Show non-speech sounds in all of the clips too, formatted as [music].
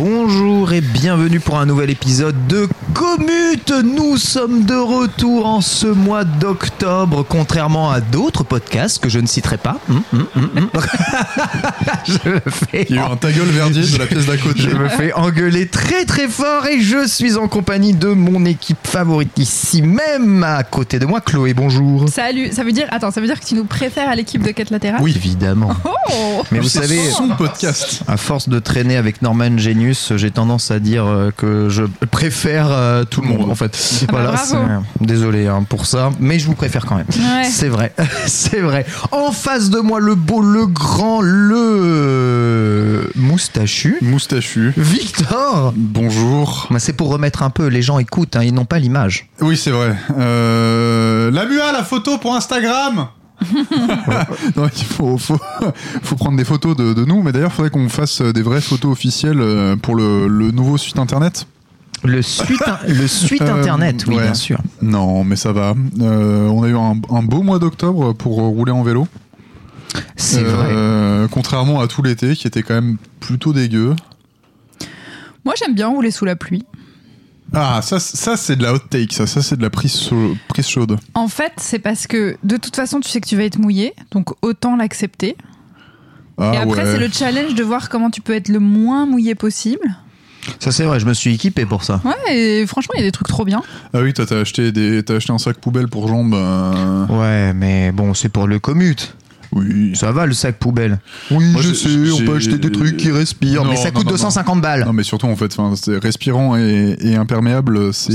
Bonjour et bienvenue pour un nouvel épisode de Commute. Nous sommes de retour en ce mois d'octobre, contrairement à d'autres podcasts que je ne citerai pas. Hum, hum, hum, [laughs] [laughs] je me fais Il y a eu un ta gueule verdier de la pièce d'à côté. je me fais engueuler très très fort et je suis en compagnie de mon équipe favorite ici même à côté de moi. Chloé, bonjour. Salut, ça veut dire attends, ça veut dire que tu nous préfères à l'équipe de Quête latérale Oui, évidemment. Oh Mais vous savez, son podcast. À force de traîner avec Norman J'ai tendance à dire euh, que je préfère euh, tout le monde en fait. Ah bah bravo. c'est- désolé hein, pour ça, mais je vous préfère quand même. Ouais. C'est vrai, [laughs] c'est vrai. En face de moi, le beau, le grand, le moustachu, Moustachu. Victor. Bonjour. Bah, c'est pour remettre un peu, les gens écoutent, hein, ils n'ont pas l'image. Oui, c'est vrai. Euh, la MUA, la photo pour Instagram non, il faut, faut, faut prendre des photos de, de nous, mais d'ailleurs, il faudrait qu'on fasse des vraies photos officielles euh, pour le, le nouveau site internet. Le suite, le suite Euh, internet, oui, ouais. bien sûr. Non, mais ça va. Euh, on a eu un, un beau mois d'octobre pour rouler en vélo. C'est vrai. Contrairement à tout l'été, qui était quand même plutôt dégueu. Moi j'aime bien rouler sous la pluie. Ah, ça, ça c'est de la hot take, ça, ça c'est de la prise, prise chaude. En fait, c'est parce que de toute façon, tu sais que tu vas être mouillé, donc autant l'accepter. Ah, Et après, ouais. c'est le challenge de voir comment tu peux être le moins mouillé possible. Ça c'est vrai, je me suis équipé pour ça. Ouais, et franchement, il y a des trucs trop bien. Ah oui, toi t'as acheté des, acheté un sac poubelle pour jambes. euh, Ouais, mais bon, c'est pour le commute. Oui. Ça va le sac poubelle Oui, Moi, je j'ai- sais, on peut acheter des trucs qui respirent, Non, mais ça non, coûte non, 250 balles. Non mais surtout en fait, respirant et, et imperméable, c'est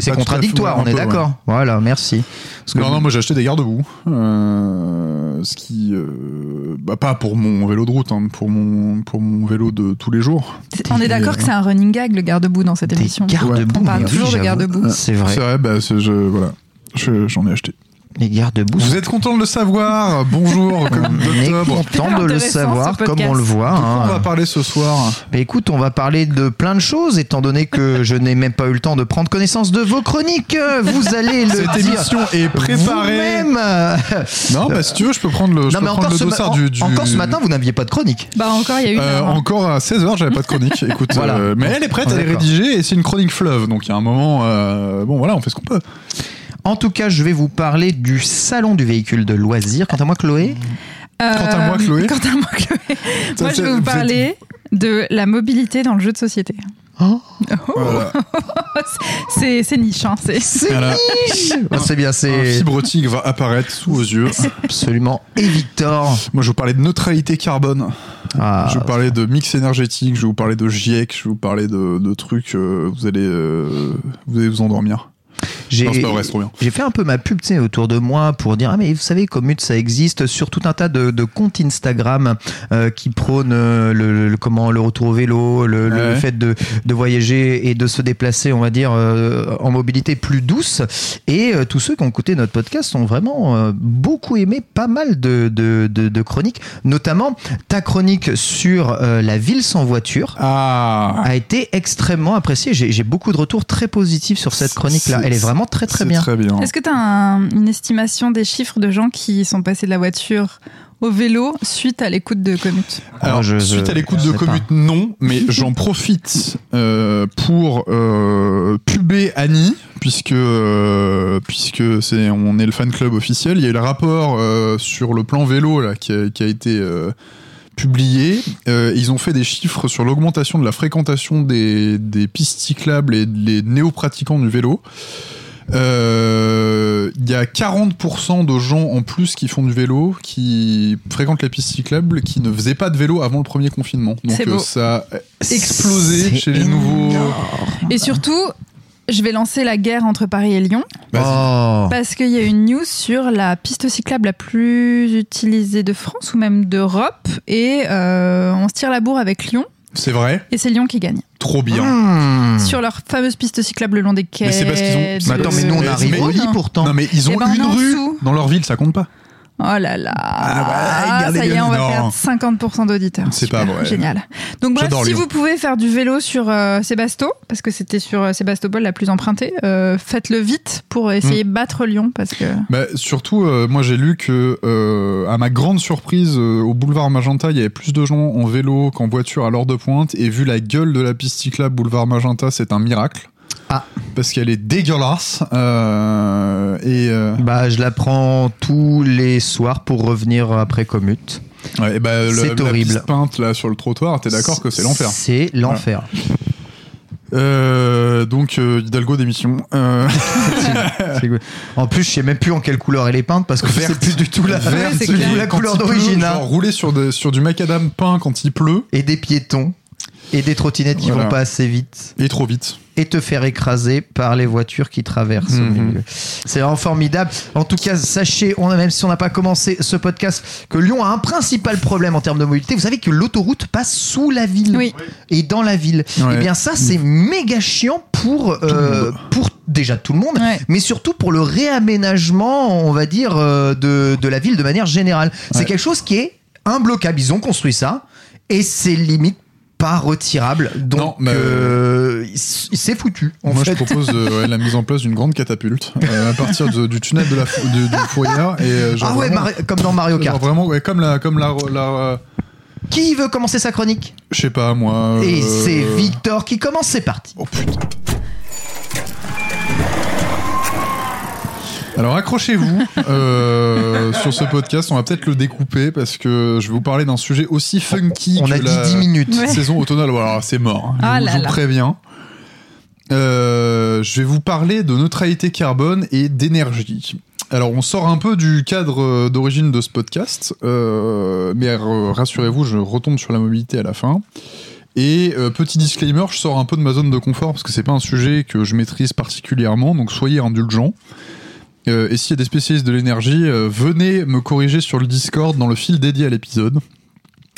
C'est contradictoire, on est ouais. d'accord. Voilà, merci. Parce que Non non, moi j'ai acheté des garde-boue, euh, ce qui, euh, bah pas pour mon vélo de route, hein, pour mon pour mon vélo de tous les jours. C'est- On est d'accord que c'est un running gag, le garde-boue, dans cette des émission. garde-boue. On parle oui, toujours de garde-boue. C'est vrai. C'est vrai, bah c'est- je voilà, Je- j'en ai acheté. Les garde-boue. Vous êtes content de le savoir Bonjour, [laughs] comme On est d'octobre. content de le savoir comme on le voit. hein. On va parler ce soir. Mais écoute, on va parler de plein de choses, étant donné que je n'ai même pas eu le temps de prendre connaissance de vos chroniques. Vous allez le Cette dire émission est préparée. Non, bah si tu veux, je peux prendre le, je Non, peux prendre le dossard du, du- encore ce matin, vous n'aviez pas de chronique. Bah, encore, il y a une Euh, encore à 16h, j'avais pas de chronique. [laughs] Écoute, Voilà. euh, mais elle est prête, On elle est rédigée et c'est une chronique fleuve. Donc il y a un moment, euh, bon voilà, on fait ce qu'on peut. En tout cas, je vais vous parler du salon du véhicule de loisirs. Quant à moi, Chloé, Euh, Quant à moi, Chloé. Quant à moi, Chloé. [laughs] moi, je vais vous parler de la mobilité dans le jeu de société. Oh. Voilà. [laughs] C'est c'est niche, hein. C'est c'est Voilà. niche. Oh, [laughs] c'est bien, c'est fibre tigre va apparaître sous vos yeux. absolument. Et Victor Moi, je vais vous parler de neutralité carbone. Ah, je vais vous parler de mix énergétique. Je vais vous parler de GIEC. Je vais vous parler de, de trucs. euh, vous allez, euh, vous allez vous endormir. J'ai fait un peu ma pub tu sais, autour de moi pour dire ah mais vous savez Commute ça existe sur tout un tas de, de comptes Instagram euh, qui prônent euh, le, le- comment le retour au vélo le, le fait de, de voyager et de se déplacer on va dire euh, en mobilité plus douce et euh, tous ceux qui ont écouté notre podcast ont vraiment euh, beaucoup aimé pas mal de, de, de, de chroniques notamment ta chronique sur euh, la ville sans voiture Ah. a été extrêmement appréciée. J'ai beaucoup de retours très positifs sur cette chronique-là. Elle est vraiment très très bien. Très bien. Est-ce que tu as une estimation des chiffres de gens qui sont passés de la voiture au vélo suite à l'écoute de Commute? Alors, je- suite à l'écoute de Commute, non, mais [laughs] j'en profite euh, pour euh, puber Annie, puisque euh, puisque c'est on est le fan club officiel. Il y a eu le rapport euh, sur le plan vélo là qui a, qui a été euh, publié. Euh, ils ont fait des chiffres sur l'augmentation de la fréquentation des, des pistes cyclables et des néo-pratiquants du vélo. Euh, Il y a 40% de gens en plus qui font du vélo, qui fréquentent les pistes cyclables, qui ne faisaient pas de vélo avant le premier confinement. Donc euh, ça a explosé chez les nouveaux. Et surtout, je vais lancer la guerre entre Paris et Lyon. Oh. parce qu'il y a une news sur la piste cyclable la plus utilisée de France ou même d'Europe et euh, on se tire la bourre avec Lyon C'est vrai, et c'est Lyon qui gagne trop bien. Hmm. sur leur fameuse piste cyclable le long des quais. Mais c'est parce qu'ils ont- Mais attends, mais nous on pourtant. Non mais ils ont Eh ben, une rue dans leur ville, ça compte pas. Oh là là Ah, regardez Ça y est, on va Non. perdre 50% d'auditeurs. C'est pas vrai. Génial. Donc bref, si Lyon. vous pouvez faire du vélo sur euh, Sébasto, parce que c'était sur euh, Sébastopol la plus empruntée, euh, faites-le vite pour essayer Mm. de battre Lyon, parce que... Bah, surtout, euh, moi j'ai lu que, euh, à ma grande surprise, euh, au boulevard Magenta, il y avait plus de gens en vélo qu'en voiture à l'heure de pointe. Et vu la gueule de la piste cyclable boulevard Magenta, c'est un miracle. Ah. Parce qu'elle est dégueulasse. Euh, et, euh, Bah, je la prends tous les soirs pour revenir après commute. ouais, et bah, C'est la horrible. piste peinte là sur le trottoir, t'es d'accord que c'est l'enfer. C'est l'enfer. Euh, donc euh, Hidalgo d'émission. Euh. [laughs] En plus, je sais même plus en quelle couleur elle est peinte parce que c'est plus du tout la, Verte, la couleur d'origine. hein. Rouler sur, des- sur du macadam peint quand il pleut Et des piétons et des trottinettes qui Voilà. vont pas assez vite et trop vite. et te faire écraser par les voitures qui traversent au Mhm. milieu. C'est vraiment formidable. En tout cas, sachez, on a, même si on n'a pas commencé ce podcast, que Lyon a un principal problème en termes de mobilité. Vous savez que l'autoroute passe sous la ville Oui. et dans la ville. Ouais. Et bien ça, c'est méga chiant pour, euh, pour déjà tout le monde, Ouais. mais surtout pour le réaménagement, on va dire, euh, de, de la ville de manière générale. C'est Ouais. quelque chose qui est imbloquable. Ils ont construit ça et c'est limite pas retirable. Donc, Non, mais- euh, c'est foutu. En Moi, fait. je propose euh, ouais, la mise en place d'une grande catapulte euh, à partir de- du tunnel de la fou- de- du fourrière et euh, genre ah ouais, vraiment, Mari- comme dans Mario genre Kart. vraiment ouais, comme la comme la, la Qui veut commencer sa chronique? Je sais pas moi. Et c'est Victor qui commence. C'est parti. Oh putain. Alors accrochez-vous euh, sur ce podcast, on va peut-être le découper parce que je vais vous parler d'un sujet aussi funky On que a dit la 10 minutes. Ouais. saison automnale. Voilà, c'est mort. hein. Je, Ah vous- là je vous là. préviens. Euh, je vais vous parler de neutralité carbone et d'énergie. Alors on sort un peu du cadre euh, d'origine de ce podcast, euh, mais rassurez-vous, je retombe sur la mobilité à la fin. Et euh, petit disclaimer, je sors un peu de ma zone de confort parce que c'est pas un sujet que je maîtrise particulièrement, donc soyez indulgents. Euh, et s'il y a des spécialistes de l'énergie, euh, venez me corriger sur le Discord dans le fil dédié à l'épisode.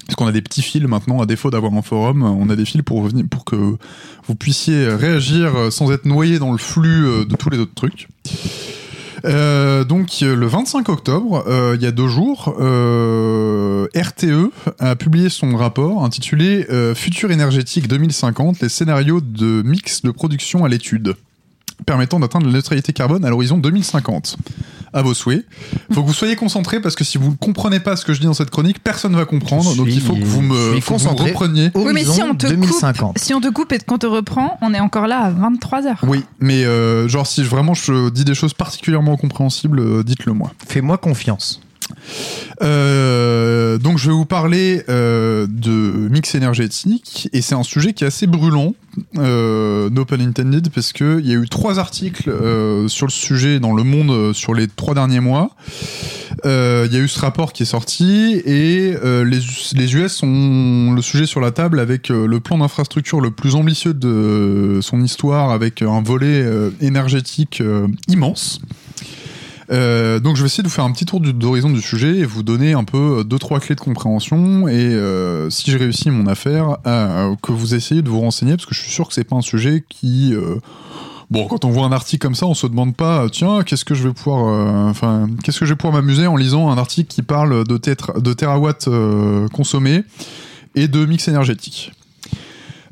Parce qu'on a des petits fils maintenant, à défaut d'avoir un forum, on a des fils pour, que vous puissiez réagir euh, sans être noyé dans le flux euh, de tous les autres trucs. Euh, donc euh, le 25 octobre, euh, il y a deux jours, euh, RTE a publié son rapport intitulé euh, Futur énergétique 2050, les scénarios de mix de production à l'étude, permettant d'atteindre la neutralité carbone à l'horizon 2050. À vos souhaits. Faut que vous soyez concentrés parce que si vous ne comprenez pas ce que je dis dans cette chronique, personne ne va comprendre. Donc il faut que vous me, faut que vous me concentré. repreniez. Oui, mais si on te 2050. coupe, si on te coupe et qu'on te reprend, on est encore là à 23h. Oui, mais euh, genre si vraiment je dis des choses particulièrement compréhensibles, euh, dites-le moi. Fais-moi confiance. Euh, donc je vais vous parler euh, de mix énergétique et c'est un sujet qui est assez brûlant, euh, no pun intended, parce que il y a eu trois articles euh, sur le sujet dans le monde sur les trois derniers mois. Il y a eu ce rapport qui est sorti et les, US ont le sujet sur la table avec le plan d'infrastructure le plus ambitieux de son histoire avec un volet énergétique immense. Euh, donc je vais essayer de vous faire un petit tour d'horizon du sujet et vous donner un peu euh, deux trois clés de compréhension et euh, si je réussis mon affaire que vous essayez de vous renseigner parce que je suis sûr que c'est pas un sujet qui bon quand on voit un article comme ça on se demande pas tiens qu'est-ce que je vais pouvoir enfin qu'est-ce que je vais pouvoir m'amuser en lisant un article qui parle de, de terawatts consommés et de mix énergétique.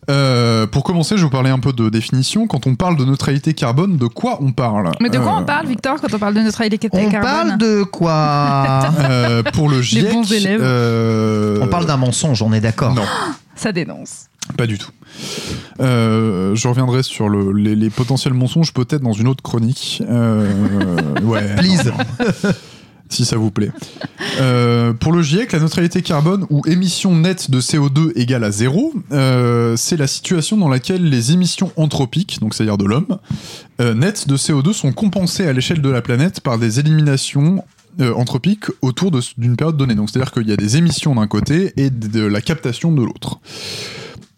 Euh, pour commencer, je vais vous parler un peu de définition. Quand on parle de neutralité carbone, de quoi on parle Mais de quoi Euh, on parle, Victor, quand on parle de neutralité On carbone parle de quoi [laughs] Euh, pour le GIEC, bons élèves. euh, On parle d'un mensonge, on est d'accord. Non, [gasps] Ça dénonce. pas du tout. Euh, je reviendrai sur le- les, les potentiels mensonges peut-être dans une autre chronique. Euh, ouais. Please. [laughs] si ça vous plaît. Euh, pour le GIEC, la neutralité carbone ou émission nette de CO2 égale à zéro, euh, c'est la situation dans laquelle les émissions anthropiques, donc c'est-à-dire de l'homme, euh, nettes de CO2 sont compensées à l'échelle de la planète par des éliminations anthropiques autour d'une période donnée. Donc c'est-à-dire qu'il y a des émissions d'un côté et de la captation de l'autre.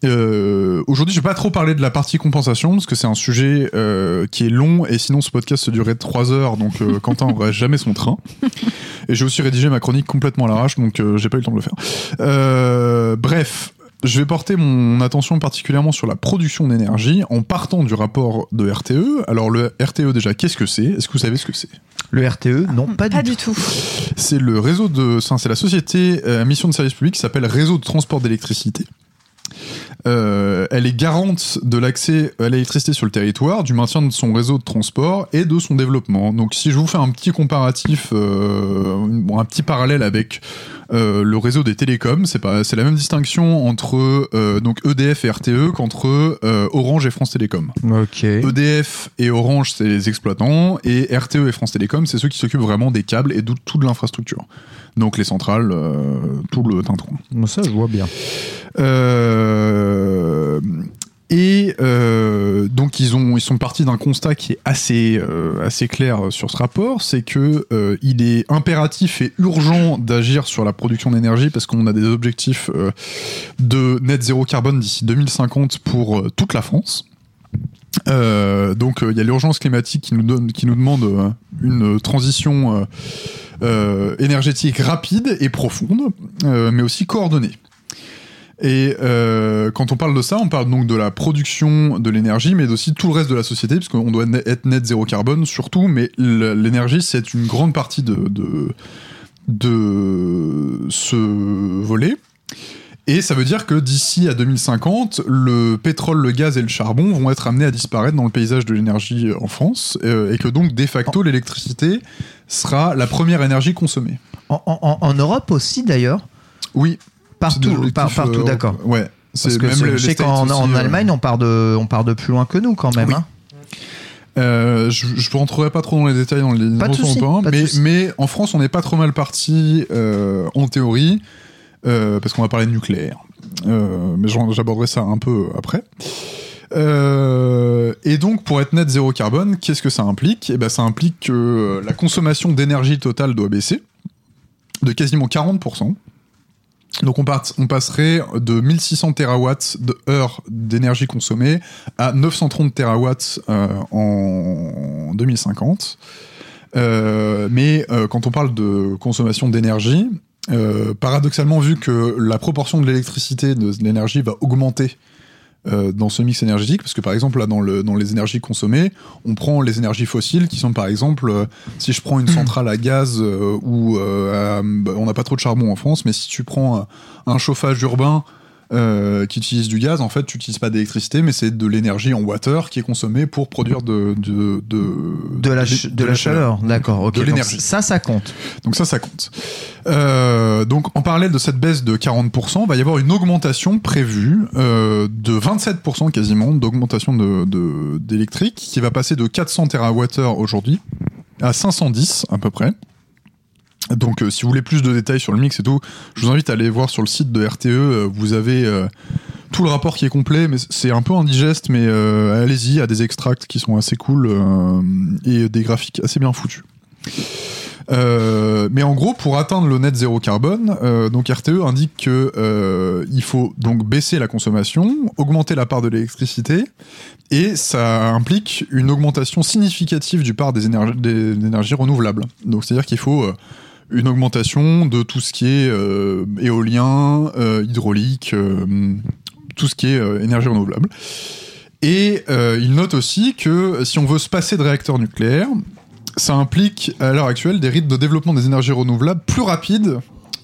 Euh, Aujourd'hui, je vais pas trop parler de la partie compensation parce que c'est un sujet euh, qui est long et sinon ce podcast se durerait 3 heures donc euh, [laughs] Quentin n'aurait jamais son train. Et j'ai aussi rédigé ma chronique complètement à l'arrache donc euh, j'ai pas eu le temps de le faire. Euh, bref. Je vais porter mon attention particulièrement sur la production d'énergie en partant du rapport de RTE. Alors le RTE déjà, qu'est-ce que c'est? Est-ce que vous savez ce que c'est? Le RTE, non, pas, Pas du du tout. c'est le réseau de, c'est la société euh, à mission de service public qui s'appelle Réseau de transport d'électricité. Euh, elle est garante de l'accès à l'électricité sur le territoire, du maintien de son réseau de transport et de son développement. Donc, si je vous fais un petit comparatif, euh, bon, un petit parallèle avec euh, le réseau des télécoms, c'est pas, c'est la même distinction entre donc EDF et RTE qu'entre Orange et France Télécom. EDF et Orange, c'est les exploitants, et RTE et France Télécom, c'est ceux qui s'occupent vraiment des câbles et de toute l'infrastructure. Donc les centrales, tout le tintouin. Bon, Ça, je vois bien. Euh, et euh, donc ils ont ils sont partis d'un constat qui est assez euh, clair sur ce rapport, c'est que euh, il est impératif et urgent d'agir sur la production d'énergie parce qu'on a des objectifs euh, de net zéro carbone d'ici 2050 pour euh, toute la France. Euh, donc euh, il y a l'urgence climatique qui nous demande euh, une transition euh, euh, énergétique rapide et profonde, euh, mais aussi coordonnée. Et euh, quand on parle de ça, on parle donc de la production de l'énergie, mais aussi tout le reste de la société, parce qu'on doit être net zéro carbone surtout, mais l'énergie c'est une grande partie de, de, de ce volet. Et ça veut dire que d'ici à 2050, le pétrole, le gaz et le charbon vont être amenés à disparaître dans le paysage de l'énergie en France, euh, et que donc de facto l'électricité sera la première énergie consommée. En, en- en Europe aussi, d'ailleurs? Oui, Partout, par- partout, euh, d'accord. Ouais. Parce que c'est- le- je sais qu'en en euh, Allemagne, on part, de, on part de plus loin que nous quand même. Oui. hein. Euh, je, je rentrerai pas trop dans les détails dans les Pas de mais, mais en France, on n'est pas trop mal parti euh, en théorie, euh, parce qu'on va parler de nucléaire. Mais j'aborderai ça un peu après. Et donc, pour être net zéro carbone, qu'est-ce que ça implique? Eh ben, ça implique que la consommation d'énergie totale doit baisser de quasiment 40%. Donc on, part, on passerait de 1600 terawatts de d'énergie consommée à 930 terawatts euh, en 2050. Euh, mais euh, quand on parle de consommation d'énergie, paradoxalement, vu que la proportion de l'électricité, de l'énergie va augmenter euh, dans ce mix énergétique, parce que par exemple, là, dans, le, dans les énergies consommées, on prend les énergies fossiles qui sont par exemple, euh, si je prends une centrale à gaz euh, ou euh, bah, on n'a pas trop de charbon en France, mais si tu prends un, un chauffage urbain euh, qui utilise du gaz, en fait, tu n'utilises pas d'électricité, mais c'est de l'énergie en water qui est consommée pour produire de, de, de, De la, de la chaleur, d'accord. ok. De l'énergie. Ça, ça compte. Donc ça, ça compte. Euh, donc en parallèle de cette baisse de 40%, va y avoir une augmentation prévue euh, de 27% quasiment d'augmentation de, de- d'électrique qui va passer de 400 TWh aujourd'hui à 510 à peu près. Donc euh, si vous voulez plus de détails sur le mix et tout, je vous invite à aller voir sur le site de RTE, euh, vous avez euh, tout le rapport qui est complet, mais c'est un peu indigeste, mais allez-y, il y a des extracts qui sont assez cool et des graphiques assez bien foutus. Mais en gros, pour atteindre le net zéro carbone, donc RTE indique que il faut donc baisser la consommation, augmenter la part de l'électricité, et ça implique une augmentation significative du part des des énergies renouvelables. Donc c'est-à-dire qu'il faut une augmentation de tout ce qui est euh, éolien, euh, hydraulique, euh, tout ce qui est énergie renouvelable. Et il note aussi que si on veut se passer de réacteurs nucléaires, ça implique à l'heure actuelle des rythmes de développement des énergies renouvelables plus rapides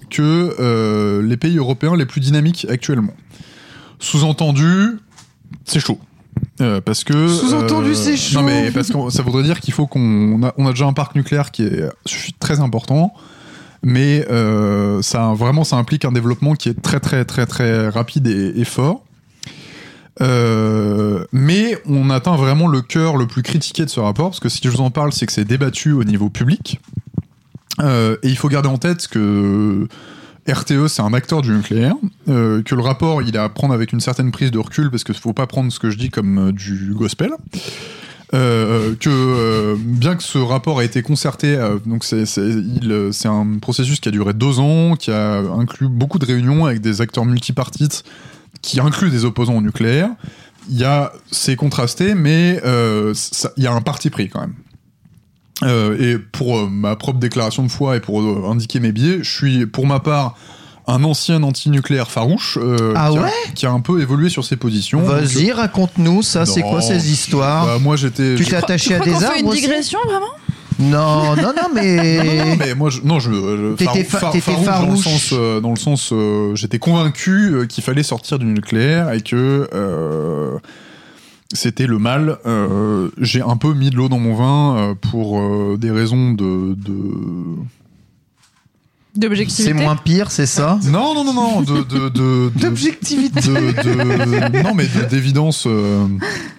que les pays européens les plus dynamiques actuellement. Sous-entendu, c'est chaud. Euh, parce que Sous-entendu, c'est chaud. Non mais parce que ça voudrait dire qu'il faut qu'on on a, on a déjà un parc nucléaire qui est très important, mais euh, ça vraiment ça implique un développement qui est très très très très rapide et, fort. Euh, mais on atteint vraiment le cœur le plus critiqué de ce rapport, parce que si je vous en parle, c'est que c'est débattu au niveau public. Euh, et il faut garder en tête que RTE, c'est un acteur du nucléaire, que le rapport, il est à prendre avec une certaine prise de recul, parce qu'il ne faut pas prendre ce que je dis comme du gospel. Euh, que euh, bien que ce rapport ait été concerté, euh, donc c'est euh, un processus qui a duré deux ans, qui a inclus beaucoup de réunions avec des acteurs multipartites, qui incluent des opposants au nucléaire. Il y a c'est contrasté, mais euh, il y a un parti pris quand même. Euh, et pour euh, ma propre déclaration de foi et pour euh, indiquer mes biais, je suis pour ma part un ancien anti-nucléaire farouche euh, Ah qui, a, ouais qui a un peu évolué sur ses positions. Vas-y, raconte-nous ça, c'est quoi ces histoires Bah, moi j'étais Tu t'es attaché à des qu'on fait une arbres aussi digression vraiment? Non, non, non, mais. [laughs] Non, non, mais moi, je, non, je, je- T'étais dans le farouche. sens, euh, dans le sens, euh, j'étais convaincu euh, qu'il fallait sortir du nucléaire et que euh, c'était le mal. Euh, J'ai un peu mis de l'eau dans mon vin euh, pour euh, des raisons de, de... D'objectivité. C'est moins pire, c'est ça? Non, non, non, non, de, de, de, de- [laughs] D'objectivité. de, de- non mais de- d'évidence euh,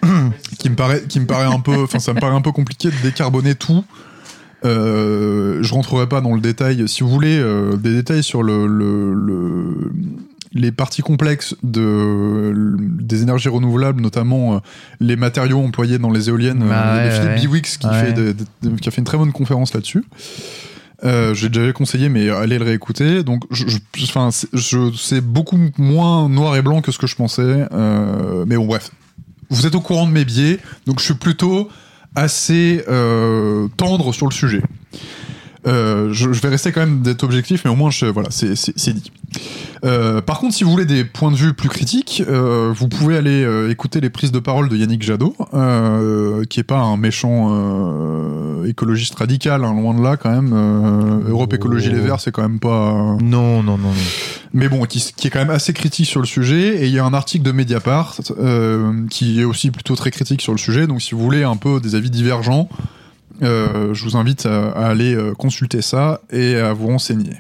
[clears throat] qui me paraît qui me paraît un peu enfin ça me paraît un peu compliqué de décarboner tout euh, je rentrerai pas dans le détail si vous voulez euh, des détails sur le, le- le- les parties complexes de des énergies renouvelables notamment euh, les matériaux employés dans les éoliennes Bah euh, il y a ouais, Philippe ouais. Biwix qui Ouais. fait qui a fait une très bonne conférence là-dessus euh, j'ai déjà conseillé, mais allez le réécouter. Donc, je, je, c'est beaucoup moins noir et blanc que ce que je pensais. Euh, mais bon, bref. Vous êtes au courant de mes biais, donc je suis plutôt assez euh, tendre sur le sujet. Euh, je, je vais rester quand même d'être objectif, mais au moins, je, voilà, c'est, dit. Euh, par contre, si vous voulez des points de vue plus critiques, euh, vous pouvez aller écouter les prises de parole de Yannick Jadot, qui est pas un méchant écologiste radical, hein, loin de là quand même. Europe Écologie Les Verts, c'est quand même pas. Non, non, non, non. Mais bon, qui, qui est quand même assez critique sur le sujet. Et il y a un article de Mediapart qui est aussi plutôt très critique sur le sujet. Donc, si vous voulez un peu des avis divergents, euh, je vous invite à, à aller euh, consulter ça et à vous renseigner.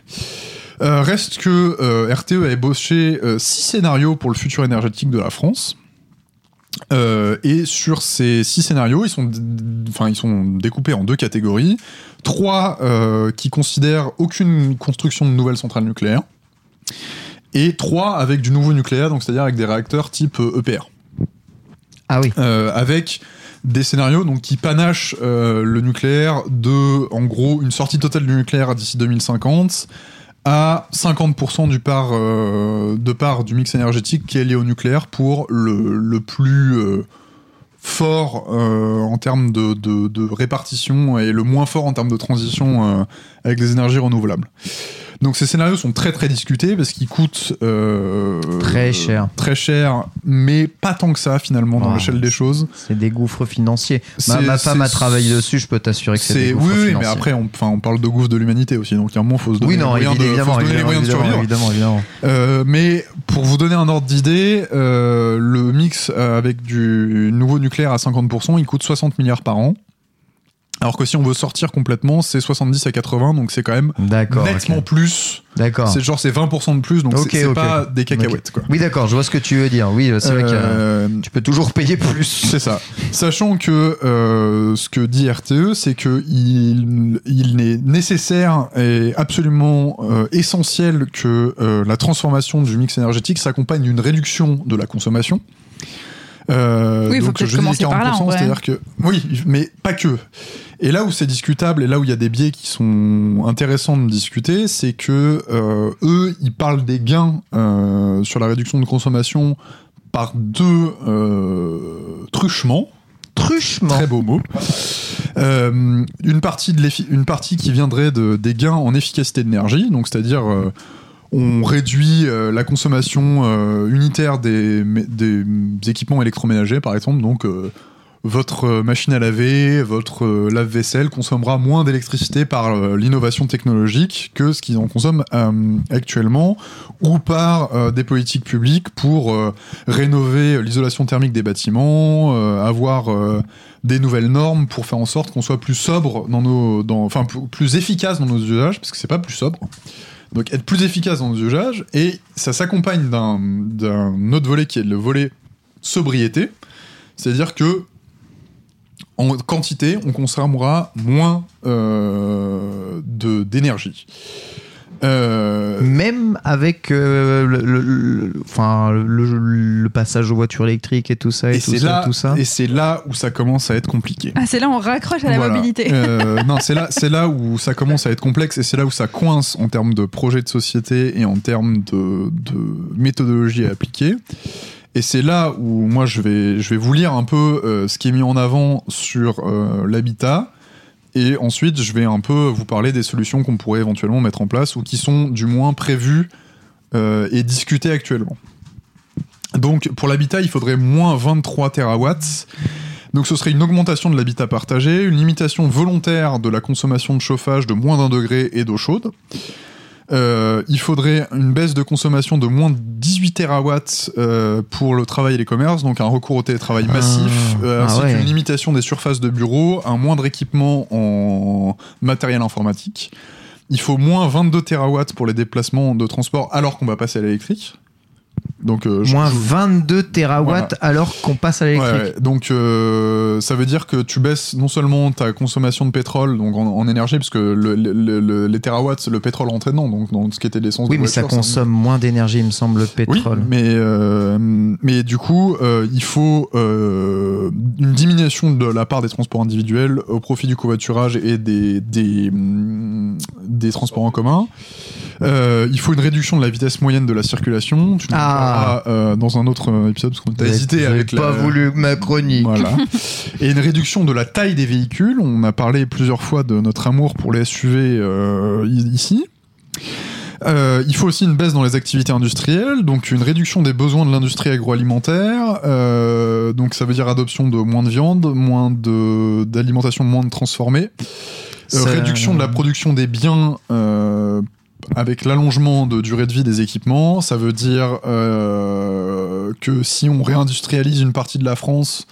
Euh, reste que euh, RTE a ébauché euh, six scénarios pour le futur énergétique de la France. Et sur ces six scénarios, ils sont, enfin, ils sont découpés en deux catégories. Trois qui considèrent aucune construction de nouvelles centrales nucléaires. Et trois avec du nouveau nucléaire, donc c'est-à-dire avec des réacteurs type EPR. Ah oui. Avec des scénarios qui panachent euh, le nucléaire de, en gros, une sortie totale du nucléaire d'ici 2050 à 50% du euh, de part du mix énergétique qui est lié au nucléaire pour le, plus euh, fort en termes de, de, répartition et le moins fort en termes de transition avec les énergies renouvelables. Donc ces scénarios sont très très discutés parce qu'ils coûtent euh, Très cher. très cher, mais pas tant que ça finalement dans l'échelle des choses. C'est des gouffres financiers. Ma, femme a travaillé dessus, je peux t'assurer que c'est des gouffres oui, oui, financiers. mais après on, on parle de gouffre de l'humanité aussi, donc il y a un moment faut se donner Oui, les non, de, évidemment, évidemment, moyens de évidemment, survivre. évidemment, évidemment. Euh, mais pour vous donner un ordre d'idée, euh, le mix avec du nouveau nucléaire à 50%, il coûte 60 milliards par an. Alors que si on veut sortir complètement, c'est 70 à 80, donc c'est quand même nettement plus. D'accord. C'est genre c'est 20% de plus, donc Ok, c'est pas des cacahuètes quoi. Oui, d'accord, je vois ce que tu veux dire. Oui, c'est vrai que Euh, tu peux toujours payer plus. [laughs] C'est ça. Sachant que euh, ce que dit RTE, c'est que il, il est nécessaire et absolument euh, essentiel que la transformation du mix énergétique s'accompagne d'une réduction de la consommation. Euh, Oui, faut donc peut-être je dis commencer par là, c'est-à-dire que oui, mais pas que. Et là où c'est discutable et là où il y a des biais qui sont intéressants de discuter, c'est que euh, eux, ils parlent des gains euh, sur la réduction de consommation par deux truchements. Truchement. Très beau mot. Une, partie de une partie qui viendrait de, des gains en efficacité d'énergie, donc c'est-à-dire on réduit euh, la consommation euh, unitaire des, équipements électroménagers, par exemple, donc euh, votre machine à laver, votre lave-vaisselle consommera moins d'électricité par l'innovation technologique que ce qu'ils en consomment actuellement, ou par des politiques publiques pour rénover l'isolation thermique des bâtiments, avoir des nouvelles normes pour faire en sorte qu'on soit plus sobre dans nos, enfin plus efficace dans nos usages, parce que c'est pas plus sobre. Donc être plus efficace dans nos usages, et ça s'accompagne d'un, autre volet qui est le volet sobriété, c'est-à-dire que en quantité, on consommera moins euh, d'énergie. Euh, Même avec euh, le, le- le- enfin, le, le passage aux voitures électriques et tout ça et, et tout c'est ça, là, tout ça. et c'est là où ça commence à être compliqué. Ah, c'est là on raccroche à la Voilà. mobilité. Euh, non, c'est là, c'est là où ça commence à être complexe et c'est là où ça coince en termes de projet de société et en termes de, de méthodologie à appliquer. Et c'est là où moi je vais, je vais vous lire un peu euh, ce qui est mis en avant sur euh, l'habitat. Et ensuite, je vais un peu vous parler des solutions qu'on pourrait éventuellement mettre en place ou qui sont du moins prévues euh, et discutées actuellement. Donc, pour l'habitat, il faudrait moins 23 terawatts. Donc, ce serait une augmentation de l'habitat partagé, une limitation volontaire de la consommation de chauffage de moins d'un degré et d'eau chaude. Euh, il faudrait une baisse de consommation de moins de 18 terawatts euh, pour le travail et les commerces, donc un recours au télétravail Ah. massif, euh, Ah ainsi ouais. qu'une limitation des surfaces de bureaux, un moindre équipement en matériel informatique. Il faut moins 22 terawatts pour les déplacements de transport alors qu'on va passer à l'électrique. Donc, euh, Moins je- 22 terawatts alors qu'on passe à l'électrique. Ouais, ouais. Donc euh, ça veut dire que tu baisses non seulement ta consommation de pétrole donc en, en énergie parce que le, le- le- les terawatts le pétrole rentrait dedans donc dans ce qui était l'essence Oui, de mais ça consomme moins d'énergie, il me semble, le oui, pétrole. mais euh, mais du coup il faut une diminution de la part des transports individuels au profit du covoiturage et des des, hum, des transports en commun. Euh, il faut une réduction de la vitesse moyenne de la circulation. Tu nous Ah. parleras, euh, dans un autre euh, épisode parce qu'on t'a hésité avec pas la, voulu ma chronique. voilà. [laughs] Et une réduction de la taille des véhicules. On a parlé plusieurs fois de notre amour pour les SUV euh, ici. Euh, il faut aussi une baisse dans les activités industrielles, donc une réduction des besoins de l'industrie agroalimentaire. Euh, donc ça veut dire adoption de moins de viande, moins de d'alimentation moins de transformée, Euh, réduction de la production des biens. Avec l'allongement de durée de vie des équipements, ça veut dire euh, que si on réindustrialise une partie de la France,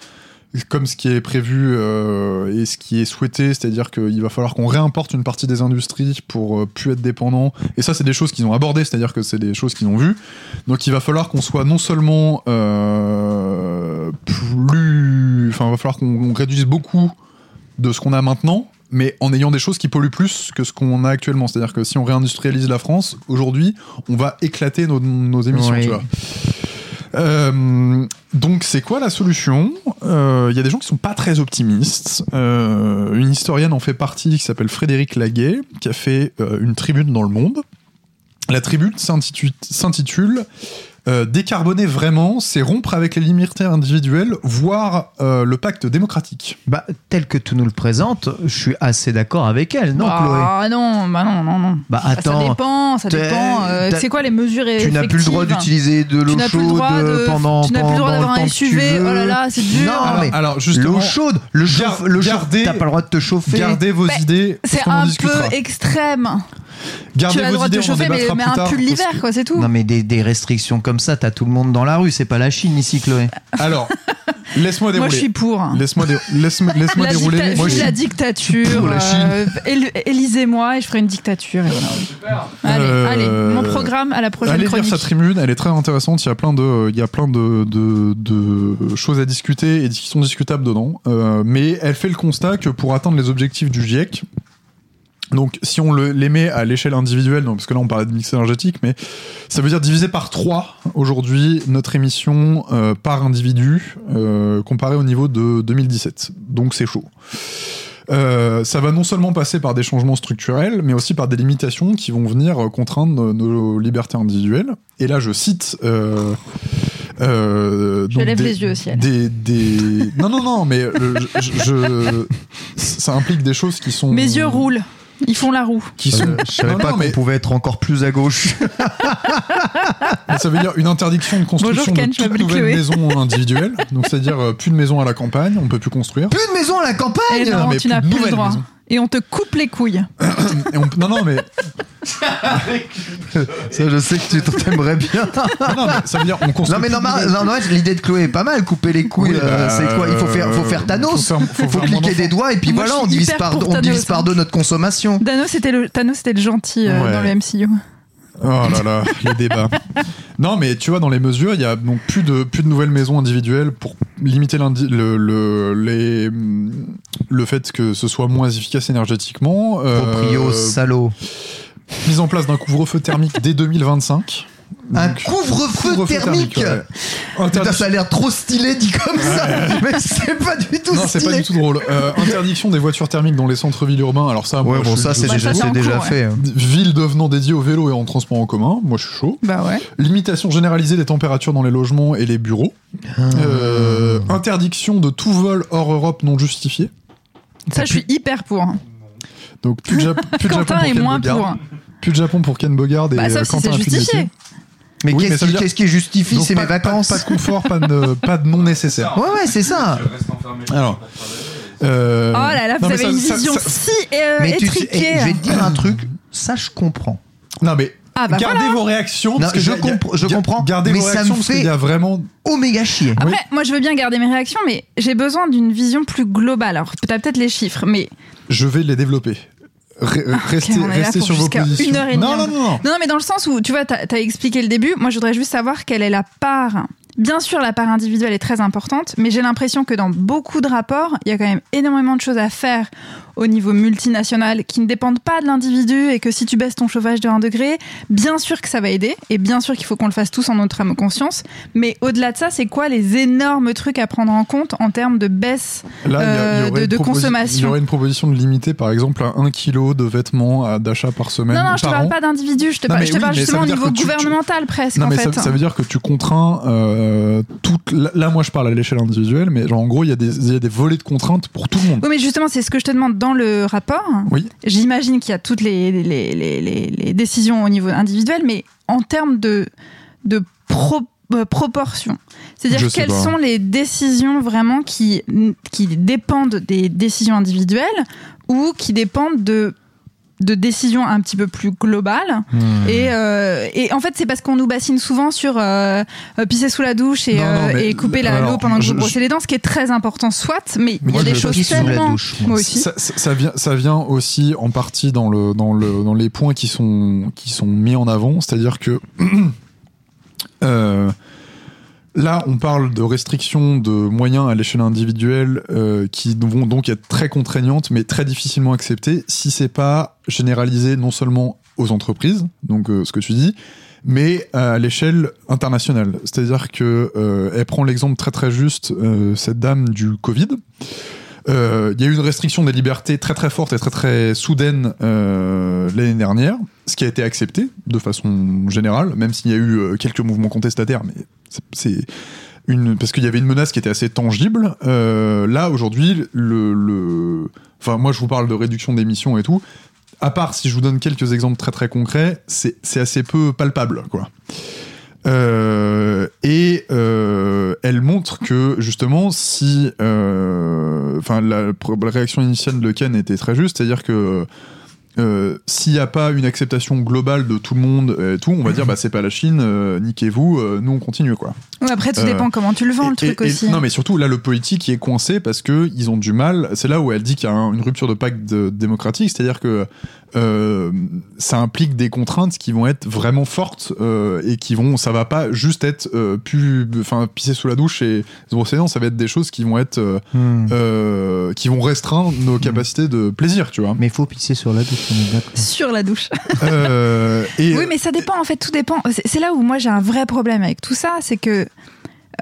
comme ce qui est prévu euh, et ce qui est souhaité, c'est-à-dire qu'il va falloir qu'on réimporte une partie des industries pour euh, plus être dépendant. Et ça, c'est des choses qu'ils ont abordées, c'est-à-dire que c'est des choses qu'ils ont vues. Donc, il va falloir qu'on soit non seulement euh, plus, enfin, il va falloir qu'on réduise beaucoup de ce qu'on a maintenant, mais en ayant des choses qui polluent plus que ce qu'on a actuellement. C'est-à-dire que si on réindustrialise la France, aujourd'hui, on va éclater nos, nos émissions, Oui. tu vois. Euh, donc c'est quoi la solution? Euh, Il y a des gens qui sont pas très optimistes. Euh, une historienne en fait partie qui s'appelle Frédéric Laguet, qui a fait euh, une tribune dans le Monde. La tribune s'intitu- s'intitule euh, Décarboner vraiment, c'est rompre avec les libertés individuelles, voire euh, le pacte démocratique. Bah, tel que tu nous le présentes, je suis assez d'accord avec elle, non, Chloé? ah non, bah non, non, non. Bah Bah, attends, ça dépend, ça dépend. euh, c'est quoi les mesures tu n'as plus le droit d'utiliser de l'eau chaude droit de- pendant, tu n'as plus le droit d'avoir un SUV. Oh là là, c'est dur. Non, alors, mais alors, justement, L'eau chaude, le chauffe, le chauffe, gardez- t'as pas le droit de te chauffer. Gardez vos Bah, idées. C'est un peu extrême. Gardez tu as le droit de idées, en chauffer, mais, mais un tard, pull l'hiver, que- quoi, c'est tout. Non mais des, des restrictions comme ça, t'as tout le monde dans la rue, c'est pas la Chine ici, Chloé. Alors, laisse-moi Moi, dérouler. je suis pour. Laisse-moi dé- laisse-moi laisse-moi La, dérouler. dicta- Moi, je la suis- dictature. euh, Élisez-moi et je ferai une dictature. et voilà. Allez, Euh, allez, mon programme à la prochaine Allez lire chronique. sa tribune, elle est très intéressante. Il y a plein de, il y a plein de, de, de choses à discuter et qui sont discutables dedans. Euh, mais elle fait le constat que pour atteindre les objectifs du GIEC, donc si on le, les met à l'échelle individuelle, donc, parce que là on parlait de mix énergétique, mais ça veut dire diviser par 3 aujourd'hui notre émission euh, par individu euh, comparé au niveau de 2017. Donc c'est chaud. Euh, ça va non seulement passer par des changements structurels, mais aussi par des limitations qui vont venir euh, contraindre nos libertés individuelles. Et là, je cite. Euh, Je donc lève des- les yeux au ciel. Des, des... [laughs] Non, non, non, mais je, je- ça implique des choses qui sont. Mes yeux roulent. Ils font la roue. Qui sont. Euh, Je savais Non, pas qu'on mais pouvait être encore plus à gauche. [laughs] ça veut dire une interdiction de construction Bonjour, Ken, de toute nouvelle maison individuelle. [laughs] Donc, c'est-à-dire euh, plus de maison à la campagne, on peut plus construire. Plus de maison à la Et campagne non, mais tu plus n'as de plus le droit. maisons. Et on te coupe les couilles. Et on- Non, non, mais [laughs] Ça, je sais que tu t'aimerais bien. non, mais ça veut dire on construit. Non mais non, non, non, l'idée de Chloé est pas mal. Couper les couilles, Oui, euh, bah, c'est quoi Il faut faire, faut faire euh, Thanos. faut faire- faut faire moins cliquer des doigts et puis Moi, voilà, on suis divise hyper par, pour on divise Thanos, par hein. deux notre consommation. Thanos, c'était le, Thanos, c'était le gentil euh, Ouais. dans le MCU. Oh là là, les débats. Non, mais tu vois, dans les mesures, il y a donc plus de, plus de nouvelles maisons individuelles pour limiter le, le, les, le fait que ce soit moins efficace énergétiquement. Euh, Proprio, salaud. mise en place d'un couvre-feu thermique dès 2025. Un couvre-feu couvre-feu thermique, ouais. Putain, ça a l'air trop stylé dit comme ça. [laughs] Mais c'est pas du tout Non, c'est stylé. pas du tout drôle. Euh, interdiction des voitures thermiques dans les centres-villes urbains. Alors ça, moi, Ouais, bon, je suis- ça, c'est déjà, ça, c'est c'est fait. hein. Ville devenant dédiée au vélo et en transport en commun, moi je suis chaud. Bah ouais. Limitation généralisée des températures dans les logements et les bureaux. Euh, interdiction de tout vol hors Europe non justifié. Ça, je suis hyper pour. Donc plus de, [laughs] plus de Japon Quentin pour est Ken moins Bogard. pour. Plus de Japon pour Ken Bogard et Bah, euh, sauf si Quentin c'est justifié. Mais Oui, qu'est-ce qui, dire- qu'est-ce qui justifie pas, mes vacances Pas, de confort, pas de, pas de non nécessaire. Ouais, ouais, c'est ça. Alors. euh, Oh là là, vous non, avez ça- une ça- vision ça- si euh, Mais étriquée. eh, je vais te dire un truc, ça je comprends. Non mais Ah bah gardez voilà. vos réactions. Non, parce que je compre- comprends, Gardez mais vos ça me réactions parce fait- qu'il y a vraiment. Oméga chier. Après, moi, je veux bien garder mes réactions, mais j'ai besoin d'une vision plus globale. Alors, t'as peut-être les chiffres, mais Je vais les développer. Restez Ah, restez pour sur vos positions. une heure et non, non, non, non. Non, non, mais dans le sens où, tu vois, t'as as expliqué le début. Moi, je voudrais juste savoir quelle est la part. Bien sûr, la part individuelle est très importante, mais j'ai l'impression que dans beaucoup de rapports, il y a quand même énormément de choses à faire au niveau multinational qui ne dépendent pas de l'individu et que si tu baisses ton chauffage de 1 degré, bien sûr que ça va aider et bien sûr qu'il faut qu'on le fasse tous en notre âme conscience. Mais au-delà de ça, c'est quoi les énormes trucs à prendre en compte en termes de baisse Là, il y a- il y euh, de- consommation? Il y aurait une proposition de limiter, par exemple, à 1 kg de vêtements d'achat par semaine. Non, non, je te par parle an. pas d'individu, je te, Non, je te oui, parle justement au niveau tu- gouvernemental presque Non, en mais fait. ça, ça veut dire que tu contrains euh, toute. Là, moi, je parle à l'échelle individuelle, mais genre, en gros, il y, y a des volets de contraintes pour tout le monde. Oui, mais justement, c'est ce que je te demande dans le rapport. Oui. J'imagine qu'il y a toutes les, les, les, les- les décisions au niveau individuel, mais en termes de, de pro- euh, proportion. C'est-à-dire quelles pas. sont les décisions vraiment qui, qui dépendent des décisions individuelles ou qui dépendent de de décisions un petit peu plus globales et, euh, et en fait c'est parce qu'on nous bassine souvent sur euh, euh, pisser sous la douche et, Non, non, euh, mais- et couper l'eau pendant que je- vous brossez les dents ce qui est très important soit mais il y a des choses tellement douche, moi. moi aussi. Ça, ça- ça vient, ça vient aussi en partie dans, le, dans, le, dans les points qui sont, qui sont mis en avant, c'est-à-dire que [clears throat] là, on parle de restrictions de moyens à l'échelle individuelle euh, qui vont donc être très contraignantes, mais très difficilement acceptées si c'est pas généralisé non seulement aux entreprises, donc euh, ce que tu dis, mais à l'échelle internationale. C'est-à-dire que euh, elle prend l'exemple très très juste euh, cette dame du Covid. Euh, Il y a eu une restriction des libertés très très forte et très très soudaine euh, l'année dernière, ce qui a été accepté de façon générale, même s'il y a eu euh, quelques mouvements contestataires, mais c'est- une parce qu'il y avait une menace qui était assez tangible. Euh, là aujourd'hui, le, le, enfin moi je vous parle de réduction d'émissions et tout. À part si je vous donne quelques exemples très très concrets, c'est c'est assez peu palpable quoi. Euh, et euh, elle montre que justement si euh, enfin la, la réaction initiale de Ken était très juste c'est à dire que euh, s'il n'y a pas une acceptation globale de tout le monde et tout on va dire bah c'est pas la Chine euh, niquez-vous euh, nous on continue quoi après tout dépend comment tu le vends le et- truc et- aussi non, mais surtout, là, le politique est coincé parce que ils ont du mal. C'est là où elle dit qu'il y a un- une rupture de pacte de- démocratique, c'est-à-dire que euh, ça implique des contraintes qui vont être vraiment fortes euh, et qui vont, ça va pas juste être euh, pu, enfin, pisser sous la douche et se brosser dents, ça va être des choses qui vont être, euh, Hmm. euh, qui vont restreindre nos capacités de plaisir, tu vois. Mais il faut pisser sur la douche, on est d'accord. sur la douche [laughs] Euh, et Oui, mais ça dépend, en fait, tout dépend. C'est c'est là où moi j'ai un vrai problème avec tout ça, c'est que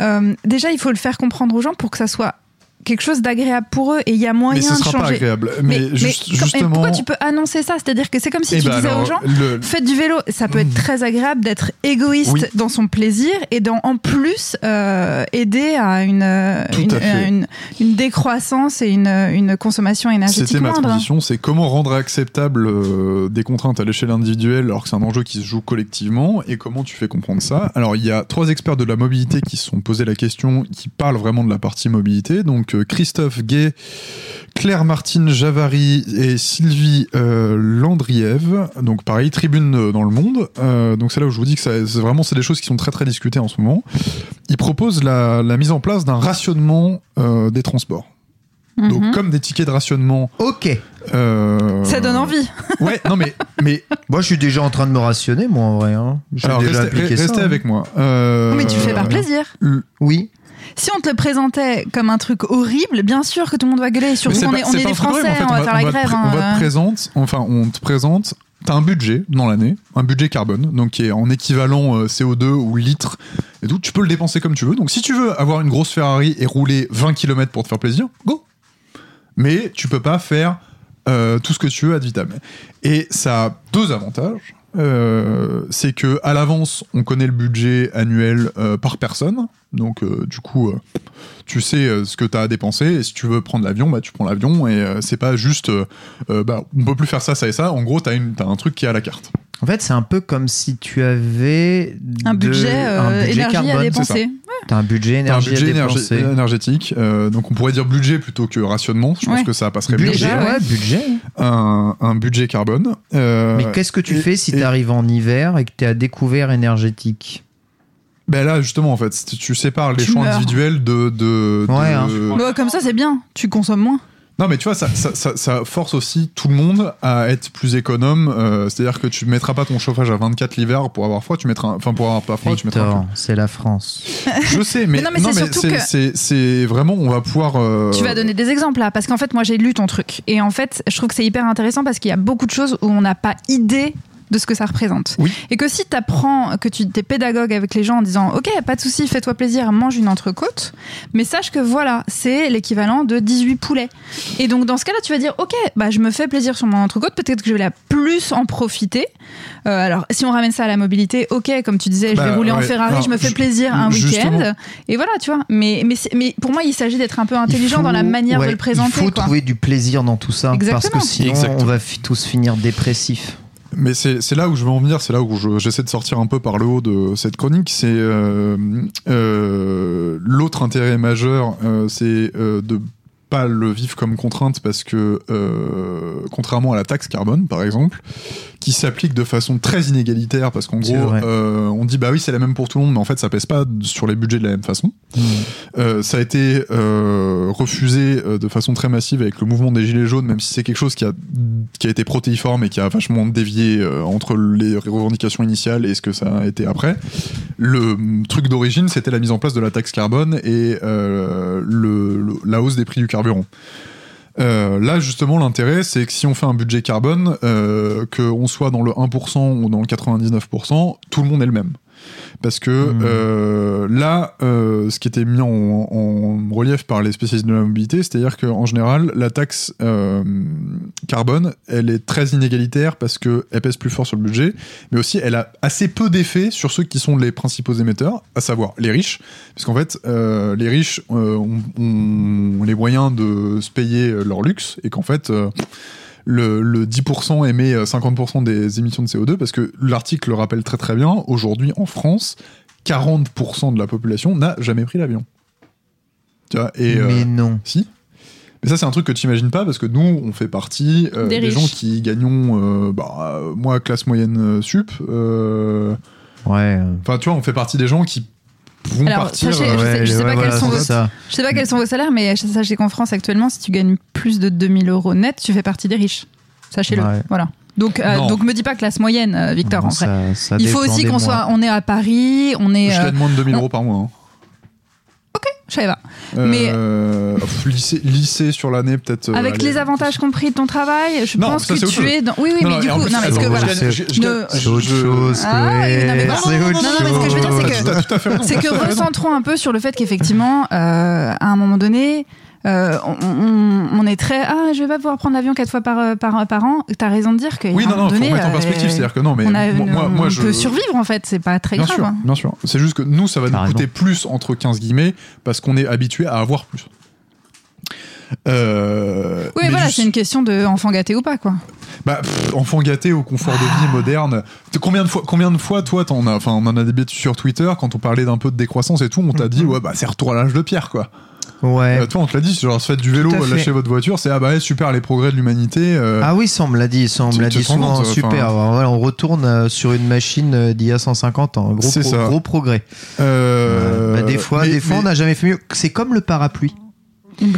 euh, déjà il faut le faire comprendre aux gens pour que ça soit quelque chose d'agréable pour eux et il y a moyen mais ce de sera pas changer. agréable. Mais, juste- comme- mais justement. pourquoi tu peux annoncer ça? C'est-à-dire que c'est comme si eh tu ben disais alors, aux gens le- Faites du vélo, ça peut être très agréable d'être égoïste Oui. dans son plaisir et d'en en plus euh, aider à une, euh, une, à une, une décroissance et une, une consommation énergétique C'était ma transition, c'est comment rendre acceptable euh, des contraintes à l'échelle individuelle alors que c'est un enjeu qui se joue collectivement et comment tu fais comprendre ça? Alors il y a trois experts de la mobilité qui se sont posé la question, qui parlent vraiment de la partie mobilité. Donc euh, Christophe Gay, Claire Martine Javary et Sylvie euh, Landriev. Donc pareil, tribune euh, dans le monde. Euh, donc c'est là où je vous dis que ça- c'est vraiment c'est des choses qui sont très très discutées en ce moment. Ils proposent la, la mise en place d'un rationnement euh, des transports. Mhm. Donc comme des tickets de rationnement. Ok. euh, Ça donne envie. [laughs] Ouais, non mais mais Moi, je suis déjà en train de me rationner, moi, en vrai. Hein. Alors déjà restez, appliqué ça, restez hein. avec moi. Euh, Mais tu le fais par plaisir. Oui. Si on te le présentait comme un truc horrible, bien sûr que tout le monde va gueuler. Surtout qu'on est, on est pas des Français, en fait, on va faire la te grève. hein, On va euh. te présente, enfin on te présente. T'as un budget dans l'année, un budget carbone, donc qui est en équivalent euh, CO2 ou litres et tout. Tu peux le dépenser comme tu veux. Donc si tu veux avoir une grosse Ferrari et rouler 20 km pour te faire plaisir, go. Mais tu peux pas faire euh, tout ce que tu veux ad vitam. Et ça a deux avantages. Euh, c'est que à l'avance, on connaît le budget annuel euh, par personne. Donc euh, du coup, euh, tu sais euh, ce que tu as à dépenser. Et si tu veux prendre l'avion, bah tu prends l'avion. Et euh, c'est pas juste, euh, euh, bah on peut plus faire ça, ça et ça. En gros, t'as une, t'as un truc qui est à la carte. En fait, c'est un peu comme si tu avais Un de- budget, euh, un budget énergie à dépenser. T'as un budget T'as un énergie budget à énergie- dépenser. énergétique. euh, donc on pourrait dire budget plutôt que rationnement. Je pense Ouais. que ça passerait mieux. Budget, Déjà, ouais, ouais. budget. Un, un budget carbone. Euh, Mais qu'est-ce que tu et- fais si et- t'arrives en hiver et que t'es à découvert énergétique? Ben là, justement, en fait, tu- tu sépares les Tu choix meurs. individuels de. de, de- Ouais, hein. Bah, comme ça, c'est bien. Tu consommes moins. Non, mais tu vois, ça, ça, ça- ça force aussi tout le monde à être plus économe. euh, C'est-à-dire que tu mettras pas ton chauffage à 24 l'hiver pour avoir froid, tu mettras. un- Enfin, pour avoir pas froid, tu mettras. c'est la France. Je sais, mais, Mais [laughs] non, mais c'est que- c'est- c'est vraiment, on va pouvoir. euh, Tu vas donner des exemples là, parce qu'en fait, moi j'ai lu ton truc. Et en fait, je trouve que c'est hyper intéressant parce qu'il y a beaucoup de choses où on n'a pas idée de ce que ça représente. Oui. Et que si tu apprends, que tu es pédagogue avec les gens en disant Ok, pas de souci, fais-toi plaisir, mange une entrecôte, mais sache que voilà, c'est l'équivalent de 18 poulets. Et donc dans ce cas-là, tu vas dire Ok, bah, je me fais plaisir sur mon entrecôte, peut-être que je vais la plus en profiter. Euh, alors, si on ramène ça à la mobilité, ok, comme tu disais, je vais Bah, rouler en. Ferrari, Alors, je me fais plaisir un week-end. Et voilà, tu vois. Mais, mais, mais pour moi, il s'agit d'être un peu intelligent dans la manière ouais, de le présenter. Il faut quoi. trouver du plaisir dans tout ça. Exactement. Parce que sinon, Exactement. on va tous finir dépressifs. Mais c'est là où je veux en venir, c'est là où je- j'essaie de sortir un peu par le haut de cette chronique. C'est euh, euh, l'autre intérêt majeur, euh, c'est de pas le vivre comme contrainte parce que euh, contrairement à la taxe carbone par exemple, qui s'applique de façon très inégalitaire parce qu'en gros euh, on dit bah oui c'est la même pour tout le monde mais en fait ça pèse pas sur les budgets de la même façon. Hmm. Euh, ça a été refusé de façon très massive avec le mouvement des Gilets jaunes, même si c'est quelque chose qui a, qui a été protéiforme et qui a vachement dévié entre les revendications initiales et ce que ça a été après. Le mm, truc d'origine, c'était la mise en place de la taxe carbone et le, le- la hausse des prix du Euh, là, justement, l'intérêt, c'est que si on fait un budget carbone, euh, qu'on soit dans le 1% ou dans le 99%, tout le monde est le même. Parce que Mmh. euh, là, euh, ce qui était mis en, en relief par les spécialistes de la mobilité, c'est-à-dire qu'en général, la taxe euh, carbone, elle est très inégalitaire parce qu'elle pèse plus fort sur le budget, mais aussi elle a assez peu d'effet sur ceux qui sont les principaux émetteurs, à savoir les riches, parce qu'en fait, les riches ont, ont les moyens de se payer leur luxe, et qu'en fait... euh, le, le 10% émet euh, 50% des émissions de CO2 parce que l'article le rappelle très très bien. Aujourd'hui, en France, 40% de la population n'a jamais pris l'avion. Tu vois, et euh, Mais non. si. Mais ça, c'est un truc que tu imagines pas parce que nous, on fait partie euh, Des gens qui gagnons, euh, bah, euh, moi, classe moyenne euh, sup. euh, Ouais. Enfin, tu vois, on fait partie des gens qui vont Alors, partir. sachez- je sais- je sais ouais, pas voilà, quels sont vos- ça. Je sais pas quels sont vos salaires, mais sachez qu'en France actuellement, si tu gagnes plus de 2000 euros net, tu fais partie des riches. Sachez-le. Ouais. Voilà. Donc, euh, donc me dis pas classe moyenne, euh, Victor. Non, en vrai. ça- ça Il faut aussi qu'on soit, on est à Paris, on est. je euh, gagne moins de 2000 on- euros par mois. hein. Je savais pas. Mais- Euh, pff, lycée, lycée sur l'année, peut-être. euh, Avec allez, les avantages compris de ton travail, je Non, pense ça, que c'est autre tu chose. es dans. Oui, oui, Non, mais non, du et en coup, plus, non, mais attends, ce que je voilà. gagne- je- je Ne- gagne- C'est autre je- chose, Ah, Chloé. non, mais vraiment, C'est autre non, non, mais ce que je veux dire, c'est que- chose. T'as tout à fait raison, C'est que recentrons un peu sur le fait qu'effectivement, euh, à un moment donné, euh, on, on- on est très ah je vais pas pouvoir prendre l'avion quatre fois par par, par an. T'as raison de dire que Oui, non, non, faut remettre en euh, perspective. C'est-à-dire que non, mais on, a moi, une- moi, moi, on je. peut survivre en fait, c'est pas très Bien grave. sûr, hein. bien sûr. C'est juste que nous, ça va nous coûter plus entre 15 guillemets parce qu'on est habitué à avoir plus. Euh, Oui, mais voilà, juste- c'est une question de enfant gâté ou pas quoi. bah, pff, enfant gâté au confort de vie moderne. Tu- Combien de fois, combien de fois, toi, t'en as, enfin, on en a débattu sur Twitter quand on parlait d'un peu de décroissance et tout, on t'a dit, ouais, bah, c'est retour à l'âge de pierre, quoi. Ouais. Euh, toi, on te l'a dit, genre, faites du vélo, fait. lâchez votre voiture, c'est, ah bah, ouais, super, les progrès de l'humanité. euh, Ah oui, ça on me l'a dit, ça on me l'a dit souvent, compte, super. enfin- Alors, voilà, on retourne euh, sur une machine euh, d'il y a 150 ans, gros, C'est pro- ça. gros progrès. euh. Bah, des fois, mais- des fois mais- on n'a jamais fait mieux. C'est comme le parapluie.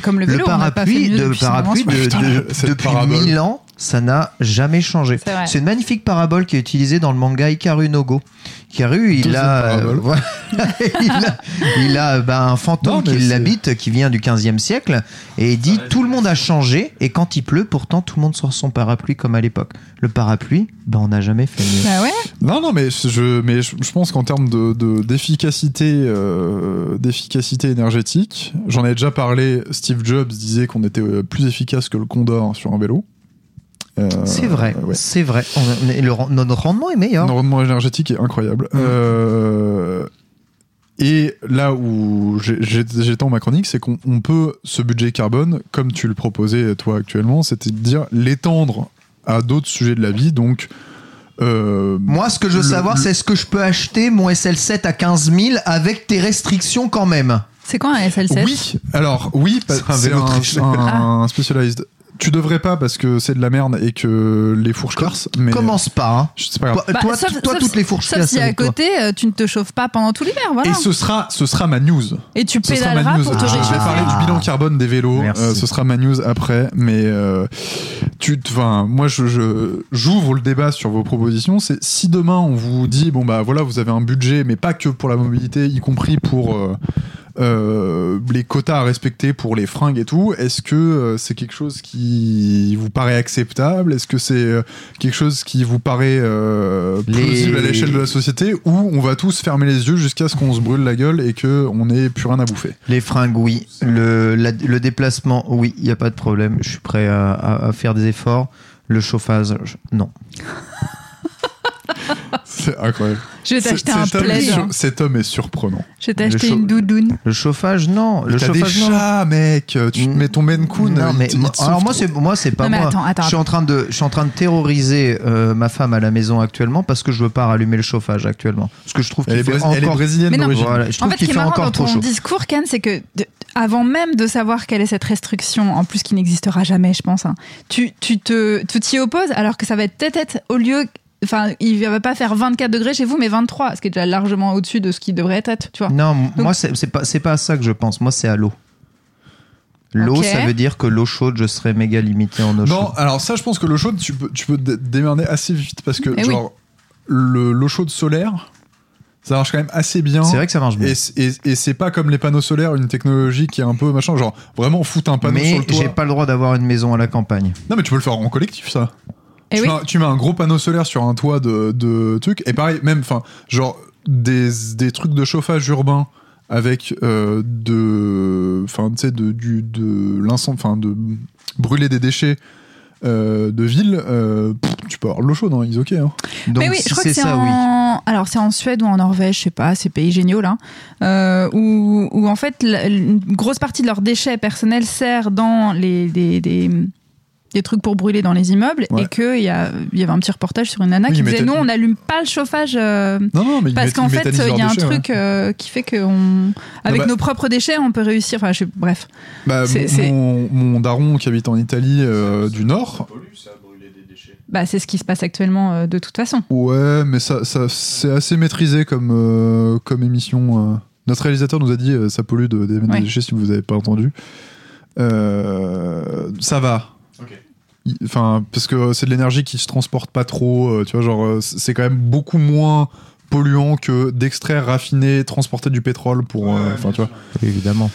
Comme le Le vélo, on pas fait parapluie, mieux de, depuis son parapluie de- de- depuis parabole. 1000 ans, ça n'a jamais changé. C'est une magnifique parabole qui est utilisée dans le manga Ikaru no Go. Ikaru, il a, euh, voilà. [laughs] il a, il a, ben, un fantôme Non, qui l'habite, qui vient du 15e siècle, et il dit tout le monde a changé, et quand il pleut, pourtant tout le monde sort son parapluie comme à l'époque. Le parapluie, ben, on n'a jamais fait mieux. Bah ouais. Non, non, mais je, mais je, je pense qu'en termes de, de- d'efficacité, euh, d'efficacité énergétique, j'en ai déjà parlé. Steve Jobs disait qu'on était euh, plus efficace que le Condor sur un vélo. Euh, c'est vrai, ouais. c'est vrai. On- on est- le ren- notre rendement est meilleur. Notre rendement énergétique est incroyable. Mm. Euh, et là où j'étends ma chronique, c'est qu'on on peut, ce budget carbone, comme tu le proposais toi actuellement, c'était de dire l'étendre à d'autres sujets de la vie. Donc, euh, Moi, ce que je veux Le- savoir, le- c'est est-ce que je peux acheter mon SL7 à 15 000 avec tes restrictions quand même C'est quoi un SL7 Oui, alors oui, C'est un un, triche. un- un specialized. Tu devrais pas parce que c'est de la merde et que les fourches cassent, mais Commence pas. Hein. Je- c'est pas grave. Toi, Bah, toi, sauf- toi, sauf- toutes les fourches Sauf si à toi. côté, euh, tu ne te chauffes pas pendant tout l'hiver, voilà. Et ce sera, ce sera ma news. Et tu Ce sera ma pédaleras news. pour te Je vais réchauffer. parler du bilan carbone des vélos. Euh, ce sera ma news après. Mais euh, tu, enfin, moi, je, je- j'ouvre le débat sur vos propositions. C'est si demain on vous dit bon bah voilà, vous avez un budget, mais pas que pour la mobilité, y compris pour euh, euh, les quotas à respecter pour les fringues et tout. Est-ce que euh, c'est quelque chose qui vous paraît acceptable? Est-ce que c'est euh, quelque chose qui vous paraît euh, plausible Les- à l'échelle de la société ou on va tous fermer les yeux jusqu'à ce qu'on se brûle la gueule et que on ait plus rien à bouffer? Les fringues, oui. Le, la- le déplacement, oui, il n'y a pas de problème. Je suis prêt à, à- à faire des efforts. Le chauffage, non. [laughs] [laughs] C'est incroyable. Je vais t'acheter un homme plaid. sur- cet homme est surprenant. Je vais t'acheter une doudoune. Le chauffage, non. Le T'as des chauffage, non. chats, mec. Tu te Mm. mets ton Maine Coon. Non, mais il alors moi c'est moi c'est pas Non, mais moi. attends, attends, je suis en train de je suis en train de terroriser euh, ma femme à la maison actuellement parce que je veux pas rallumer le chauffage actuellement parce que je trouve Elle qu'il est, fait brés- elle est encore brésilienne Mais non. d'origine. voilà, je En trouve fait, qu'il fait marrant encore dans trop ton chaud. discours, Ken, c'est que de- avant même de savoir quelle est cette restriction, en plus qui n'existera jamais, je pense, hein, tu tu te tu t'y opposes alors que ça va être tête-tête au lieu. Enfin, il va pas faire 24 degrés chez vous, mais 23, ce qui est déjà largement au-dessus de ce qui devrait être, tu vois. Non, moi c'est pas c'est pas à ça que je pense. Moi c'est à l'eau. L'eau, ça veut dire que l'eau chaude, je serais méga limité en eau Non, chaude. alors ça, je pense que l'eau chaude, tu peux, tu peux te démerder assez vite parce que, Eh oui. genre, le- l'eau chaude solaire, ça marche quand même assez bien. C'est vrai que ça marche bien. Et, et, et c'est pas comme les panneaux solaires, une technologie qui est un peu machin, genre vraiment foutre un panneau sur Mais le toit. j'ai pas le droit d'avoir une maison à la campagne. Non, mais tu peux le faire en collectif, ça. Et tu, oui. mets, un- tu mets un gros panneau solaire sur un toit de, de trucs. Et pareil, même, enfin, genre, des, des trucs de chauffage urbain avec euh, de. Enfin, tu sais, de, du- de l'incendie, enfin, de brûler des déchets. euh, de ville, euh, pff, tu peux avoir de l'eau chaude, hein, ils ok. Hein. Donc mais oui, si je crois que c'est oui. en... Alors, c'est en Suède ou en Norvège, je sais pas, ces pays géniaux là, euh, où, où en fait, la- une grosse partie de leurs déchets personnels sert dans les, des, des, des trucs pour brûler dans les immeubles Ouais. et qu'il y, a- y avait un petit reportage sur une nana Oui, qui disait non, on n'allume pas le chauffage euh, Non, non, mais parce qu'en fait, il y a un déchets, truc ouais. euh, qui fait que on... avec bah- nos propres déchets, on peut réussir. Enfin, je... bref. Bah, mon, daron qui habite en Italie euh, du Nord, Bah, c'est ce qui se passe actuellement euh, de toute façon. ouais, mais ça, ça c'est assez maîtrisé comme, euh, comme émission. euh. Notre réalisateur nous a dit euh, ça pollue de, d'émettre Ouais. des déchets si vous n'avez pas entendu. Euh, ça va. Enfin, parce que c'est de l'énergie qui se transporte pas trop, euh, tu vois, genre, euh, c'est quand même beaucoup moins polluant que d'extraire, raffiner, transporter du pétrole pour. euh, Enfin, tu vois. Évidemment.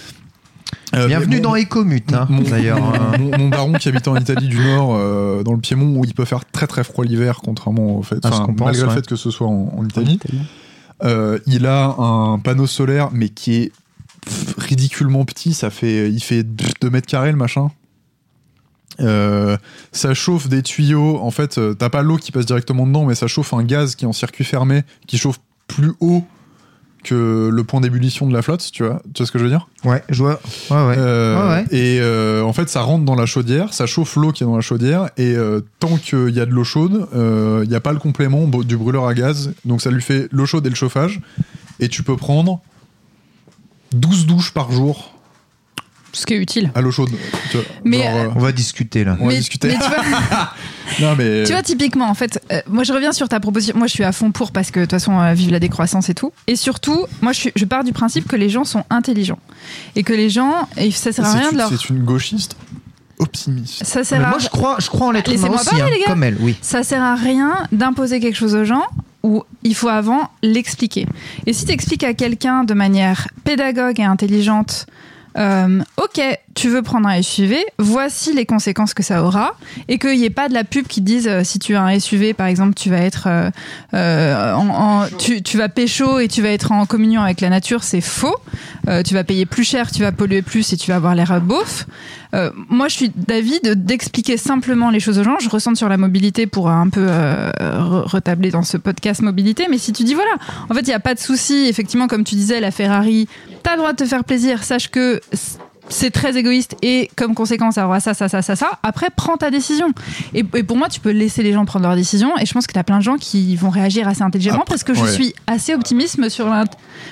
Euh, Bienvenue dans Ecomute, hein, mon, d'ailleurs. mon, mon daron qui habite en Italie du Nord, euh, dans le Piémont, où il peut faire très très froid l'hiver, contrairement au fait, enfin, qu'on pense, malgré le ouais. fait que ce soit en, en Italie, euh, il a un panneau solaire, mais qui est pff, ridiculement petit. Ça fait, il fait 2 mètres carrés le machin. Euh, ça chauffe des tuyaux. En fait, euh, t'as pas l'eau qui passe directement dedans, mais ça chauffe un gaz qui est en circuit fermé, qui chauffe plus haut que le point d'ébullition de la flotte. Tu vois, tu vois ce que je veux dire? Ouais, je vois. Ouais, ouais. euh, Ouais, ouais. Et euh, en fait, ça rentre dans la chaudière, ça chauffe l'eau qui est dans la chaudière, et euh, tant qu'il y a de l'eau chaude, il n'y a pas le complément du brûleur à gaz, donc ça lui fait l'eau chaude et le chauffage, et tu peux prendre 12 douches par jour Ce qui est utile. à l'eau chaude. tu vois. Mais, Genre, euh, euh, On va discuter là. on va discuter. mais tu vois, [laughs] non, mais. Tu vois, typiquement, en fait, euh, moi je reviens sur ta proposition. Moi je suis à fond pour parce que de toute façon, euh, vive la décroissance et tout. Et surtout, moi je, suis, je pars du principe que les gens sont intelligents. Et que les gens, et ça sert à rien une- de leur. c'est une gauchiste optimiste. Ça Mais sert à moi, je crois, je crois en l'être humain Laissez-moi aussi, parler, hein, les gars. comme elle, oui. ça sert à rien d'imposer quelque chose aux gens où il faut avant l'expliquer. Et si tu expliques à quelqu'un de manière pédagogue et intelligente, euh, ok, tu veux prendre un SUV, voici les conséquences que ça aura, et qu'il n'y ait pas de la pub qui dise euh, si tu as un SUV, par exemple, tu vas être, euh, euh, en, en- tu, tu vas pécho et tu vas être en communion avec la nature, c'est faux. Euh, tu vas payer plus cher, tu vas polluer plus et tu vas avoir l'air beauf. Moi, je suis d'avis de- d'expliquer simplement les choses aux gens. Je ressens sur la mobilité pour un peu re- retabler dans ce podcast mobilité. Mais si tu dis voilà, en fait, il n'y a pas de souci. Effectivement, comme tu disais, la Ferrari, t'as le droit de te faire plaisir. Sache que c'est très égoïste et comme conséquence, ça aura ça, ça, ça, ça, ça. Après, prends ta décision. Et, et pour moi, tu peux laisser les gens prendre leur décision. Et je pense que t'as plein de gens qui vont réagir assez intelligemment Après, parce que je suis assez optimiste sur l'int.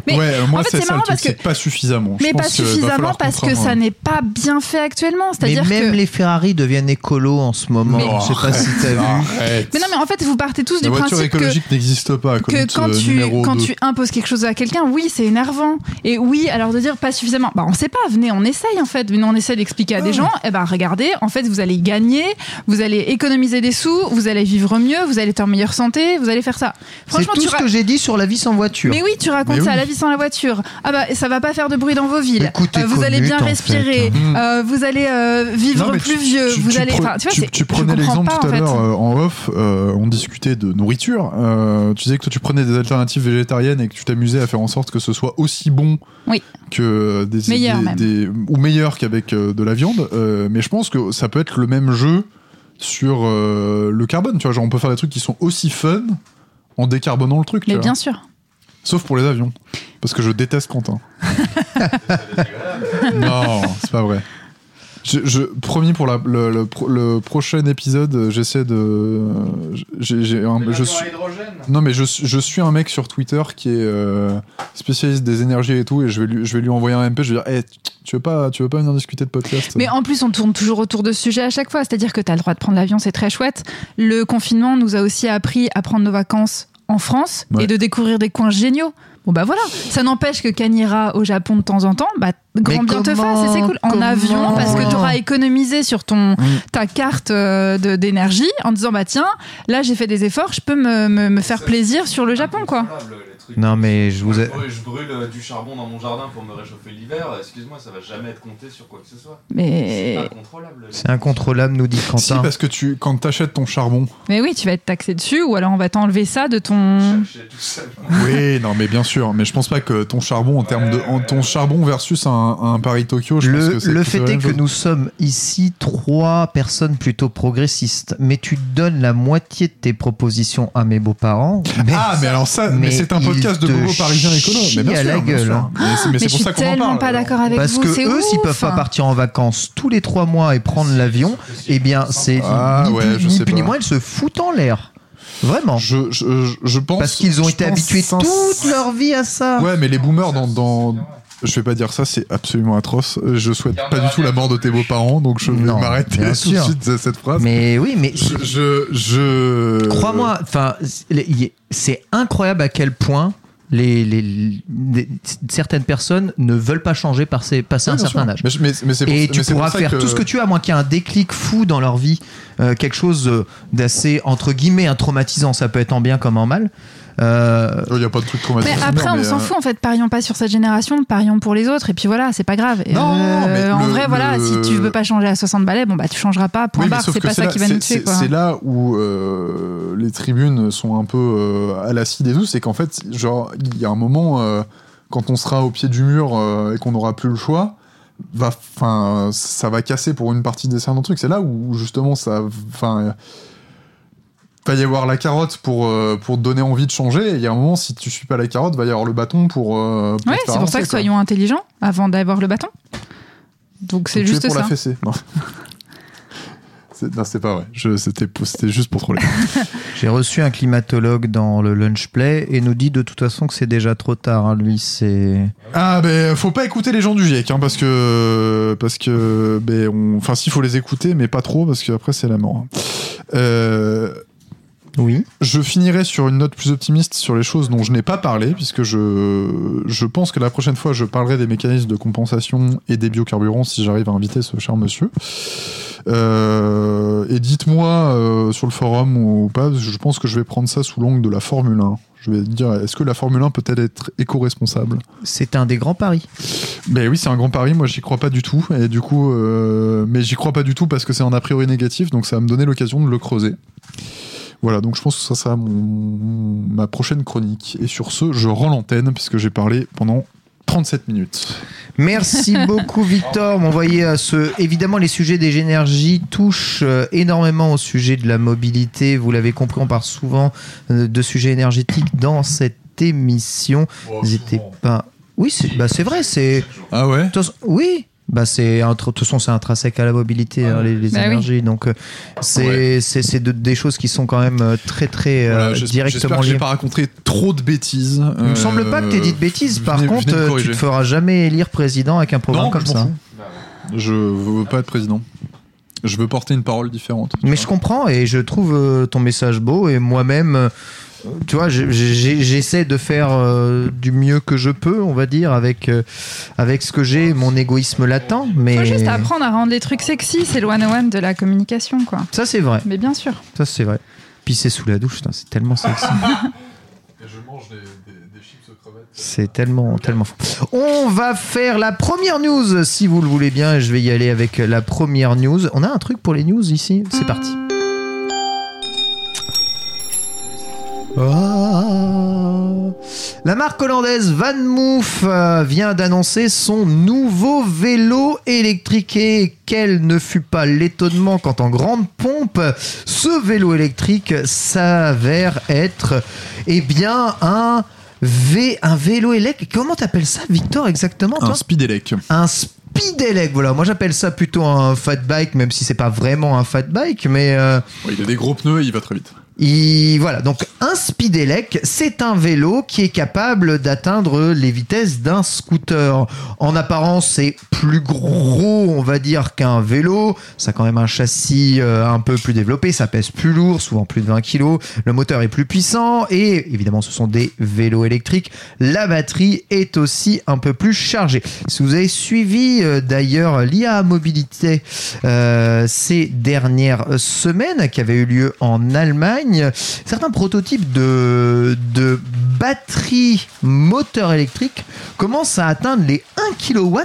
Mais ouais, euh, moi, en fait, c'est ça marrant parce que pas suffisamment. Je mais pas pense suffisamment parce que ça n'est pas bien fait actuellement. C'est-à-dire même que. les Ferrari deviennent écolos en ce moment. Mais- je sais pas si t'as vu. Arrête. Mais non, mais en fait, vous partez tous La du principe que, écologique n'existe pas. que quand, euh, tu, numéro quand deux. tu imposes quelque chose à quelqu'un, oui, c'est énervant. Et oui, alors de dire pas suffisamment. Bah, on sait pas, venez, on essaye en fait. On essaie d'expliquer à des gens. Eh ben, regardez, en fait, vous allez gagner, vous allez économiser des sous, vous allez vivre mieux, vous allez être en meilleure santé, vous allez faire ça. C'est Franchement, tout tu ce ra- que j'ai dit sur la vie sans voiture. Mais oui, tu racontes Mais ça la vie sans la voiture. Ah bah ça va pas faire de bruit dans vos villes. Écoutez, Euh, vous allez bien commute, en fait, respirer. hein. Euh, vous allez euh, vivre Non, plus tu- vieux. tu- vous tu allez. pre- enfin, tu vois, tu, c'est- tu je prenais comprends l'exemple pas, tout en à fait. l'heure euh, en off, euh, on discutait de nourriture. euh, tu disais que toi tu prenais des alternatives végétariennes et que tu t'amusais à faire en sorte que ce soit aussi bon Oui. que des, Meilleur des- même. des- ou meilleur qu'avec euh, de la viande. euh, mais je pense que ça peut être le même jeu sur euh, le carbone. Tu vois, genre on peut faire des trucs qui sont aussi fun en décarbonant le truc. tu Mais vois. bien sûr. Sauf pour les avions. Parce que je déteste Quentin. [laughs] non, c'est pas vrai. Je, je- promis pour la- le, le pro- le prochain épisode, euh, j'essaie de. j'ai- j'ai un- je suis, non, mais je, suis- je suis un mec sur Twitter qui est euh, spécialiste des énergies et tout, et je vais lui, je vais lui envoyer un MP. Je vais dire, Hey, tu veux pas, tu veux pas venir discuter de podcast? Mais en plus, on tourne toujours autour de ce sujet à chaque fois. C'est-à-dire que tu as le droit de prendre l'avion, c'est très chouette. Le confinement nous a aussi appris à prendre nos vacances en France Ouais. et de découvrir des coins géniaux. Bon bah voilà, ça n'empêche que quand ira au Japon de temps en temps, bah grand bien te comment fasse et c'est cool. En avion, parce que tu auras économisé sur ton ta carte euh, de- d'énergie en disant bah tiens, là j'ai fait des efforts, je peux me, me, me faire plaisir sur le Japon quoi. Non, mais je vous ai- Je brûle, je brûle, euh, du charbon dans mon jardin pour me réchauffer l'hiver. Excuse-moi, ça va jamais être compté sur quoi que ce soit. C'est Mais incontrôlable. C'est incontrôlable, nous dit Si, Quentin. parce que tu, quand t'achètes ton charbon. mais oui, tu vas être taxé dessus ou alors on va t'enlever ça de ton tout seul. Oui, non, mais bien sûr. Mais je pense pas que ton charbon, en termes de, en- ton charbon versus un, un Paris Tokyo, je pense Le, que c'est le c'est fait est que chose. nous sommes ici trois personnes plutôt progressistes, mais tu donnes la moitié de tes propositions à mes beaux-parents. Ah, mais alors ça, mais, mais c'est un ils podcast de parisiens écolos. chient Mais bien à sûr, la bien gueule, sûr. hein. Mais c'est, mais Mais c'est je pour suis ça qu'on en tellement parle. pas d'accord avec Parce vous, que c'est eux, s'ils ouf. peuvent pas partir en vacances tous les trois mois et prendre l'avion, eh bien, c'est Ah, ni ouais, plus, je ni sais plus ni pas. moins, ils se foutent en l'air. Vraiment. Je, je, je- je pense. Parce qu'ils ont je été pense habitués toute leur vie à ça. Ouais, mais les boomers dans, dans. Je vais pas dire ça, c'est absolument atroce. Je souhaite pas du tout la mort de tes beaux-parents, donc je vais m'arrêter [laughs] tout de suite à cette phrase. Mais oui, mais je, je, je- Crois-moi, enfin, c'est incroyable à quel point les, les- les- certaines personnes ne veulent pas changer par ces, passer Ouais, un certain sûr. âge. Mais, je- mais- mais c'est pour- Et mais tu pourras faire tout ce que tu as, à moins qu'il y ait un déclic fou dans leur vie, euh, quelque chose euh, d'assez, entre guillemets, un traumatisant, ça peut être en bien comme en mal. Euh, Il n'y a pas de truc traumatisant. Mais après, on s'en euh, fout en fait. Parions pas sur cette génération, parions pour les autres. Et puis voilà, c'est pas grave. Non, mais en le- vrai, voilà, si tu veux pas changer à 60 balais, bon bah tu changeras pas. Point Oui, barre. C'est pas ça là- qui va nous tuer. c'est- quoi. C'est là où euh, les tribunes sont un peu euh, à l'acide et tout, c'est qu'en fait, genre, il y a un moment, euh, quand on sera au pied du mur euh, et qu'on n'aura plus le choix, va, enfin, ça va casser pour une partie des certains trucs. C'est là où justement ça, enfin, va y avoir la carotte pour euh, pour te donner envie de changer. Et il y a un moment, si tu suis pas la carotte, va y avoir le bâton pour. euh, pour Ouais, c'est pour ça que quoi. soyons intelligents avant d'avoir le bâton. Donc c'est juste pour ça. la fessée. Non. [laughs] C'est- Non, c'est pas vrai. Je- C'était c'était juste pour troller. [laughs] J'ai reçu un climatologue dans le lunch play et nous dit de toute façon que c'est déjà trop tard. hein. Lui, c'est. Ah ben faut pas écouter les gens du GIEC hein, parce que parce que ben on enfin s'il faut les écouter mais pas trop parce que après c'est la mort. hein. Euh, Oui. je finirai sur une note plus optimiste sur les choses dont je n'ai pas parlé puisque je je pense que la prochaine fois je parlerai des mécanismes de compensation et des biocarburants si j'arrive à inviter ce cher monsieur. Euh, et dites-moi euh, sur le forum ou pas, parce que je pense que je vais prendre ça sous l'angle de la Formule 1. Je vais dire, est-ce que la Formule 1 peut-elle être éco-responsable? C'est un des grands paris. ben oui, c'est un grand pari. Moi, j'y crois pas du tout. Et du coup, euh, mais j'y crois pas du tout parce que c'est un a priori négatif. Donc, ça va me donner l'occasion de le creuser. Voilà. Donc, je pense que ça sera mon, ma prochaine chronique. Et sur ce, je rends l'antenne puisque j'ai parlé pendant 37 minutes. Merci [laughs] beaucoup, Victor. Vous voyez, euh, ce, évidemment, les sujets des énergies touchent euh, énormément au sujet de la mobilité. Vous l'avez compris, on parle souvent euh, de sujets énergétiques dans cette émission. N'hésitez pas. Oui, c'est bah, c'est vrai. C'est Ah ouais? oui. Bah c'est de toute façon c'est intrinsèque à la mobilité hein, les, les Bah oui. énergies donc euh, c'est Ouais. c'est c'est de- des choses qui sont quand même euh, très très euh, Voilà, J'espère directement que j'ai liées. pas raconté trop de bêtises. Il me semble pas que tu dit de bêtises. Par contre, tu te feras jamais élire président avec un programme non, comme je ça. Je veux pas être président. Je veux porter une parole différente. Mais vois. je comprends et je trouve ton message beau et moi-même, tu vois, j'essaie de faire euh, du mieux que je peux, on va dire, avec, euh, avec ce que j'ai, mon égoïsme latent. Mais Faut juste apprendre à rendre les trucs sexy, c'est le one-on-one de la communication, quoi. ça, c'est vrai. Mais bien sûr. Ça, c'est vrai. Pisser sous la douche, c'est tellement sexy. [laughs] je mange des, chips aux crevettes. C'est tellement, tellement fou. On va faire la première news, si vous le voulez bien. et Je vais y aller avec la première news. On a un truc pour les news ici? C'est parti. Ah. La marque hollandaise Van Moof euh, vient d'annoncer son nouveau vélo électrique et quel ne fut pas l'étonnement quand en grande pompe ce vélo électrique s'avère être eh bien un V, un vélo électrique. Comment t'appelles ça, Victor, exactement toi? Un speedelec. un speedelec. Voilà, moi j'appelle ça plutôt un fat bike, même si c'est pas vraiment un fat bike, mais euh, Ouais, il a des gros pneus et il va très vite. Il, voilà. Donc un speedelec, c'est un vélo qui est capable d'atteindre les vitesses d'un scooter. En apparence, c'est plus gros, on va dire, qu'un vélo. Ça a quand même un châssis euh, un peu plus développé, ça pèse plus lourd, souvent plus de 20 kg. Le moteur est plus puissant et évidemment, ce sont des vélos électriques. La batterie est aussi un peu plus chargée. Si vous avez suivi euh, d'ailleurs l'IA Mobilité euh, ces dernières semaines qui avait eu lieu en Allemagne, certains prototypes de, de batteries moteur électrique commencent à atteindre les 1 kW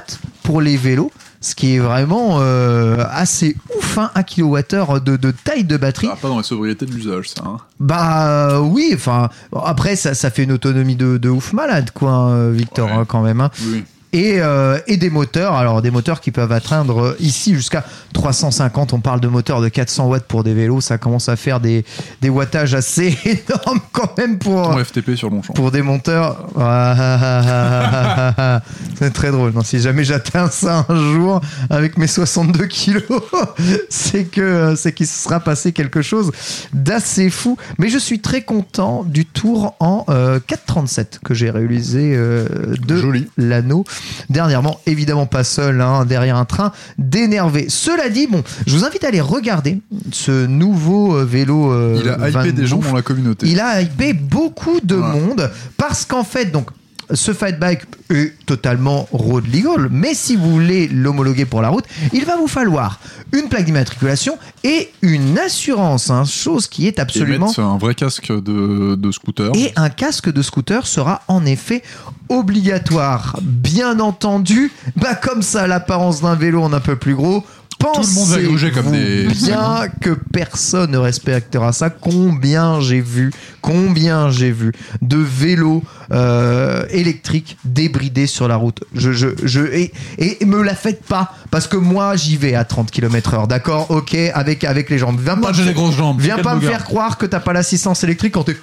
pour les vélos. Ce qui est vraiment euh, assez ouf, hein, 1 kWh de, de taille de batterie. Ah, pas dans la sobriété de l'usage, ça. hein. Bah oui, enfin bon, après ça, ça fait une autonomie de, de ouf malade quoi, hein, Victor Ouais. hein, quand même. hein. Oui. Et, euh, et des moteurs, alors des moteurs qui peuvent atteindre euh, ici jusqu'à 350. On parle de moteurs de 400 watts pour des vélos, ça commence à faire des, des wattages assez [laughs] énormes quand même pour, Ton FTP sur Longchamp. pour des monteurs. [laughs] C'est très drôle. Non, si jamais j'atteins ça un jour avec mes 62 kilos, [laughs] c'est que c'est qu'il se sera passé quelque chose d'assez fou. Mais je suis très content du tour en euh, 437 que j'ai réalisé euh, de l'anneau dernièrement. Évidemment pas seul, hein, derrière un train d'énervé. Cela dit, bon, je vous invite à aller regarder ce nouveau euh, vélo. euh, Il a hypé des gens dans la communauté. Il a hypé beaucoup de Ouais. monde parce qu'en fait, donc, ce fight bike est totalement road legal, mais si vous voulez l'homologuer pour la route, il va vous falloir une plaque d'immatriculation et une assurance, hein, chose qui est absolument mettre un vrai casque de, de scooter. et un casque de scooter sera en effet obligatoire. Bien entendu, bah comme ça, l'apparence d'un vélo en un peu plus gros. Le monde va gruger comme des- Bien que personne ne respectera ça. Combien j'ai vu, combien j'ai vu de vélos euh, électriques débridés sur la route? Je, je, je, et, et me la faites pas parce que moi j'y vais à 30 km/h. D'accord, ok, avec avec les jambes. Viens Moi pas des grosses jambes. Viens pas me faire croire que t'as pas l'assistance électrique quand t'es.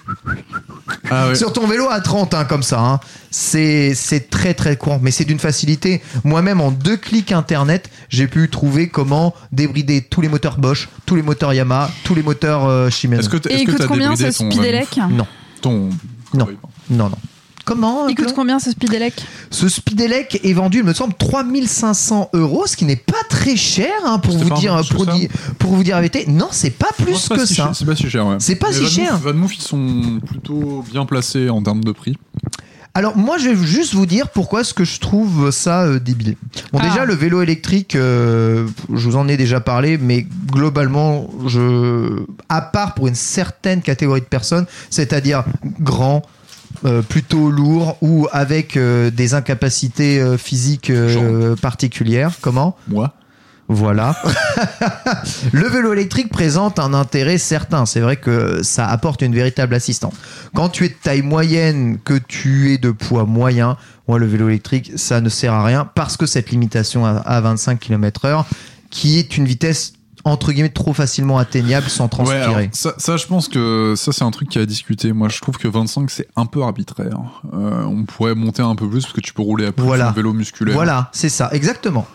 Ah sur ton vélo à 30, hein, comme ça. hein. C'est c'est très très courant, mais c'est d'une facilité. Moi-même, en deux clics internet, j'ai pu trouver comment débrider tous les moteurs Bosch, tous les moteurs Yamaha, tous les moteurs euh, Shimano. Est-ce que t- Et est-ce il que coûte t'as combien ce débridé ton Speedelec Non, ton Non. Non, non. Comment Il coûte Claude? combien ce Speedelec Ce Speedelec est vendu, il me semble, 3500 euros, ce qui n'est pas très cher hein, pour C'était vous pas un dire peu plus pour, que ça? di- pour vous dire la vérité. Non, c'est pas Non, plus c'est pas que si ça. cher, C'est pas si cher, ouais. C'est pas Mais si Van cher. Moof- Van Moof, ils sont plutôt bien placés en termes de prix. Alors moi je vais juste vous dire pourquoi est-ce que je trouve ça euh, débile. Bon Ah. déjà le vélo électrique, euh, je vous en ai déjà parlé, mais globalement je, à part pour une certaine catégorie de personnes, c'est-à-dire grand, euh, plutôt lourd ou avec euh, des incapacités euh, physiques euh, particulières, comment? Moi? Voilà. [laughs] le vélo électrique présente un intérêt certain. C'est vrai que ça apporte une véritable assistance. Quand tu es de taille moyenne, que tu es de poids moyen, moi, le vélo électrique, ça ne sert à rien parce que cette limitation à, à 25 km heure, qui est une vitesse entre guillemets trop facilement atteignable sans Ouais, transpirer. alors, ça, ça, je pense que ça, c'est un truc qui a discuté. Moi, je trouve que 25, c'est un peu arbitraire. Euh, on pourrait monter un peu plus parce que tu peux rouler à plus Voilà. le vélo musculaire. voilà, c'est ça, exactement.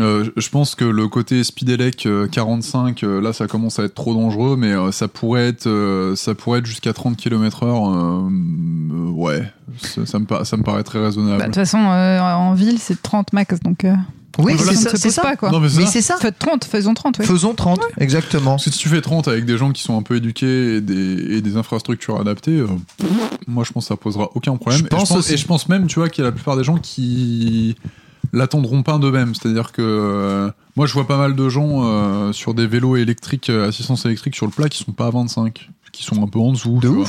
Euh, je pense que le côté Speedelec euh, 45, euh, là, ça commence à être trop dangereux, mais euh, ça pourrait être, euh, ça pourrait être jusqu'à 30 km/h. euh, euh, ouais, ça, ça me, pa- ça me paraît très Bah, raisonnable. De toute façon, euh, en ville, c'est 30 max, donc euh, Oui, Voilà. c'est ça ça. ne se c'est pose ça. pas, quoi. non, mais c'est Mais ça. Faites 30, faisons 30, oui. Faisons 30, exactement. Si tu fais 30 avec des gens qui sont un peu éduqués et des, et des infrastructures adaptées, euh, moi je pense que ça posera aucun problème. Je Et pense aussi. et je pense même, tu vois, qu'il y a la plupart des gens qui l'attendront pas d'eux-mêmes. C'est-à-dire que euh, moi je vois pas mal de gens euh, sur des vélos électriques, euh, assistance électrique sur le plat qui sont pas à 25, qui sont un peu en dessous. De vois.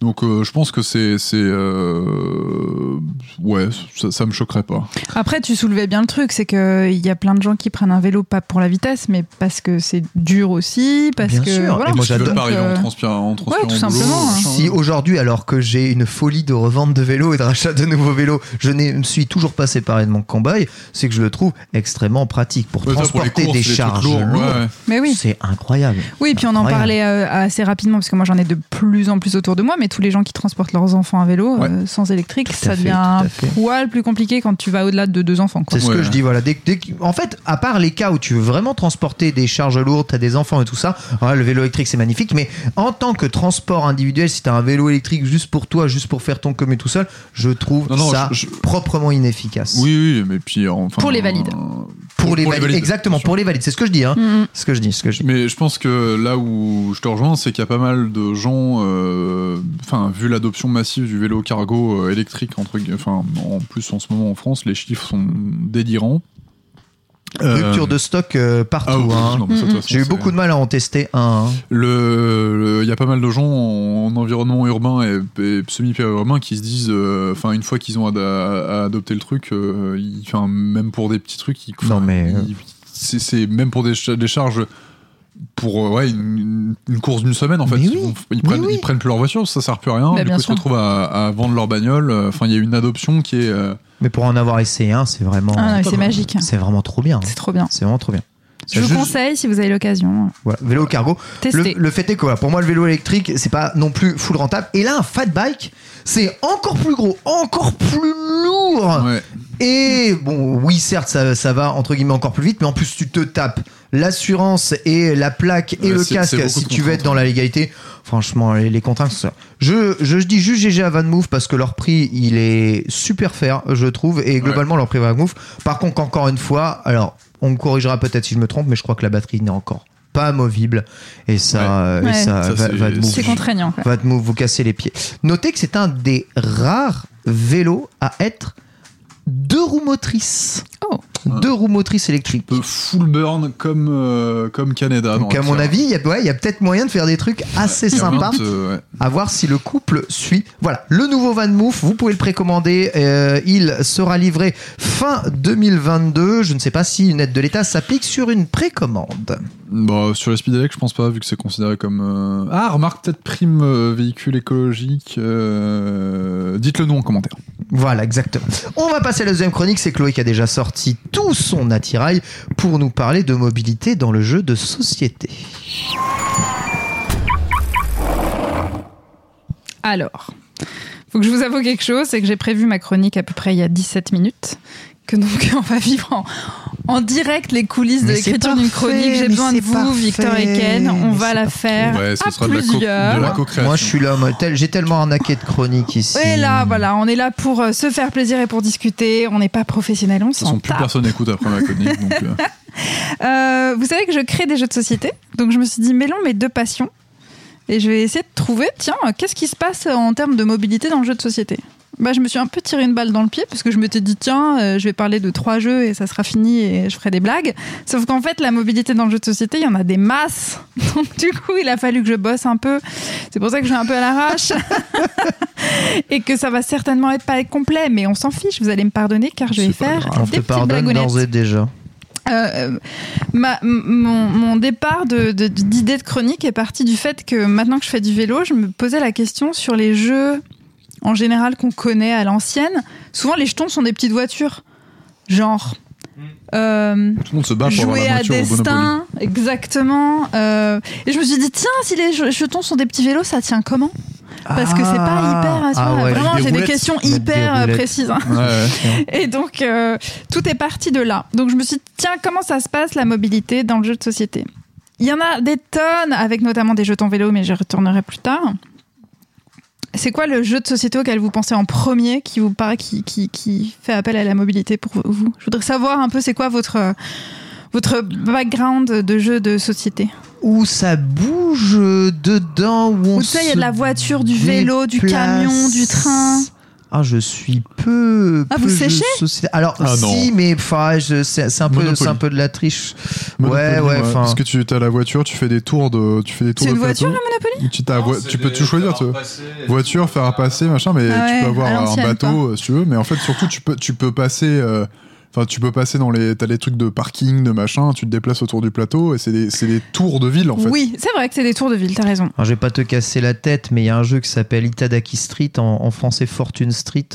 Donc euh, je pense que c'est. c'est euh, ouais, ça, ça me choquerait pas. Après, tu soulevais bien le truc, c'est qu'il y a plein de gens qui prennent un vélo pas pour la vitesse, mais parce que c'est dur aussi, parce Bien que. sûr. Voilà. Et moi, j'adore. pas arriver Euh, en transpirant, en transpirant tout au boulot, simplement, hein. machin. Si aujourd'hui, alors que j'ai une folie de revente de vélos et de rachat de nouveaux vélos, je ne me suis toujours pas séparé de mon cowboy, c'est que je le trouve extrêmement pratique pour Ouais, ça, pour transporter courses, des charges lourdes. ouais, ouais. Mais oui. C'est incroyable. Oui, puis on en parlait euh, assez rapidement, parce que moi j'en ai de plus en plus autour de moi, mais tous les gens qui transportent leurs enfants à vélo Ouais. euh, sans électrique, ça fait, devient un poil plus compliqué quand tu vas au-delà de deux enfants. C'est ce Ouais. que je dis, voilà. Dès, dès que- en fait, à part les cas où tu veux vraiment transporter des charges lourdes, t'as des enfants et tout ça, voilà, le vélo électrique c'est magnifique, mais en tant que transport individuel, si t'as un vélo électrique juste pour toi, juste pour faire ton commun tout seul, je trouve Non, non, ça je- je- proprement inefficace. Oui, oui, mais puis enfin. Pour les valides. euh, Pour, les, pour les valides. Exactement, pour les valides. C'est ce que je dis, hein. Mhm. C'est ce que je dis, ce que je dis. Mais je pense que là où je te rejoins, c'est qu'il y a pas mal de gens, euh, enfin, vu l'adoption massive du vélo cargo euh, électrique, entre, enfin, en plus en ce moment en France, les chiffres sont délirants. Euh, Rupture de stock euh, partout. ah oui, hein. J'ai eu beaucoup de mal à en tester un. hein. Le, il y a pas mal de gens en, en environnement urbain et, et semi-périurbain qui se disent, euh, enfin, une fois qu'ils ont ad- à- adopté le truc, ils- même pour des petits trucs, ils, Non, mais, c'est même pour des charges pour euh, ouais, une, une course d'une semaine en fait. Ils, prennent, oui. ils prennent plus leur voiture, ça sert plus à rien. Bah, du coup, ils se retrouvent à, à vendre leur bagnole. Enfin, il y a une adoption qui est. euh, Mais pour en avoir essayé un, c'est vraiment, Ah, c'est magique. c'est vraiment trop bien. C'est trop bien. C'est vraiment trop bien. Je vous Juste- conseille, si vous avez l'occasion, Voilà, vélo cargo. Le, testez. le fait est que voilà, pour moi, le vélo électrique, c'est pas non plus full rentable. Et là, un fat bike, c'est encore plus gros, encore plus lourd. ouais. Et bon, oui, certes, ça, ça va entre guillemets encore plus vite, mais en plus, tu te tapes l'assurance et la plaque et Ouais, le casque si tu veux être dans la légalité. Franchement, les, les contraintes, c'est ça. Je, je, je dis juste GG à Van Move parce que leur prix, il est super fair, je trouve, et globalement, leur prix Van Move. Par contre, encore une fois, alors, on me corrigera peut-être si je me trompe, mais je crois que la batterie n'est encore pas amovible. Et ça, Ouais. euh, et Ouais. ça, Ça, va, c'est- va de move. c'est contraignant. Va move, vous casser les pieds. Notez que c'est un des rares vélos à être deux roues motrices. Oh. Deux roues motrices électriques. peu full burn comme euh, comme Canada. Donc à mon avis, il y a, ouais, il y a peut-être moyen de faire des trucs assez sympas. À voir si le couple suit. Voilà, le nouveau Van Moof, vous pouvez le précommander. Euh, il sera livré fin 2022. Je ne sais pas si une aide de l'État s'applique sur une précommande. Bah, sur les Speedelec, je pense pas, vu que c'est considéré comme. euh, Ah, remarque peut-être prime euh, véhicule écologique. euh, Dites-le nous en commentaire. Voilà, exactement. On va passer à la deuxième chronique. C'est Chloé qui a déjà sorti tout son attirail pour nous parler de mobilité dans le jeu de société. Alors, faut que je vous avoue quelque chose, c'est que j'ai prévu ma chronique à peu près il y a 17 minutes. Que donc [laughs] on va vivre en, en direct les coulisses de Mais l'écriture d'une chronique. J'ai besoin de vous, parfait, Victor et Ken. On mais va la parfait. faire Ouais, ce à sera de la, co- plusieurs. de la co-création. Moi, je suis là, j'ai tellement arnaqué de chroniques ici. Et là, voilà, on est là pour euh, se faire plaisir et pour discuter. On n'est pas professionnel, on De toute façon, s'en plus personne n'écoute après ma chronique. Donc, euh, [laughs] Euh, vous savez que je crée des jeux de société, donc je me suis dit mêlons mes deux passions et je vais essayer de trouver, tiens, qu'est-ce qui se passe en termes de mobilité dans le jeu de société? Bah, je me suis un peu tiré une balle dans le pied parce que je m'étais dit tiens euh, je vais parler de trois jeux et ça sera fini et je ferai des blagues. Sauf qu'en fait la mobilité dans le jeu de société il y en a des masses. [laughs] Donc du coup il a fallu que je bosse un peu. C'est pour ça que je suis un peu à l'arrache. [laughs] Et que ça va certainement être pas complet mais on s'en fiche vous allez me pardonner car je vais faire On des te petites blagounettes. déjà. euh, ma- m- mon, mon départ de- de- d'idée de, chronique est parti du fait que maintenant que je fais du vélo, je me posais la question sur les jeux en général qu'on connaît à l'ancienne. Souvent, les jetons sont des petites voitures. Genre. euh, tout le monde se bat pour avoir la à voiture au destin, exactement. Euh, et je me suis dit, tiens, si les je- jetons sont des petits vélos, ça tient comment? Parce que c'est pas hyper. Ah moment-là. ouais. Vraiment, j'ai des questions des hyper euh, précises. hein. Ouais, ouais. [laughs] Et donc, euh, tout est parti de là. Donc, je me suis dit, tiens, comment ça se passe la mobilité dans le jeu de société? Il y en a des tonnes, avec notamment des jetons vélo, mais j'y retournerai plus tard. C'est quoi le jeu de société auquel vous pensez en premier, qui vous paraît qui, qui, qui fait appel à la mobilité pour vous? Je voudrais savoir un peu, c'est quoi votre, votre background de jeu de société. Où ça bouge dedans, où on Où il y a de la voiture, du vélo, du camion, du train? Ah, je suis peu. Ah, peu vous séchez? société. Alors, Ah, si, mais enfin, je- c'est c'est un, peu- un peu de la triche. Monopoly, ouais, ouais, enfin. Parce que tu as la voiture, tu fais des tours de, tu fais des tours C'est de une voiture, plateau. la Monopoly? Tu, t'as Non, vo- c'est tu peux tout choisir. faire tu- passer, Voiture, faire passer, machin, mais Ah tu peux avoir un bateau euh, si tu veux. Mais en fait, surtout, tu peux, tu peux passer. euh, Enfin, tu peux passer dans les. T'as les trucs de parking, de machin, tu te déplaces autour du plateau et c'est des, c'est des tours de ville en fait. Oui, c'est vrai que c'est des tours de ville, t'as raison. Alors, je vais pas te casser la tête, mais il y a un jeu qui s'appelle Itadaki Street, en, en français Fortune Street,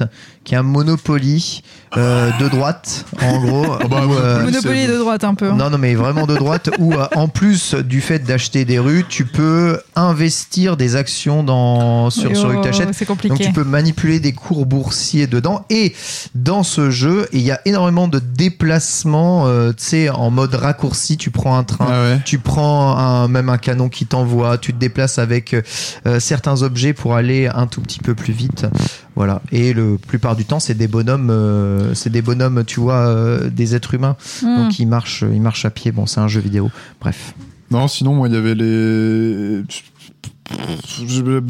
qui est un Monopoly euh, de droite, en gros. Ah bah, où, euh, Monopoly, de droite un peu. hein. Non, non, mais vraiment de droite, où euh, en plus du fait d'acheter des rues, tu peux investir des actions dans, sur, sur rue que Oh, t'achètes. C'est Donc compliqué. tu peux manipuler des cours boursiers dedans. Et dans ce jeu, il y a énormément de déplacements, euh, tu sais, en mode raccourci. Tu prends un train, Ah ouais. tu prends un, même un canon qui t'envoie, tu te déplaces avec euh, certains objets pour aller un tout petit peu plus vite. Voilà. Et le plupart du temps, c'est des bonhommes, euh, c'est des bonhommes, tu vois, euh, des êtres humains. Hmm. Donc ils marchent, ils marchent à pied. Bon, c'est un jeu vidéo. Bref. Non, sinon, moi, il y avait les.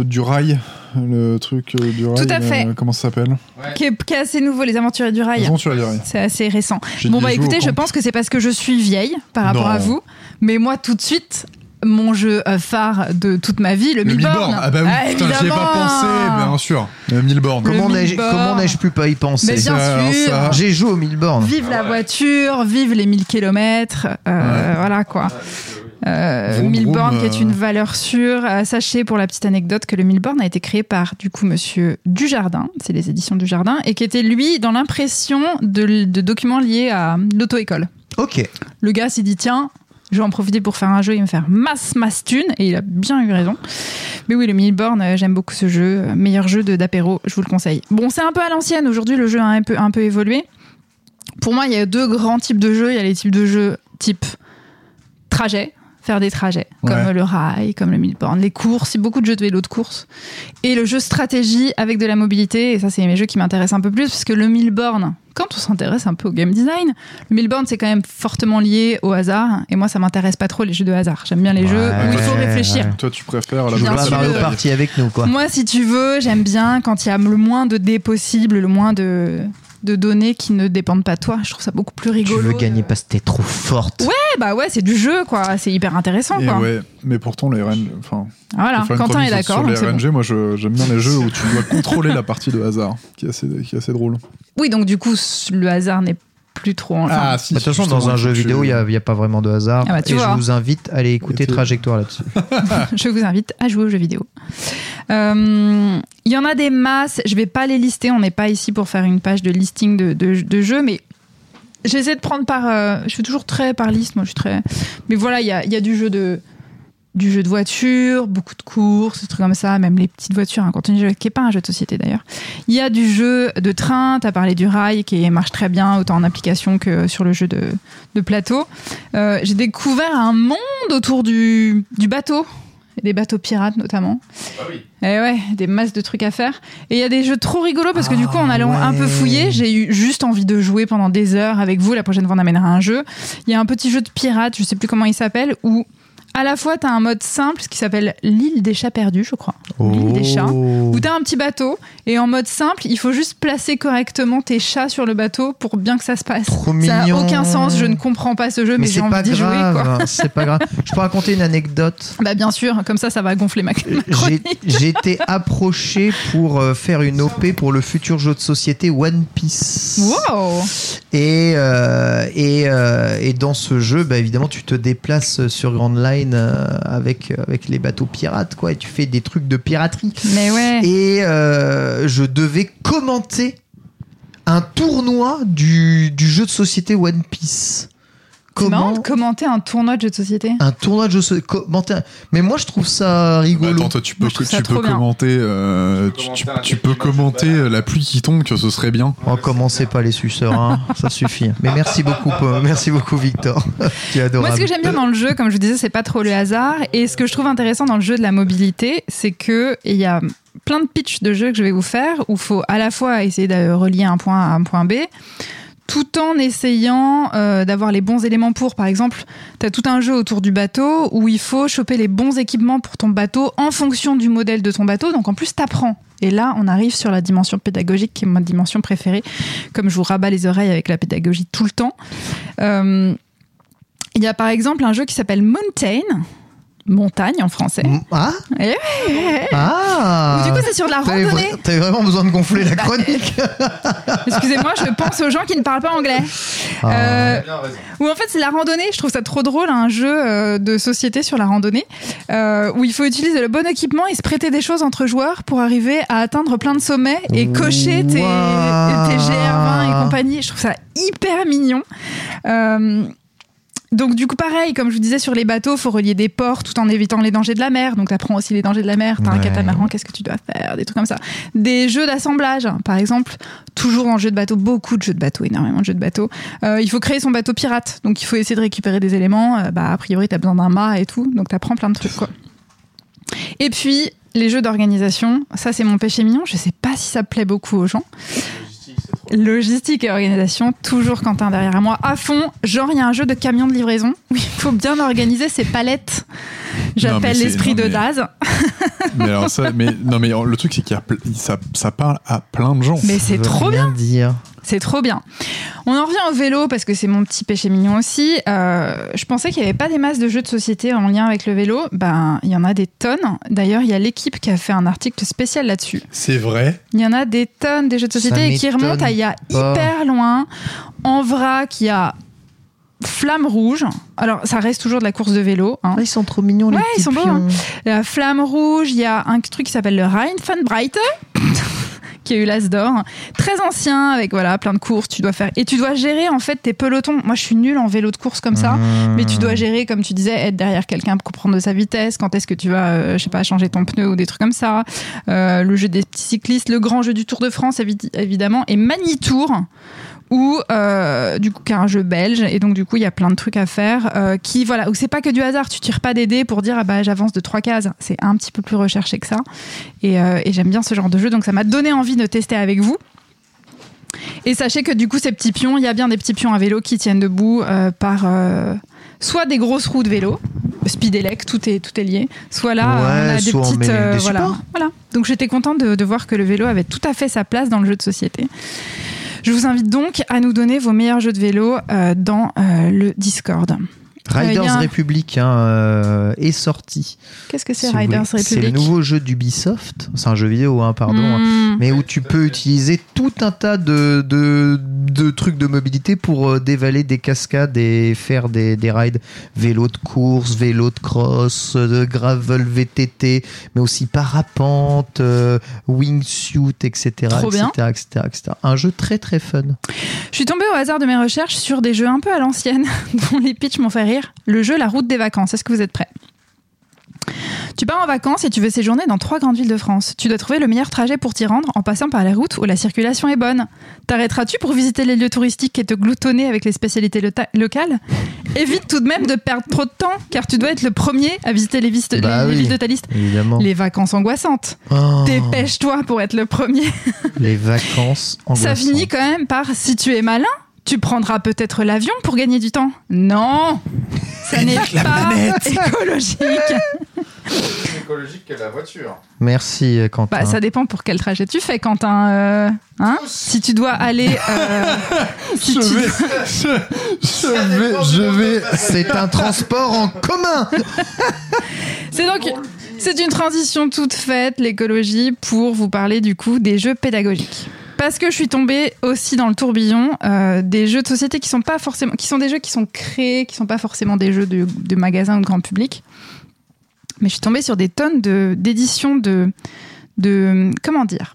Du rail, le truc euh, du rail. Tout à fait. euh, comment ça s'appelle qui, est, qui est assez nouveau, les aventuriers du rail. Du rail. C'est assez récent. Bon bah écoutez, je pense que c'est parce que je suis vieille par rapport Non. à vous. Mais moi tout de suite, mon jeu euh, phare de toute ma vie, le, Le Milborn. Ah bah oui, putain, j'y ai pas pensé, bien sûr. Le Milborn. Comment n'ai-je, pu pas y penser Mais bien sûr. J'ai joué au Milborn. Vive la voiture, vive les 1000 km, voilà quoi. Euh, Vroom, Milborn vroom, qui est euh. une valeur sûre. Euh, sachez pour la petite anecdote que le Milborn a été créé par du coup Monsieur Dujardin, c'est les éditions Dujardin, et qui était lui dans l'impression de, de documents liés à l'auto-école. Ok. Le gars s'est dit tiens, je vais en profiter pour faire un jeu et me faire masse masse thune et il a bien eu raison. Mais oui, le Milborn, euh, j'aime beaucoup ce jeu, Euh, meilleur jeu de d'apéro, je vous le conseille. Bon, c'est un peu à l'ancienne. Aujourd'hui, le jeu a un peu un peu évolué. Pour moi, il y a deux grands types de jeux. Il y a les types de jeux type trajet, faire des trajets, comme le rail, comme le Milborn, les courses, beaucoup de jeux de vélo de course. Et le jeu stratégie avec de la mobilité, et ça, c'est mes jeux qui m'intéressent un peu plus, parce que le Milborn, quand on s'intéresse un peu au game design, le Milborn, c'est quand même fortement lié au hasard, et moi, ça m'intéresse pas trop les jeux de hasard. J'aime bien les jeux où il faut réfléchir. ouais. Toi, tu préfères la. Mario Party avec nous, quoi. Moi, si tu veux, j'aime bien quand il y a le moins de dés possible, le moins de, de données qui ne dépendent pas de toi. Je trouve ça beaucoup plus Tu rigolo. veux gagner parce que t'es trop forte. Ouais, bah ouais, c'est du jeu, quoi. C'est hyper intéressant, Et quoi. ouais, mais pourtant les RNG, enfin, Voilà, Quentin est d'accord. Sur donc les bon. RNG, moi je- j'aime bien les jeux où tu dois contrôler la partie de hasard, qui est assez, qui est assez drôle. Oui, donc du coup, le hasard n'est plus trop. Enfin, Ah, si. Bah, De toute façon, dans un jeu vidéo, il n'y a, pas vraiment de hasard. Ah bah, tu et vois. je vous invite à aller écouter Trajectoire là-dessus. [laughs] [laughs] je vous invite à jouer aux jeux vidéo. Euh, Il y en a des masses. Je vais pas les lister. On n'est pas ici pour faire une page de listing de, de- de jeux, mais j'essaie de prendre par. euh, je suis toujours très par liste. Moi, je suis très. Mais voilà, il y a, il y a du jeu de du jeu de voiture, beaucoup de courses, des trucs comme ça, même les petites voitures, un contenu jeu qui n'est pas un jeu de société d'ailleurs. Il y a du jeu de train, tu as parlé du rail qui marche très bien, autant en application que sur le jeu de, de plateau. Euh, J'ai découvert un monde autour du, du bateau, des bateaux pirates notamment. Ah oui. Et ouais, des masses de trucs à faire. Et il y a des jeux trop rigolos parce que du coup, en Ah allant un peu fouiller, j'ai eu juste envie de jouer pendant des heures avec vous. La prochaine fois, on amènera un jeu. Il y a un petit jeu de pirate, je sais plus comment il s'appelle, où à la fois, tu as un mode simple qui s'appelle l'île des chats perdus, je crois. L'île des chats. Oh. Où tu as un petit bateau et en mode simple, il faut juste placer correctement tes chats sur le bateau pour bien que ça se passe. Trop ça n'a aucun sens, je ne comprends pas ce jeu, mais, Mais j'ai c'est envie pas d'y jouer. Hein, c'est pas grave. Je peux raconter une anecdote. [laughs] Bah bien sûr, comme ça, ça va gonfler ma, [laughs] j'ai été approché pour euh, faire une OP pour le futur jeu de société One Piece. Wow Et, euh, et, euh, et dans ce jeu, bah, évidemment, tu te déplaces sur Grand Line euh, avec, avec les bateaux pirates, quoi, et tu fais des trucs de piraterie. Mais ouais. Et euh, je devais commenter un tournoi du, du jeu de société One Piece. C'est marrant Comment de commenter un tournoi de jeu de société. un tournoi de jeu de société commenter un- Mais moi, je trouve ça Bah, rigolo. attends, toi, tu peux, tu peux commenter, euh, Tu peux tu, tu- commenter tu peux commenter pas. euh, la pluie qui tombe, que ce serait bien. Oh, commencez pas les suceurs, hein. [laughs] ça suffit. Mais merci beaucoup, Paul. merci beaucoup, Victor. [laughs] tu es adorable. Moi, ce que j'aime bien dans le jeu, comme je vous disais, c'est pas trop le hasard. Et ce que je trouve intéressant dans le jeu de la mobilité, c'est que il y a plein de pitchs de jeux que je vais vous faire où il faut à la fois essayer de relier un point à un point B, tout en essayant euh, d'avoir les bons éléments pour. Par exemple, tu as tout un jeu autour du bateau où il faut choper les bons équipements pour ton bateau en fonction du modèle de ton bateau. Donc en plus, t'apprends. Et là, on arrive sur la dimension pédagogique, qui est ma dimension préférée, comme je vous rabats les oreilles avec la pédagogie tout le temps. Euh, il y a par exemple un jeu qui s'appelle Mountain, montagne en français. Mm, Ah Eh Ah Où du coup, c'est sur de la randonnée. T'avais vraiment besoin de gonfler la [laughs] chronique. [laughs] Excusez-moi, je pense aux gens qui ne parlent pas anglais. Ah. Euh. Où en fait c'est la randonnée, je trouve ça trop drôle, un jeu euh, de société sur la randonnée, euh, où il faut utiliser le bon équipement et se prêter des choses entre joueurs pour arriver à atteindre plein de sommets et cocher tes, tes GR20 et compagnie. Je trouve ça hyper mignon. Euh, donc du coup pareil, comme je vous disais sur les bateaux, faut relier des ports tout en évitant les dangers de la mer. Donc t'apprends aussi les dangers de la mer. T'as un catamaran, qu'est-ce que tu dois faire, des trucs comme ça. Des jeux d'assemblage, par exemple, toujours le jeu de bateau, beaucoup de jeux de bateau, énormément de jeux de bateau. Euh, il faut créer son bateau pirate, donc il faut essayer de récupérer des éléments. Euh, bah a priori t'as besoin d'un mât et tout, donc t'apprends plein de trucs quoi. Et puis les jeux d'organisation, ça c'est mon péché mignon. Je sais pas si ça plaît beaucoup aux gens. Logistique, et organisation, toujours Quentin derrière moi, à fond. Genre, il y a un jeu de camion de livraison [laughs] où il faut bien organiser ses palettes. J'appelle c'est- l'esprit de mais- Daz. [laughs] Mais alors ça, mais non, mais le truc c'est qu'il y a, ple- ça, ça parle à plein de gens. Mais c'est trop bien. dire. C'est trop bien. On en revient au vélo parce que c'est mon petit péché mignon aussi. Euh, je pensais qu'il n'y avait pas des masses de jeux de société en lien avec le vélo. Ben, il y en a des tonnes. D'ailleurs, il y a l'équipe qui a fait un article spécial là-dessus. C'est vrai. Il y en a des tonnes des jeux de société et qui remontent à il y a pas. hyper loin. En vrac, il y a Flamme Rouge. Alors, ça reste toujours de la course de vélo. hein. Ah, ils sont trop mignons, les Ouais, ils sont beaux, pions. La Flamme Rouge, il y a un truc qui s'appelle le Rheinfenbreite. Qui a eu l'as d'or, très ancien avec voilà plein de courses, tu dois faire et tu dois gérer en fait tes pelotons. Moi je suis nulle en vélo de course comme ça, Mmh. mais tu dois gérer comme tu disais être derrière quelqu'un pour comprendre de sa vitesse, quand est-ce que tu vas euh, je sais pas changer ton pneu ou des trucs comme ça. Euh, le jeu des petits cyclistes, le grand jeu du Tour de France évi- évidemment et Manitour où euh, du coup qui est un jeu belge. Et donc du coup il y a plein de trucs à faire euh, qui voilà. Où c'est pas que du hasard. Tu tires pas des dés pour dire ah bah j'avance de trois cases. C'est un petit peu plus recherché que ça. Et, euh, et j'aime bien ce genre de jeu. Donc ça m'a donné envie de tester avec vous. Et sachez que du coup ces petits pions il y a bien des petits pions à vélo qui tiennent debout euh, par soit des grosses roues de vélo Speedelec, tout est tout est lié. Soit là, Ouais, on a des petites, des voilà, voilà. Donc j'étais contente de, de voir que le vélo avait tout à fait sa place dans le jeu de société. Je vous invite donc à nous donner vos meilleurs jeux de vélo euh, dans euh, le Discord. Riders un- Republic hein, euh, est sorti. Qu'est-ce que c'est si Riders voulez. C'est Republic le nouveau jeu d'Ubisoft. C'est un jeu vidéo, hein, pardon. Hmm. Mais où tu peux utiliser tout un tas de, de, de trucs de mobilité pour euh, dévaler des cascades et faire des, des rides vélo de course, vélo de cross, euh, de gravel VTT, mais aussi parapente, euh, wingsuit, etc. Trop etc., bien. etc., etc. Un jeu très très fun. Je suis tombée au hasard de mes recherches sur des jeux un peu à l'ancienne, [laughs] dont les pitchs m'ont fait rire. Le jeu La route des vacances. Est-ce que vous êtes prêts? Tu pars en vacances et tu veux séjourner dans trois grandes villes de France. Tu dois trouver le meilleur trajet pour t'y rendre en passant par les routes où la circulation est bonne. T'arrêteras-tu pour visiter les lieux touristiques et te gloutonner avec les spécialités locales? Évite tout de même de perdre trop de temps, car tu dois être le premier à visiter les, Bah les- les oui. villes de ta liste. Évidemment. Les vacances angoissantes. Oh, Dépêche-toi pour être le premier. les vacances [laughs] Ça angoissantes. finit quand même par si tu es malin, tu prendras peut-être l'avion pour gagner du temps. Non, ça n'est pas écologique. [laughs] C'est écologique que la voiture. Merci euh, Quentin. Bah, ça dépend pour quel trajet tu fais, Quentin. euh, hein si tu dois aller, euh, [laughs] si Je tu- vais, je, je vais, je vais. C'est un transport en commun. [laughs] c'est donc c'est une transition toute faite l'écologie pour vous parler du coup des jeux pédagogiques. Parce que je suis tombée aussi dans le tourbillon euh, des jeux de société qui sont pas forcément, qui sont des jeux qui sont créés, qui sont pas forcément des jeux de, de magasin ou de grand public. Mais je suis tombée sur des tonnes de d'éditions de de comment dire?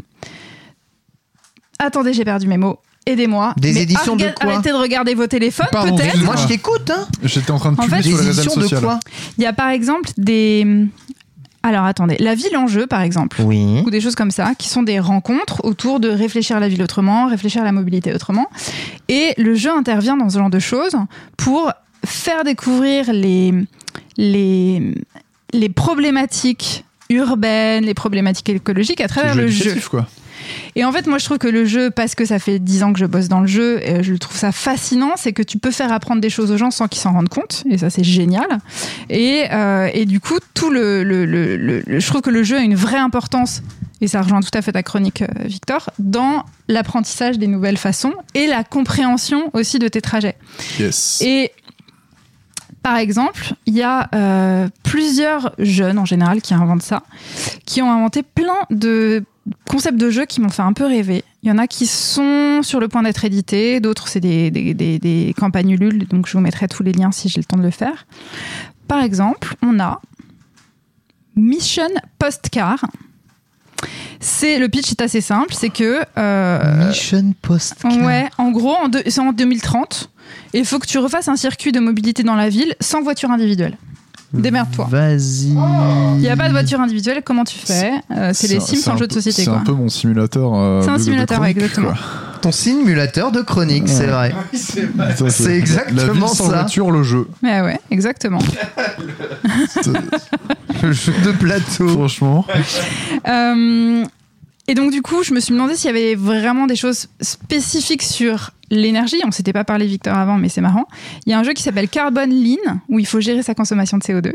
Attendez, j'ai perdu mes mots. Aidez-moi. Des Mais éditions de quoi? Arrêtez de regarder vos téléphones, peut-être. Moi je t'écoute. Hein. J'étais en train de En publier fait, sur les réseaux de sociaux. quoi? Il y a par exemple des. Alors attendez, la ville en jeu par exemple. Oui. Ou des choses comme ça, qui sont des rencontres autour de réfléchir à la ville autrement, réfléchir à la mobilité autrement. Et le jeu intervient dans ce genre de choses pour faire découvrir les, les, les problématiques urbaines, les problématiques écologiques à travers le jeu. éducatif, quoi. Et en fait, moi, je trouve que le jeu, parce que ça fait 10 ans que je bosse dans le jeu, et je trouve ça fascinant, c'est que tu peux faire apprendre des choses aux gens sans qu'ils s'en rendent compte, et ça, c'est génial. Et, euh, et du coup, tout le, le, le- je trouve que le jeu a une vraie importance, et ça rejoint tout à fait ta chronique, euh, Victor, dans l'apprentissage des nouvelles façons et la compréhension aussi de tes trajets. Yes. Et par exemple, il y a euh, plusieurs jeunes en général qui inventent ça, qui ont inventé plein de concepts de jeux qui m'ont fait un peu rêver. Il y en a qui sont sur le point d'être édités, d'autres c'est des, des, donc je vous mettrai tous les liens si j'ai le temps de le faire. Par exemple, on a Mission Postcar. C'est le pitch est assez simple, c'est que euh, Mission Post. Ouais, en gros, en c'est en 2030. Et il faut que tu refasses un circuit de mobilité dans la ville sans voiture individuelle. Démerde-toi. Vas-y. Il n'y a pas de voiture individuelle, comment tu fais? Euh, C'est les Sims en jeu de société, C'est un peu mon simulateur. euh, C'est un simulateur, chronique, ouais, exactement. quoi. Ton simulateur de chronique, c'est vrai. [laughs] c'est vrai. Ça, C'est exactement La ville sans ça. voiture, le jeu. Ouais, ouais, exactement. [laughs] Le jeu de plateau. Franchement. Euh, et donc, du coup, je me suis demandé s'il y avait vraiment des choses spécifiques sur l'énergie. On s'était pas parlé, Victor, avant, mais c'est marrant. Il y a un jeu qui s'appelle Carbon Lean, où il faut gérer sa consommation de CO2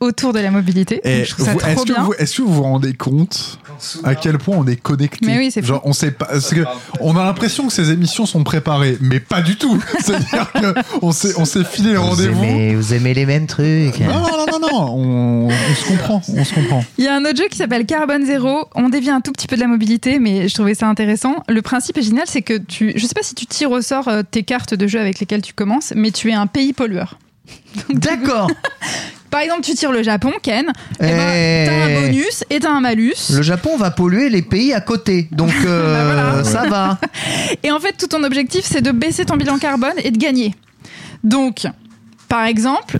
autour de la mobilité. Est-ce que, vous- que vous vous rendez compte à quel point on est connecté Mais oui. Genre, on sait pas. que on a l'impression que ces émissions sont préparées, mais pas du tout. [laughs] C'est-à-dire que on s'est, on s'est filé les Vous rendez-vous. vous aimez les mêmes trucs. Non, non, non, non, non. On, on se comprend. On se comprend. Il y a un autre jeu qui s'appelle Carbone Zéro. On dévie un tout petit peu de la mobilité, mais je trouvais ça intéressant. Le principe est génial, c'est que tu, je sais pas si tu tires au sort euh, tes cartes de jeu avec lesquelles tu commences, mais tu es un pays pollueur. [laughs] D'accord. [laughs] Par exemple, tu tires le Japon, Ken. Eh Eh. ben, t'as un bonus et t'as un malus. Le Japon va polluer les pays à côté. Donc [laughs] euh, Bah voilà. ça va. [laughs] Et en fait, tout ton objectif, c'est de baisser ton bilan carbone et de gagner. Donc, par exemple,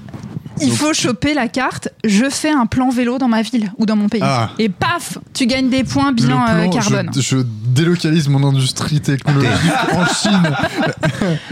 il faut choper la carte. Je fais un plan vélo dans ma ville ou dans mon pays. Ah. Et paf, tu gagnes des points bilan euh, carbone. Je, je délocalise mon industrie technologique en Chine.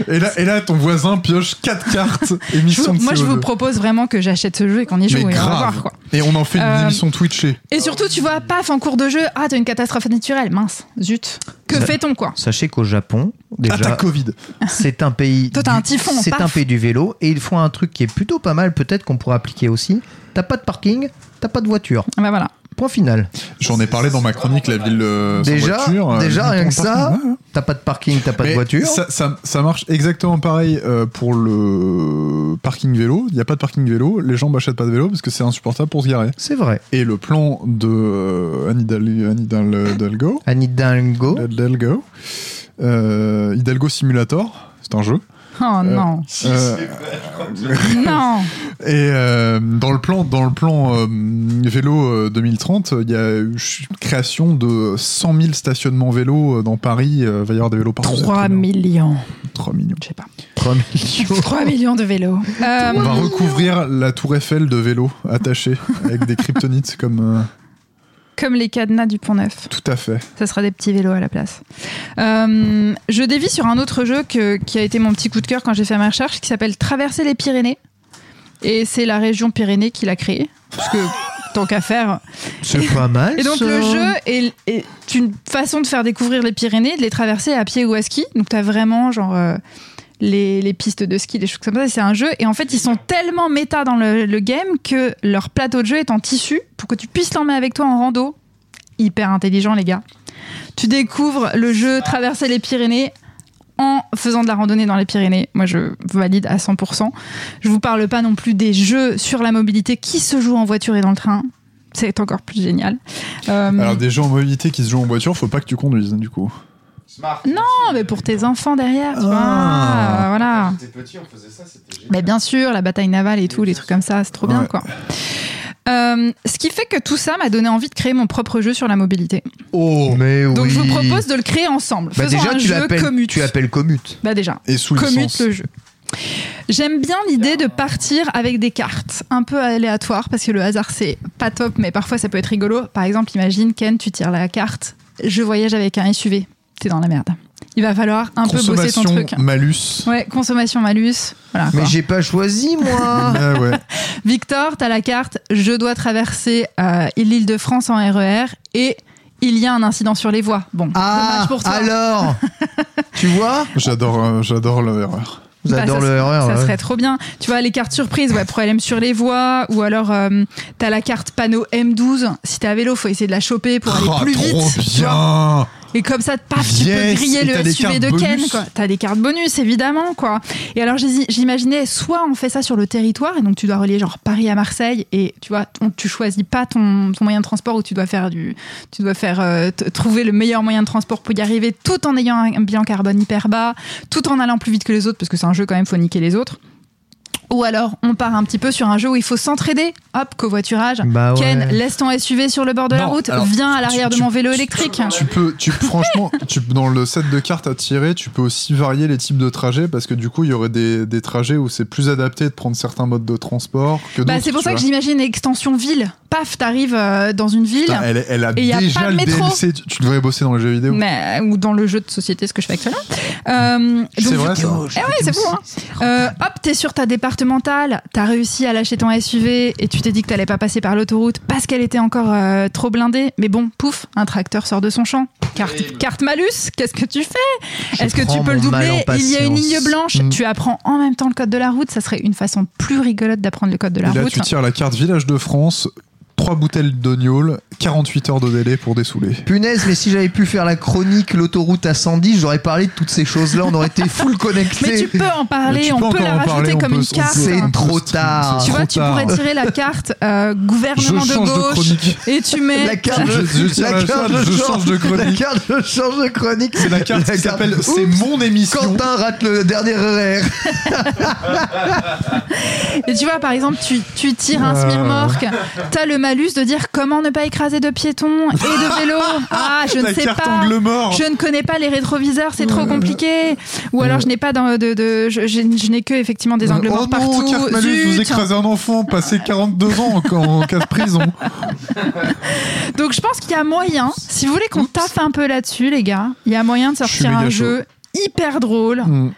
Et là, et là, ton voisin pioche quatre cartes [laughs] Je émission vous- de moi, je CO2. vous propose vraiment que j'achète ce jeu et qu'on y joue Mais et on va grave. voir quoi. Et on en fait une Euh, émission Twitchée. Et surtout, tu vois, paf, en cours de jeu, ah, t'as une catastrophe naturelle, mince, zut. Que fait-on quoi? Sachez qu'au Japon, Ah, déjà, Covid. c'est un pays. [laughs] Toi, t'as du- un typhon, C'est un pays du vélo et ils font un truc qui est plutôt pas mal, peut-être qu'on pourrait appliquer aussi. T'as pas de parking, t'as pas de voiture. Ah Bah voilà. Point final. J'en ai parlé dans ma chronique La ville euh, sans Déjà, voiture. euh, déjà rien en que ça, parking. Ouais, ouais. t'as pas de parking, t'as pas Mais de voiture. Ça, ça, ça marche exactement pareil euh, pour le parking vélo. Il n'y a pas de parking vélo. Les gens n'achètent pas de vélo parce que c'est insupportable pour se garer. C'est vrai. Et le plan de euh, Anne Hidal- Anne Hidal- Hidalgo, Anne Hidalgo. Hidalgo, euh, Hidalgo Simulator, c'est un jeu. Oh non, [laughs] Euh, non. Et euh, dans le plan, dans le plan euh, vélo euh, 2030, il y a eu ch- création de 100 000 stationnements vélo euh, dans Paris. euh, va y avoir des vélos partout. 3 c'est très bien. millions. 3 millions. Je sais pas. 3 millions. [laughs] 3 millions de vélos. Euh, On va recouvrir la tour Eiffel de vélos attachés avec des kryptonites comme euh, comme les cadenas du Pont Neuf. tout à fait. Ça sera des petits vélos à la place. Euh, je dévie sur un autre jeu que- qui a été mon petit coup de cœur quand j'ai fait ma recherche, qui s'appelle Traverser les Pyrénées. Et c'est la région Pyrénées qui l'a créé. Parce que [laughs] tant qu'à faire. C'est pas mal. Et donc ça. le jeu est, est une façon de faire découvrir les Pyrénées, de les traverser à pied ou à ski. Donc tu as vraiment genre euh, les, les pistes de ski, des choses comme ça. C'est un jeu. Et en fait, ils sont tellement méta dans le, le game que leur plateau de jeu est en tissu pour que tu puisses l'emmener avec toi en rando. Hyper intelligent, les gars. Tu découvres le jeu Traverser les Pyrénées en faisant de la randonnée dans les Pyrénées. Moi, je valide à 100%. Je vous parle pas non plus des jeux sur la mobilité qui se jouent en voiture et dans le train. C'est encore plus génial. Euh, Alors des gens en mobilité qui se jouent en voiture, faut pas que tu conduises du coup. Smart. Non, mais pour tes enfants derrière, tu Ah. vois. euh, voilà. Quand j'étais petit, on faisait ça, c'était génial. Mais bien sûr, la bataille navale et tout, les trucs comme ça, c'est trop bien, quoi. Euh, ce qui fait que tout ça m'a donné envie de créer mon propre jeu sur la mobilité. Oh, mais oui. Donc je vous propose de le créer ensemble. Bah, Faisons déjà, un tu jeu commute. tu l'appelles commute. Bah déjà, Et sous commute licence. le jeu. J'aime bien l'idée de partir avec des cartes un peu aléatoires parce que le hasard c'est pas top mais parfois ça peut être rigolo. Par exemple, imagine Ken, tu tires la carte, je voyage avec un SUV, t'es dans la merde. Il va falloir un peu bosser ton Consommation truc. malus. Ouais, consommation malus. Voilà, Mais quoi. j'ai pas choisi, moi. [laughs] Ah ouais. [laughs] Victor, t'as la carte, je dois traverser euh, l'île de France en RER et il y a un incident sur les voies. Bon, Ah, dommage pour toi. alors [laughs] Tu vois J'adore, euh, j'adore l'erreur. J'adore Bah, ça, le RER. Ça ouais. serait trop bien. Tu vois, les cartes surprises, ouais, problème sur les voies, ou alors euh, t'as la carte panneau M12. Si t'es à vélo, faut essayer de la choper pour aller Oh, plus trop vite. tu vois. bien. Et comme ça, paf, tu peux griller le SUV de Ken. T'as des cartes bonus, évidemment, quoi. Et alors, j'imaginais, soit on fait ça sur le territoire, et donc tu dois relier genre Paris à Marseille, et tu vois, on- tu choisis pas ton, ton moyen de transport où tu dois faire du, tu dois faire euh, trouver le meilleur moyen de transport pour y arriver, tout en ayant un bilan carbone hyper bas, tout en allant plus vite que les autres, parce que c'est un jeu quand même, faut niquer les autres. Ou alors, on part un petit peu sur un jeu où il faut s'entraider. Hop, covoiturage. Bah ouais. Ken, laisse ton SUV sur le bord de la Non, route. alors, Viens à l'arrière tu- de mon vélo tu- électrique. Tu peux, tu franchement, tu, dans le set de cartes à tirer, tu peux aussi varier les types de trajets parce que du coup, il y aurait des, des trajets où c'est plus adapté de prendre certains modes de transport que Bah, d'autres. c'est pour ça que j'imagine extension ville. Paf, t'arrives euh, dans une ville. Putain, elle, elle a Et y a déjà pas le métro. DLC. Tu, tu devrais bosser dans les jeux vidéo. Mais, ou dans le jeu de société, ce que je fais actuellement. Euh, C'est donc, vrai, ça. Eh ouais, c'est fou. Hein. Euh, hop, t'es sur ta départementale, t'as réussi à lâcher ton SUV et tu t'es dit que t'allais pas passer par l'autoroute parce qu'elle était encore euh, trop blindée. Mais bon, pouf, un tracteur sort de son champ. Carte, carte malus, qu'est-ce que tu fais? Est-ce que tu peux le doubler? Il y a une ligne blanche, Mm. tu apprends en même temps le code de la route. Ça serait une façon plus rigolote d'apprendre le code de la Et là, route. tu tires la carte Village de France, 3 bouteilles d'ognol, 48 heures de délai pour dessouler. Punaise, mais si j'avais pu faire la chronique l'autoroute à 110, j'aurais parlé de toutes ces choses-là, on aurait été full [laughs] connectés. Mais tu peux en parler, on peut la rajouter parler, comme peut- une carte. C'est trop tard. Tu vois, tu pourrais tirer la carte euh, Je gouvernement de gauche chronique. et tu mets La carte, Je- je tire la carte, je change de chronique. La carte, je change de chronique. C'est la carte qui s'appelle C'est mon émission. Quentin rate le dernier RER. et tu vois par exemple tu, tu tires un Euh. smirmorque t'as le malus de dire comment ne pas écraser de piétons et de [laughs] vélos ah je ne sais pas mort. je ne connais pas les rétroviseurs c'est trop compliqué ou alors je n'ai pas dans- de, de je, je- je n'ai que effectivement des angles oh morts non, partout carte malus, vous écrasez un enfant, passé [laughs] 42 ans en, en cas de prison. donc je pense qu'il y a moyen si vous voulez qu'on taffe un peu là-dessus les gars il y a moyen de Je sortir un jeu hyper drôle Hmm.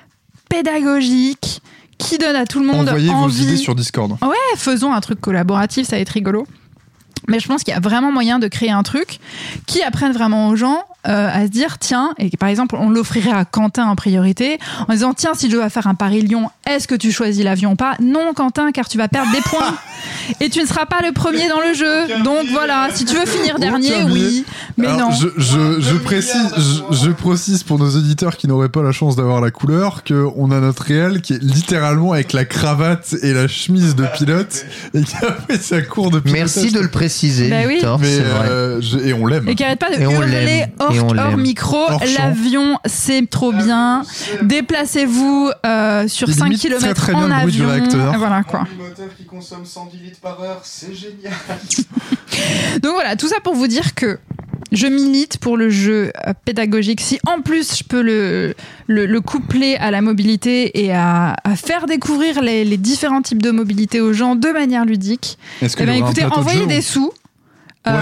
pédagogique qui donne à tout le monde Envoyez vos envie. idées sur Discord. Ouais, faisons un truc collaboratif, ça va être rigolo. Mais je pense qu'il y a vraiment moyen de créer un truc qui apprenne vraiment aux gens euh, à se dire tiens, et par exemple, on l'offrirait à Quentin en priorité, en disant tiens, si je dois faire un Paris-Lyon, est-ce que tu choisis l'avion ou pas? Non, Quentin, car tu vas perdre des points [laughs] et tu ne seras pas le premier dans le jeu. Donc voilà, si tu veux finir dernier, oui, mais Alors, non. Je, je, je précise, je, je précise pour nos auditeurs qui n'auraient pas la chance d'avoir la couleur que on a notre réel qui est littéralement avec la cravate et la chemise de pilote et qui a fait sa cour de pilotage. Merci de le préciser, Bah oui. Victor, Mais vrai. euh, je- et on l'aime. Et qui arrête pas de Et hurler l'aime. Hors on micro. L'avion, c'est trop bien. Déplacez-vous euh, sur Il 5 imite km très, très bien en le bruit du avion. réacteur. Voilà quoi. Un moteur qui consomme 110 litres par heure, c'est génial. [laughs] Donc voilà, tout ça pour vous dire que je milite pour le jeu euh, pédagogique. Si en plus je peux le, le, le coupler à la mobilité et à, à faire découvrir les, les différents types de mobilité aux gens de manière ludique, Est-ce eh ben écoutez, envoyez des sous. Ouais,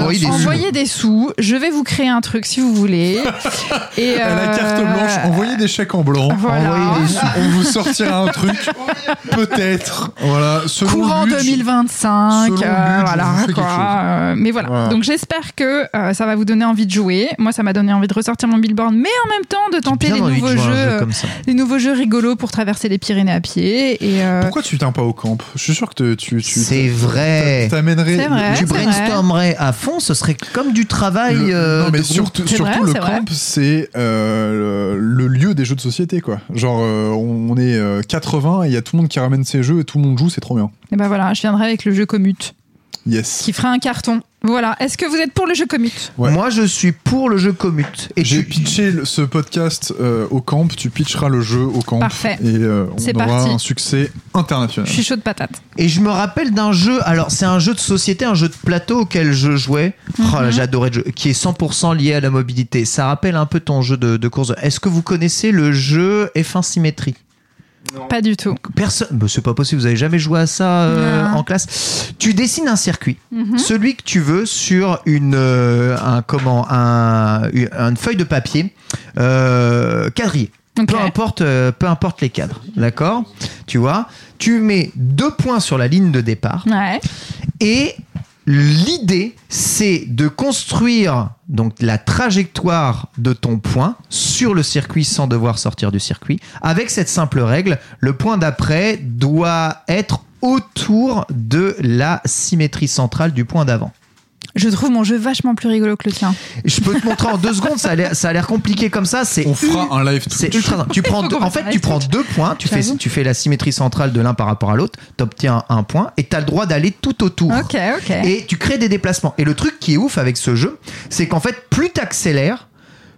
envoyez- envoyez des des sous. Je vais vous créer un truc si vous voulez. [laughs] Et la carte euh, blanche, envoyez des chèques en blanc. Voilà. Envoyez des sous. On vous sortira un truc, [laughs] peut-être. Voilà, selon courant le budget. 2025, Selon euh, voilà quoi. Euh, mais voilà. Voilà. Donc j'espère que euh, ça va vous donner envie de jouer. Moi, ça m'a donné envie de ressortir mon billboard, mais en même temps de tenter les nouveaux jeux, jeu euh, les nouveaux jeux rigolos pour traverser les Pyrénées à pied. Et euh, Pourquoi tu viens pas au camp? Je suis sûr que tu, tu C'est vrai. t'amènerais. Brainstormerais à fond, ce serait comme du travail. Le- euh, non mais surtout, surtout vrai, le camp c'est euh, le, lieu des jeux de société quoi. Genre euh, on est euh, 80 et il y a tout le monde qui ramène ses jeux et tout le monde joue, c'est trop bien. et ben voilà, je viendrai avec le jeu Commute Yes. qui fera un carton. Voilà. Est-ce que vous êtes pour le jeu Commute Ouais. Moi, je suis pour le jeu commute. Et J'ai tu- pitché le- ce podcast euh, au camp, tu pitcheras le jeu au camp Parfait. et euh, on C'est aura parti. un succès international. Je suis chaud de patate. Et je me rappelle d'un jeu, alors c'est un jeu de société, un jeu de plateau auquel je jouais, Mhm. Oh là, j'adorais le jeu, qui est 100% lié à la mobilité. Ça rappelle un peu ton jeu de, de course. Est-ce que vous connaissez le jeu F1 Symétrie? Non. Pas du tout. Personne, bah, c'est pas possible, vous avez jamais joué à ça euh, en classe. Tu dessines un circuit, Mhm. celui que tu veux sur une, euh, un, comment, un, une, feuille de papier euh, quadrillé. Peu importe, euh, peu importe les cadres, d'accord? Tu vois, tu mets deux points sur la ligne de départ Ouais. et l'idée c'est de construire donc la trajectoire de ton point sur le circuit sans devoir sortir du circuit. Avec cette simple règle, le point d'après doit être autour de la symétrie centrale du point d'avant. Je trouve mon jeu vachement plus rigolo que le tien. Je peux te montrer en deux secondes, ça a l'air- compliqué comme ça. C'est On fera un live c'est ultra. Tu prends [laughs] deux- en fait, tu prends deux points, tu fais, tu fais la symétrie centrale de l'un par rapport à l'autre, tu obtiens un point et tu as le droit d'aller tout autour. Ok, ok. Et tu crées des déplacements. Et le truc qui est ouf avec ce jeu, c'est qu'en fait, plus tu accélères,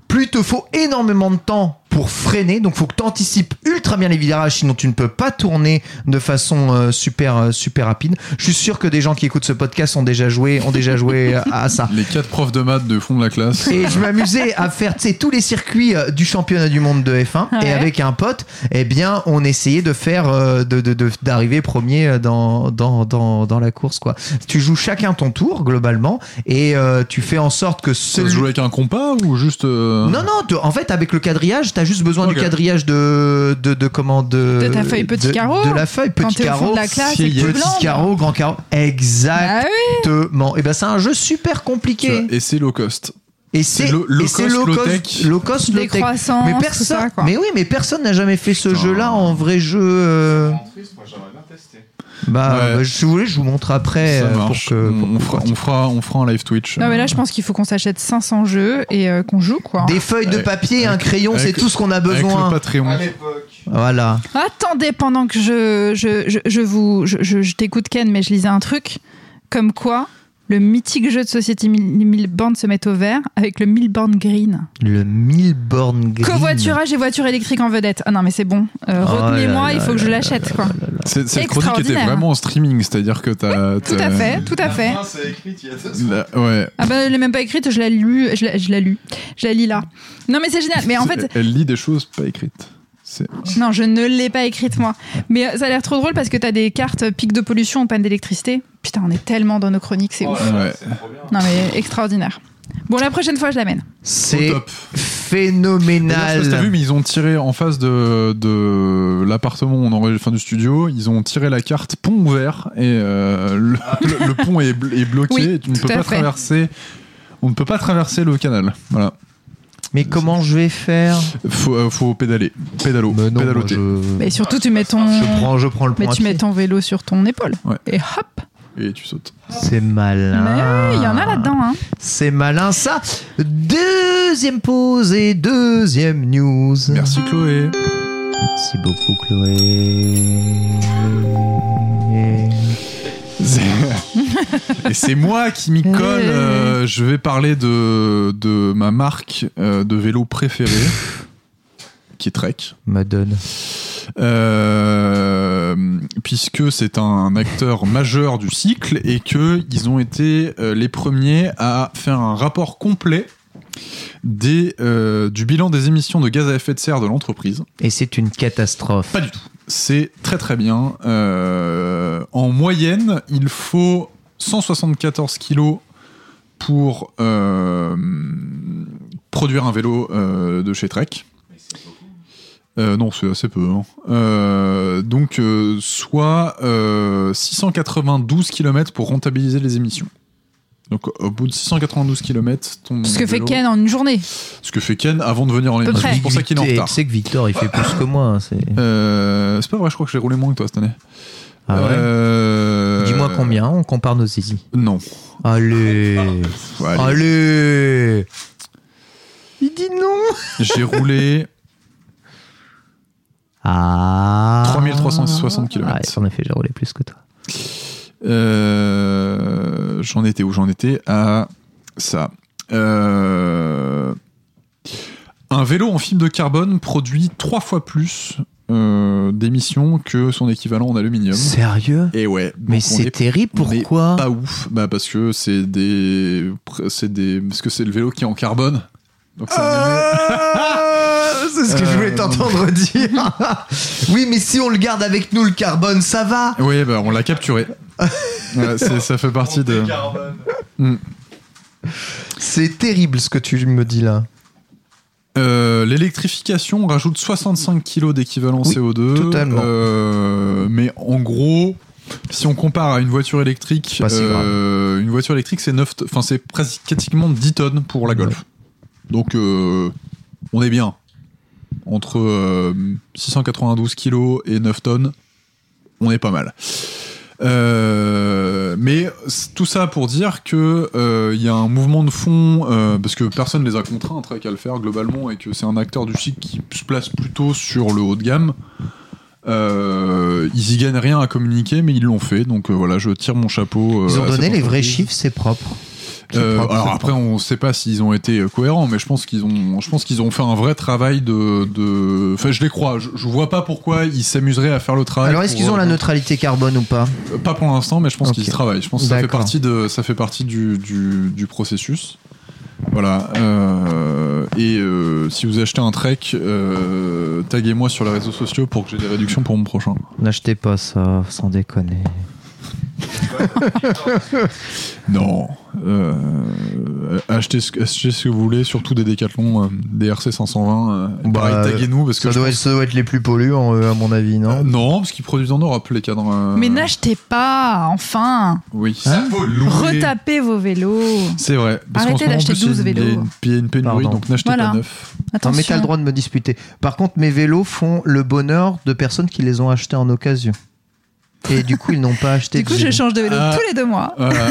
plus il te faut énormément de temps pour freiner. Donc, faut que tu anticipes ultra bien les virages, sinon tu ne peux pas tourner de façon euh, super euh, super rapide. Je suis sûr que des gens qui écoutent ce podcast ont déjà joué ont déjà joué à, à ça. [laughs] Les quatre profs de maths de fond de la classe. Et je m'amusais à faire tu sais, tous les circuits euh, du championnat du monde de F1 Ouais. et avec un pote, eh bien, on essayait de faire euh, de de- de- d'arriver premier euh, dans, dans, dans, dans la course quoi. Tu joues chacun ton tour globalement et euh, tu fais en sorte que Ça celui se joue avec un compas ou juste. euh, non, non, en fait, avec le quadrillage, t'as juste besoin du quadrillage de, de, de comment de, De ta feuille petit de- carreau. De la feuille Quand petit t'es au fond carreau. de la classe. Petit carreau, grand carreau. Ah oui. Exactement. Et ben, c'est un jeu super compliqué. Et c'est low cost. Et c'est low- cost, low cost, tech. low cost, low tech. Mais personne, ça, mais oui, mais personne n'a jamais fait ce Putain. jeu-là en vrai jeu. euh, moi j'aimerais bien tester. Bah, Ouais. bah, si vous voulez, je vous montre après Ça euh, pour que. on, pour on que- fera, on, fera, on fera un live Twitch. Non mais là je pense qu'il faut qu'on s'achète 500 jeux et euh, qu'on joue quoi. Des feuilles de Avec- papier, un avec- crayon, c'est avec- tout ce qu'on a Avec besoin. le Patreon. À l'époque. Voilà. Attendez pendant que je je, je, je vous je, je- je t'écoute Ken mais je lisais un truc comme quoi le mythique jeu de société Mil- Milborn se met au vert avec le Milborn Green. Le Milborn Green. Covoiturage et voiture électrique en vedette. Ah non mais c'est bon. Euh, Oh Retenez-moi, il faut que je l'achète quoi. C'est- Cette chronique était vraiment en streaming, c'est-à-dire que t'as. Tout t'as- à fait, tout à La fait. fin, c'est écrit il y a deux secondes. la- ouais. Ah bah je l'ai même pas écrite, je l'ai lu, je l'ai je l'ai lu, je la lis là. Non mais c'est génial. Mais en fait, Elle lit des choses pas écrites. Non, je ne l'ai pas écrite moi. Mais euh, ça a l'air trop drôle parce que t'as des cartes pics de pollution ou panne d'électricité. Putain, on est tellement dans nos chroniques, c'est Oh ouf. là là, Ouais. Non mais extraordinaire. Bon, la prochaine fois, je l'amène. C'est top. D'ailleurs, je sais pas phénoménal. si t'as vu, mais ils ont tiré en face de, de l'appartement où on enregistre, enfin du studio, ils ont tiré la carte pont ouvert et euh, le, le- le pont est, bl- est bloqué. Oui, et tu ne peux pas fait. traverser. On ne peut pas traverser le canal. Voilà. Mais comment je vais faire Faut, euh, faut pédaler. Pédalo. Mais non, moi, pédaloter. je... Mais surtout, tu mets ton, je prends, je prends le mais point. tu mets ton vélo sur ton épaule. Ouais. Et hop. Et tu sautes. C'est malin. Mais il y en a là-dedans. Hein. C'est malin ça. Deuxième pause et deuxième news. Merci Chloé. Merci beaucoup Chloé. [laughs] C'est- Et c'est moi qui m'y colle. euh, je vais parler de, de ma marque euh, de vélo préférée, qui est Trek. Madone. Euh, puisque c'est un acteur majeur du cycle et que ils ont été euh, les premiers à faire un rapport complet des, euh, du bilan des émissions de gaz à effet de serre de l'entreprise. Et c'est une catastrophe. Pas du tout. C'est très très bien. Euh, en moyenne, il faut 174 kilos pour euh, produire un vélo de chez Trek. Euh, non, c'est assez peu. hein. Euh, donc, euh, soit euh, 692 km pour rentabiliser les émissions. Donc, au bout de 692 km, ton Ce que fait Ken en une journée. Ce que fait Ken avant de venir en près. C'est pour ça qu'il est en Et retard. Tu sais que Victor, il fait plus que moi. hein, c'est- Euh, c'est pas vrai, je crois que j'ai roulé moins que toi cette année. Ah ouais Euh, Dis-moi combien, on compare nos zizi. Non. Allez. Allez. Allez. Il dit non. J'ai roulé Ah. 3360 kilomètres. Ouais, en effet, j'ai roulé plus que toi. Euh, j'en étais où J'en étais à ça. Euh, un vélo en fibre de carbone produit trois fois plus euh, d'émissions que son équivalent en aluminium. Sérieux? Et ouais. Mais c'est est terrible, pourquoi? Pas ouf. Bah parce que c'est des, c'est des, parce que c'est le vélo qui est en carbone. Donc ça Ah, [laughs] [laughs] C'est ce que je voulais Euh, t'entendre [laughs] dire. oui, mais si on le garde avec nous, le carbone, ça va. Oui, bah on l'a capturé. [laughs] C'est- ça fait partie de. C'est terrible ce que tu me dis là. Euh, L'électrification rajoute 65 kg d'équivalent Oui, CO2. totalement. Euh, mais en gros, si on compare à une voiture électrique, Pas si euh, une voiture électrique c'est 9 t- enfin c'est presque pratiquement 10 tonnes pour la Golf. Donc euh, on est bien. Entre euh, 692 kg et 9 tonnes, on est pas mal. Euh, mais tout ça pour dire que euh, il y a un mouvement de fond euh, parce que personne les a contraints Trek à le faire globalement et que c'est un acteur du cycle qui se place plutôt sur le haut de gamme. Euh, ils y gagnent rien à communiquer, mais ils l'ont fait. Donc euh, voilà, je tire mon chapeau. euh, Ils ont donné les vrais chiffres, c'est propre. Euh, alors après, on sait pas s'ils ont été euh, cohérents, mais je pense qu'ils ont, je pense qu'ils ont fait un vrai travail de, de, enfin, je les crois. Je, je vois pas pourquoi ils s'amuseraient à faire le travail. Alors, est-ce qu'ils ont la neutralité carbone ou pas Euh, Pas pour l'instant, mais je pense Ok. qu'ils travaillent. Je pense que ça fait partie de, ça fait partie du, du, du processus. Voilà. euh, et euh, si vous achetez un Trek, euh, taguez-moi sur les réseaux sociaux pour que j'ai des réductions pour mon prochain. N'achetez pas ça, sans déconner. [laughs] Non. Euh, achetez, ce, achetez ce que vous voulez, surtout des Décathlon, euh, des RC 520. euh, Bah, taguez-nous parce que Ça doit, être, pense- ça doit être les plus polluants, euh, à mon avis, non Euh, non, parce qu'ils produisent en Europe les cadres. euh, Mais n'achetez pas, enfin Oui. Hein. Retapez vos vélos. C'est vrai. Parce Arrêtez d'acheter plus, il y a 12 une- Il y a vélos. il y a une pénurie, donc n'achetez Voilà. pas neuf. Non, Attention. mais t'as le droit de me disputer. Par contre, mes vélos font le bonheur de personnes qui les ont achetés en occasion. Et du coup, ils n'ont pas acheté Du de coup, je vélo. change de vélo Ah. tous les deux mois. Voilà.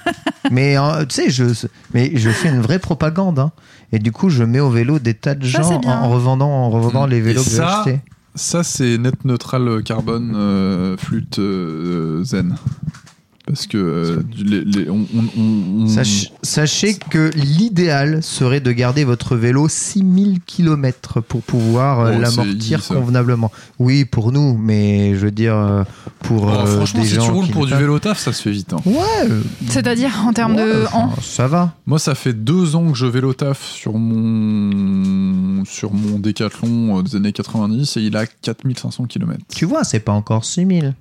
[laughs] Mais euh, tu sais, je, mais je fais une vraie propagande. hein. Et du coup, je mets au vélo des tas de Ça, gens en revendant, en revendant Mm. les vélos Et que j'ai achetés. Ça, c'est net neutral carbone euh, flûte euh, zen. Parce que euh, les- les- on, on- on- on- Sach- sachez que l'idéal serait de garder votre vélo 6000 km pour pouvoir euh, Oh, l'amortir convenablement. Oui, pour nous, mais je veux dire euh, pour Oh, euh, franchement, des si gens tu roules pour du vélo taf, ça se fait vite. hein. Ouais, euh, C'est-à-dire en termes ouais, de enfin, ça va. Moi, ça fait deux ans que je vélo taf sur mon sur mon Décathlon des années 90 et il a 4500 km. Tu vois, c'est pas encore 6000.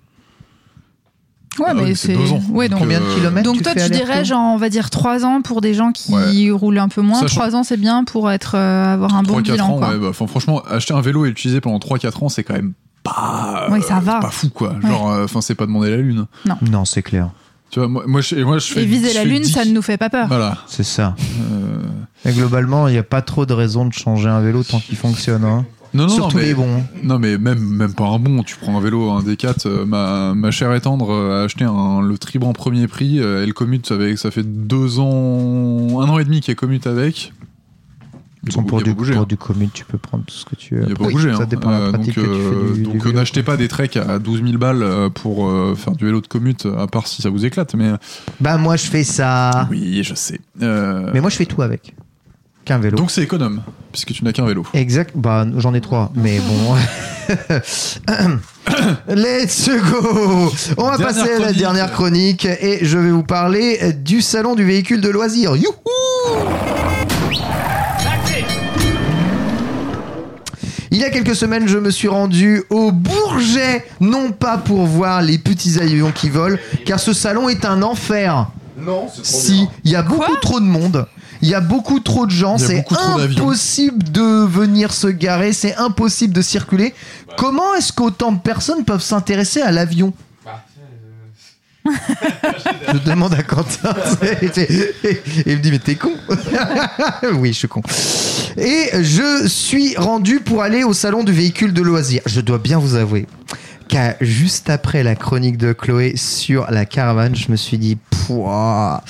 Ouais, Ah mais oui, c'est c'est. deux ans. Ouais, donc. Combien de euh, kilomètres Donc tu toi, fais tu dirais genre, on va dire 3 ans pour des gens qui Ouais. roulent un peu moins. Sachant- 3 ans, c'est bien pour être euh, avoir un bon 3-4 bilan. ans, quoi. ouais, bah, franchement, acheter un vélo et l'utiliser pendant 3-4 ans, c'est quand même pas, Oui, ça va. pas fou, quoi. Genre, euh, enfin, c'est pas demander la lune. Non, c'est clair. Tu vois, moi, moi, je, moi, je fais. Et viser je la fais lune, 10 ça ne nous fait pas peur. Voilà. C'est ça. Euh, Et globalement, il n'y a pas trop de raison de changer un vélo tant qu'il fonctionne. hein. Non, non, Surtout non, mais, les bons. non, mais même, même pas un bon. Tu prends un vélo, un D4. euh, ma, ma chère et tendre euh, a acheté un, le Triban premier prix. euh, elle commute avec. Ça fait deux ans, un an et demi qu'elle commute avec. Ils ont pour, du, pour hein. du commute, tu peux prendre tout ce que tu veux. Il n'y a pas Après, bougé. Ça hein. dépend de la Euh, pratique donc que tu fais euh, du- du donc, euh, vélo. n'achetez pas des treks à 12 000 balles pour euh, faire du vélo de commute, à part si ça vous éclate. Mais Bah, moi, je fais ça. oui, je sais. Euh, Mais moi, je fais tout avec. Qu'un vélo. Donc c'est économe, puisque tu n'as qu'un vélo. Exact, bah j'en ai trois, mais [laughs] bon. [coughs] Let's go On va Dernière passer à la dernière chronique et je vais vous parler du salon du véhicule de loisirs. Youhou Il y a quelques semaines, je me suis rendu au Bourget, non pas pour voir les petits avions qui volent, car ce salon est un enfer. Non, c'est Si, il y a beaucoup trop de monde. Il y a beaucoup trop de gens, Il y a c'est beaucoup trop d'avions. impossible de venir se garer, c'est impossible de circuler. Comment est-ce qu'autant de personnes peuvent s'intéresser à l'avion [laughs] Je demande à Quentin. Et il me dit, mais t'es con [laughs] Oui, je suis con. Et je suis rendu pour aller au salon du véhicule de loisirs. Je dois bien vous avouer qu'à juste après la chronique de Chloé sur la caravane, je me suis dit, pouah,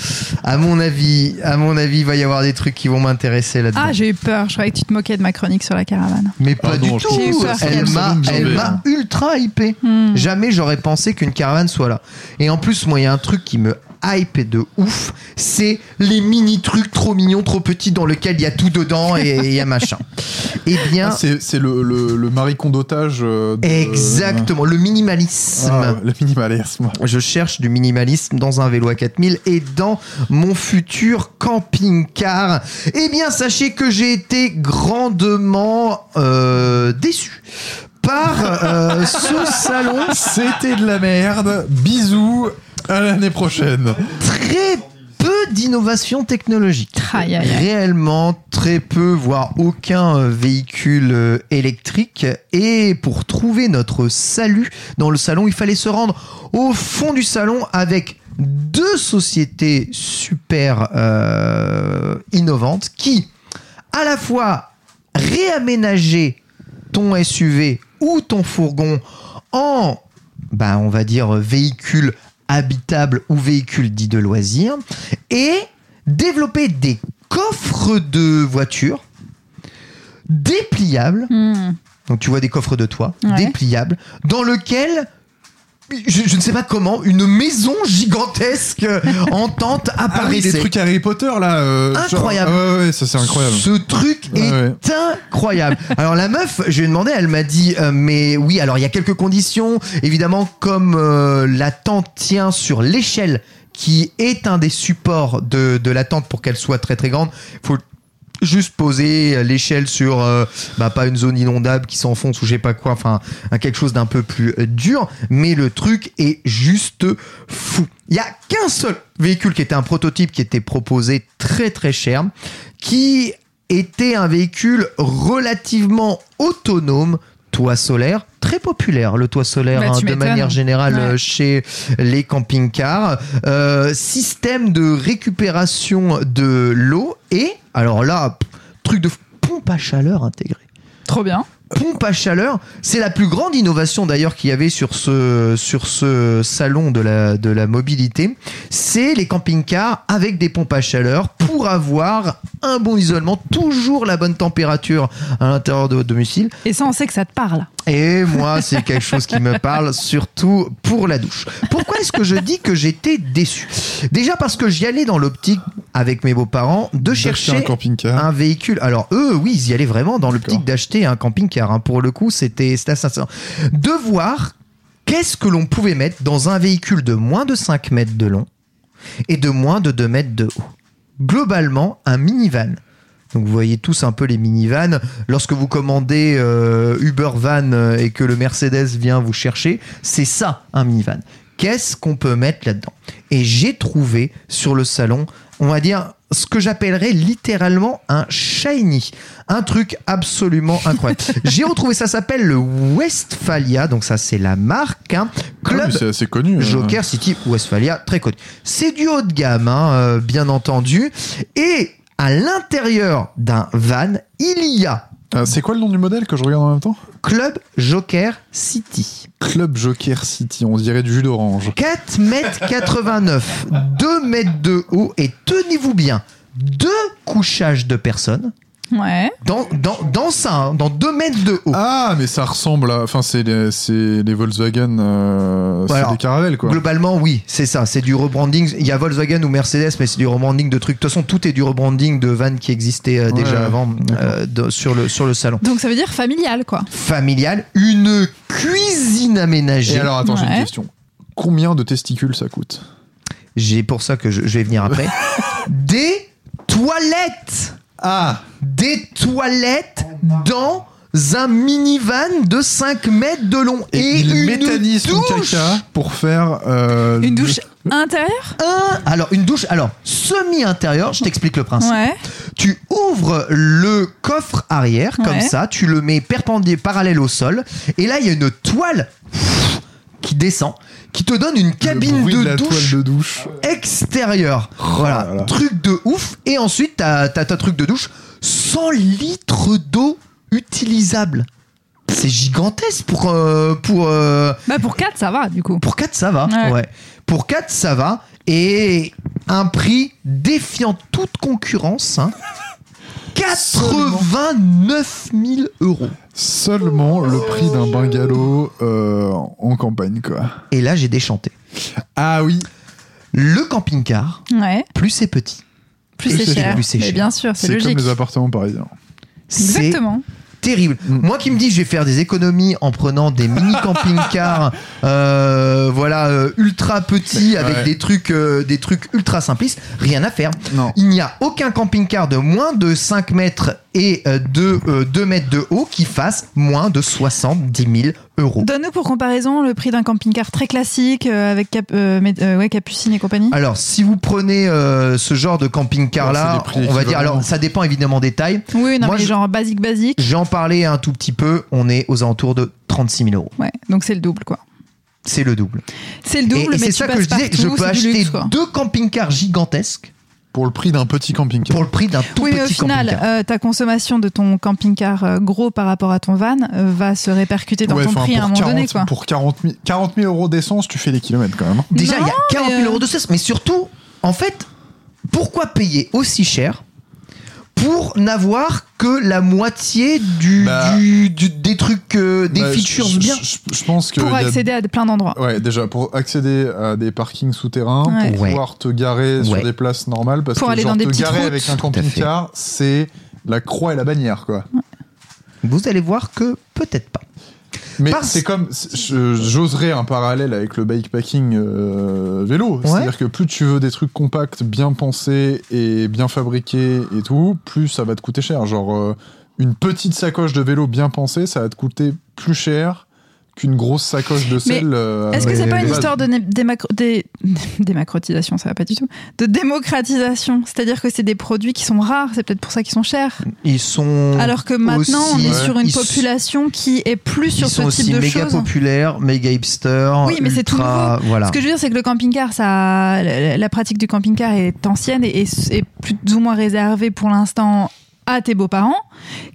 à mon avis, à mon avis, il va y avoir des trucs qui vont m'intéresser là-dedans. Ah, j'ai eu peur. Je croyais que tu te moquais de ma chronique sur la caravane. Mais pas Ah du non, tout. J'ai eu peur Elle m'a, elle m'a ultra hypé. Hmm. Jamais j'aurais pensé qu'une caravane soit là. Et en plus, moi, il y a un truc qui me hype de ouf, c'est les mini trucs trop mignons, trop petits dans lesquels il y a tout dedans et il y a machin. Eh bien, Ah, c'est c'est le, le, le euh, de- exactement, le minimalisme. Ah, le minimalisme. Je cherche du minimalisme dans un vélo à 4000 et dans mon futur camping-car. Eh bien, sachez que j'ai été grandement euh, déçu par euh, ce [laughs] salon C'était de la merde. Bisous. À l'année prochaine. très peu d'innovation technologique. Aïe, aïe, aïe. Réellement très peu, voire aucun euh, véhicule euh, électrique. Et pour trouver notre salut dans le salon, il fallait se rendre au fond du salon avec deux sociétés super euh, innovantes qui, à la fois, réaménageaient ton SUV ou ton fourgon en, bah, on va dire, véhicule habitable ou véhicule dit de loisir et développer des coffres de voitures dépliables. Hmm. Donc tu vois des coffres de toit Ouais. dépliables dans lequel je, je ne sais pas comment une maison gigantesque en tente Ah oui, apparaissait. les trucs Harry Potter là. euh, genre- Incroyable. Ah ouais, ouais, ça c'est incroyable. Ce truc est ouais. incroyable. [laughs] Alors la meuf, je lui ai demandé, elle m'a dit, euh, mais oui, alors il y a quelques conditions. Évidemment, comme euh, la tente tient sur l'échelle qui est un des supports de, de la tente pour qu'elle soit très très grande, faut juste poser l'échelle sur euh, bah, pas une zone inondable qui s'enfonce ou je sais pas quoi, enfin quelque chose d'un peu plus euh, dur, mais le truc est juste fou. Il y a qu'un seul véhicule qui était un prototype qui était proposé très très cher, qui était un véhicule relativement autonome, toit solaire, très populaire le toit solaire Bah, hein, de manière générale Ouais. euh, chez les camping-cars, Euh, système de récupération de l'eau et alors là pff, truc de pompe à chaleur intégrée Trop bien. pompe à chaleur. C'est la plus grande innovation d'ailleurs qu'il y avait sur ce, sur ce salon de la, de la mobilité. C'est les camping-cars avec des pompes à chaleur pour avoir un bon isolement, toujours la bonne température à l'intérieur de votre domicile. Et ça, on sait que ça te parle. Et moi, c'est quelque chose qui me parle, surtout pour la douche. Pourquoi est-ce que je dis que j'étais déçu? Déjà parce que j'y allais dans l'optique avec mes beaux-parents de chercher un camping-car. un véhicule. Alors eux, oui, ils y allaient vraiment dans l'optique d'acheter un camping-car. hein. Pour le coup, c'était c'était assez intéressant. De voir qu'est-ce que l'on pouvait mettre dans un véhicule de moins de 5 mètres de long et de moins de 2 mètres de haut. Globalement, un minivan. Donc vous voyez tous un peu les minivans. Lorsque vous commandez euh, Uber Van euh, et que le Mercedes vient vous chercher, c'est ça un minivan. Qu'est-ce qu'on peut mettre là-dedans? Et j'ai trouvé sur le salon, on va dire ce que j'appellerais littéralement un shiny, un truc absolument incroyable. [laughs] j'ai retrouvé ça s'appelle le Westphalia, donc ça c'est la marque, hein. Ah Club oui, c'est assez connu. euh. Joker City Westphalia, très connu. C'est du haut de gamme, hein, euh, bien entendu. Et à l'intérieur d'un van, il y a Ah, c'est quoi le nom du modèle que je regarde en même temps? Club Joker City. Club Joker City, on dirait du jus d'orange. 4 mètres 89, 2 mètres de haut et tenez-vous bien, deux couchages de personnes. Ouais. Dans, dans, dans ça, hein, dans 2 mètres de haut. Ah, mais ça ressemble à. Enfin, c'est les, c'est les Volkswagen. euh. C'est des caravelles, quoi. Globalement, oui, c'est ça. C'est du rebranding. Il y a Volkswagen ou Mercedes, mais c'est du rebranding de trucs. De toute façon, tout est du rebranding de vannes qui existaient euh, déjà ouais. avant euh, de- sur, le, sur le salon. Donc ça veut dire familial, quoi. Familial, une cuisine aménagée. Et alors, attends, j'ai une question. Combien de testicules ça coûte? J'ai pour ça que je, je vais venir après. [laughs] Des toilettes Ah Des toilettes dans un minivan de 5 mètres de long. Et, une douche caca pour faire. euh, Une le- douche intérieure? Un- alors une douche alors semi-intérieure, je t'explique le principe. Ouais. Tu ouvres le coffre arrière comme Ouais. ça, tu le mets perpendiculaire parallèle au sol et là il y a une toile qui descend qui te donne une cabine de, douche toile de douche. extérieure. voilà, là là. truc de ouf et ensuite t'as t'as ta truc de douche 100 litres d'eau utilisable. C'est gigantesque pour euh, pour euh, Bah pour 4, ça va, du coup. pour 4, ça va. Ouais. Ouais. Pour 4, ça va. Et un prix défiant toute concurrence. hein. 89 000 euros. Seulement le prix d'un bungalow euh, en campagne, quoi. Et là, j'ai déchanté. Ah oui, Le camping-car, Ouais. plus c'est petit, Plus, Plus c'est c'est cher. cher. Plus c'est Mais cher. bien sûr, c'est c'est comme logique. les appartements parisiens. c'est Exactement. Terrible. Moi qui me dis, je vais faire des économies en prenant des mini [laughs] camping-cars, euh, voilà, euh, ultra petits avec Ouais. des trucs, euh, des trucs ultra simplistes, rien à faire. Non. Il n'y a aucun camping-car de moins de 5 mètres et euh, de euh, 2 mètres de haut qui fasse moins de 70 000 euros. Donne-nous pour comparaison le prix d'un camping-car très classique euh, avec cap, euh, mais- euh, ouais, Capucine et compagnie. Alors, si vous prenez euh, ce genre de camping-car Ouais, là, c'est des prix on va dire, alors ça dépend évidemment des tailles. Oui, non, moi, mais je- genre basique, basique. J'en parlais un tout petit peu, on est aux alentours de 36 000 euros. Ouais, donc c'est le double, quoi. C'est le double. C'est le double, et mais c'est ça que je disais, partout, je peux acheter luxe, deux camping-cars gigantesques Pour le prix d'un petit camping-car. pour le prix d'un tout Oui, mais au petit final, camping-car. euh, ta consommation de ton camping-car euh, gros par rapport à ton van euh, va se répercuter dans Ouais, ton prix à un moment 40, donné, quoi. Pour 40 000, 40 000 euros d'essence, tu fais les kilomètres quand même. hein. Déjà, il y a Non, 40 000 mais, euh, euros de cesse, mais surtout, en fait, pourquoi payer aussi cher pour n'avoir que la moitié du, Bah, du- du- des trucs, euh, des Bah, features je, bien Je, je pense que. Pour a- accéder à plein d'endroits. Ouais, déjà, pour accéder à des parkings souterrains, Ouais. pour Ouais. pouvoir te garer sur des places normales, parce Pour que aller genre, dans des te garer routes. avec un camping-car, c'est la croix et la bannière, quoi. Vous allez voir que peut-être pas. Mais Parce- c'est comme, j'oserais un parallèle avec le bikepacking euh, vélo. C'est-à-dire que plus tu veux des trucs compacts, bien pensés et bien fabriqués et tout, plus ça va te coûter cher. Genre, euh, une petite sacoche de vélo bien pensée, ça va te coûter plus cher qu'une grosse sacoche de sel. euh, Est-ce que c'est pas une histoire de né- démacro- dé- démacrotisation, [laughs] ça va pas du tout, de démocratisation C'est-à-dire que c'est des produits qui sont rares, c'est peut-être pour ça qu'ils sont chers. Ils sont. Alors que maintenant, on est Ouais. sur une Ils population qui est plus sur ils sont ce type de méga choses. populaires, méga hipster. Oui, mais c'est tout Voilà. Ce que je veux dire, c'est que le camping-car, ça, la, la pratique du camping-car est ancienne et est, est plus ou moins réservée pour l'instant à tes beaux-parents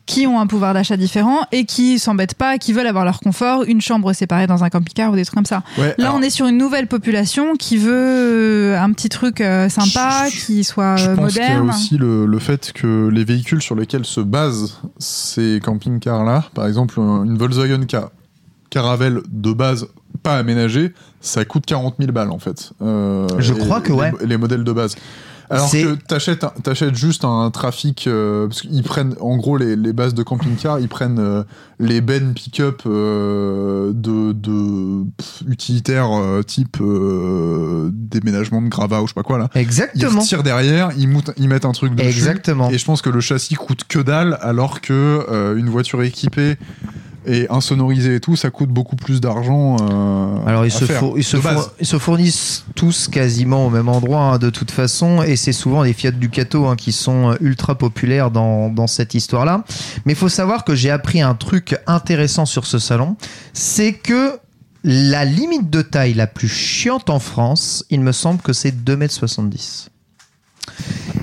qui ont un pouvoir d'achat différent et qui s'embêtent pas, qui veulent avoir leur confort, une chambre séparée dans un camping-car ou des trucs comme ça. Ouais, Là, alors, on est sur une nouvelle population qui veut euh, un petit truc euh, sympa, Je- qui soit Je euh, pense qu'il y a moderne. aussi le, le fait que les véhicules sur lesquels se basent ces camping-cars-là, par exemple une Volkswagen Ca- Caravelle de base pas aménagée, ça coûte 40 000 balles en fait. Euh, Je et- crois que les- ouais. Les, modèles de base. Alors que t'achètes, un- t'achètes juste un trafic, euh, parce qu'ils prennent, en gros, les, les bases de camping-car, ils prennent euh, les bennes pick-up euh, de, de pff, utilitaires type déménagement de gravats ou je sais pas quoi là. Ils Exactement. retirent derrière, ils, moutent- ils mettent un truc dessus. Exactement. Et je pense que le châssis coûte que dalle, alors que une voiture équipée et insonorisée et tout, ça coûte beaucoup plus d'argent. euh, Alors ils à se, faire, four- ils, se ils fournissent tous quasiment au même endroit hein, de toute façon et c'est souvent les Fiat Ducato hein, qui sont euh, ultra populaires dans, dans cette histoire-là. Mais il faut savoir que j'ai appris un truc intéressant sur ce salon, c'est que la limite de taille la plus chiante en France, il me semble que c'est 2m70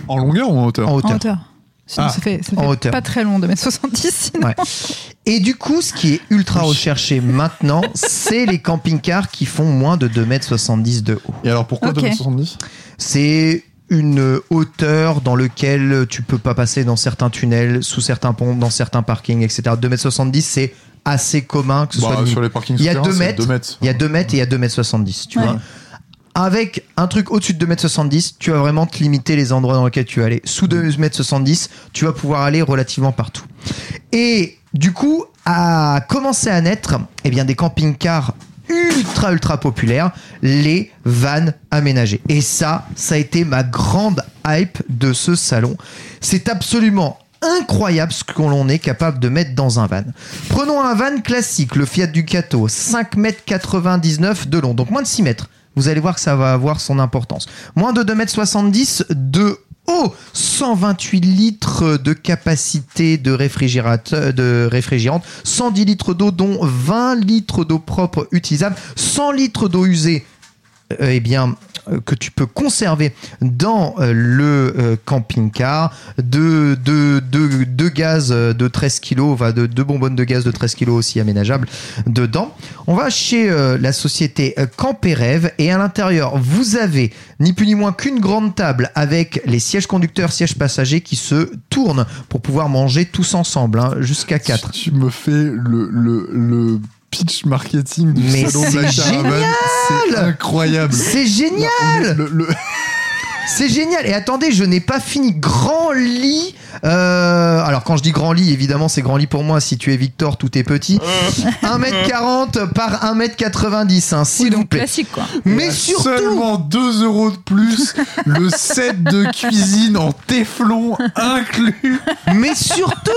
En longueur ou en hauteur? En En hauteur. Sinon, Ah, ça fait, ça pas très long de mettre 70 sinon. Ouais. Et du coup, ce qui est ultra recherché maintenant, c'est les camping-cars qui font moins de 2m70 de haut. Et alors pourquoi Ok. 2m70 C'est une hauteur dans lequel tu peux pas passer dans certains tunnels, sous certains ponts, dans certains parkings, etc. 2m70, c'est assez commun que ce Bah, soit sur les parkings Il y a souterrains, 2 c'est mètres, 2 mètres. il y a 2 mètres et il y a 2 mètres 70, tu Ouais. vois. Avec un truc au-dessus de 2 mètres 70, tu vas vraiment te limiter les endroits dans lesquels tu vas aller. Sous 2 mètres 70, tu vas pouvoir aller relativement partout. Et du coup, a commencé à naître eh bien, des camping-cars ultra ultra populaires, les vannes aménagées. Et ça, ça a été ma grande hype de ce salon. C'est absolument incroyable ce que l'on est capable de mettre dans un van. Prenons un van classique, le Fiat Ducato, 5,99 m de long, donc moins de 6 mètres. Vous allez voir que ça va avoir son importance. Moins de 2,70 m de haut, 128 litres de capacité de de réfrigérante, 110 litres d'eau, dont 20 litres d'eau propre utilisable, 100 litres d'eau usée eh bien, euh, que tu peux conserver dans euh, le euh, camping-car, de, de, de, de gaz euh, de 13 kg, va de, de bonbonnes de gaz de 13 kg aussi aménageables dedans. On va chez euh, la société euh, Camperève et à l'intérieur, vous avez ni plus ni moins qu'une grande table avec les sièges conducteurs, sièges passagers qui se tournent pour pouvoir manger tous ensemble, hein, jusqu'à 4. Tu me fais le, le, le pitch marketing du Mais salon de la c'est caravane. C'est incroyable. C'est génial Le- le- C'est génial. Et attendez, je n'ai pas fini. Grand lit. Euh, alors quand je dis grand lit, évidemment c'est grand lit pour moi. Si tu es Victor, tout est petit. 1m40 par 1m90, hein, s'il Oui, vous donc plaît. classique quoi. Mais surtout, Seulement 2 euros de plus, [laughs] le set de cuisine en téflon inclus. mais surtout,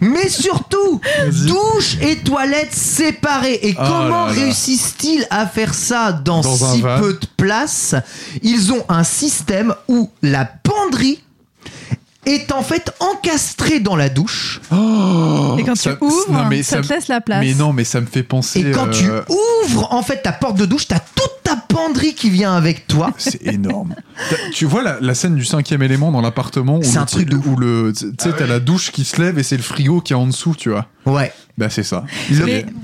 mais surtout, douche et toilette séparées. Et Oh comment réussissent-ils à faire ça dans, Dans si peu de place? Ils ont un système où la penderie est en fait encastrée dans la douche. Et quand Ça- tu ouvres, non, mais ça, te laisse la place. Mais non, mais ça me fait penser. Et quand tu euh, ouvres en fait ta porte de douche, t'as toute ta penderie qui vient avec toi. C'est énorme. Tu vois la, la scène du cinquième élément dans l'appartement où un truc de où le tu sais t'as la douche qui se lève et c'est le frigo qui est en dessous, tu vois. Ouais. Bah c'est ça.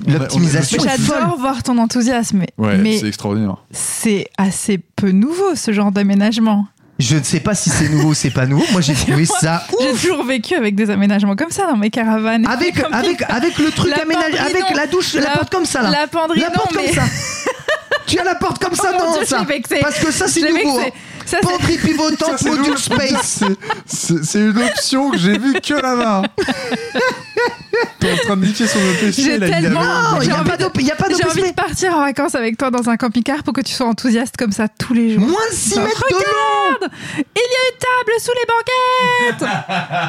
L'optimisation. J'adore voir ton enthousiasme, Ouais, mais c'est extraordinaire. c'est assez peu nouveau ce genre d'aménagement. Je ne sais pas si c'est nouveau ou c'est pas nouveau. Moi j'ai [laughs] trouvé ça J'ai toujours vécu avec des aménagements comme ça dans mes caravanes. Avec, Comme [laughs] avec, avec le truc aménagé, avec non. la douche, la, La- porte comme ça là. La penderie, la non, porte mais... comme ça. [laughs] tu as la porte comme ça Oh mon dans Dieu, ça. Parce que ça c'est nouveau. vexé. hein. Ça, c'est- Penderie pivotante, module space. C'est une option que j'ai vue que là-bas. T'es en train de niquer son EPC J'ai tellement- il n'y a envie pas d'op- il y a pas J'ai envie de partir en vacances avec toi dans un camping-car pour que tu sois enthousiaste comme ça tous les jours. Moins de 6 mètres de long. Regarde Il y a une table sous les banquettes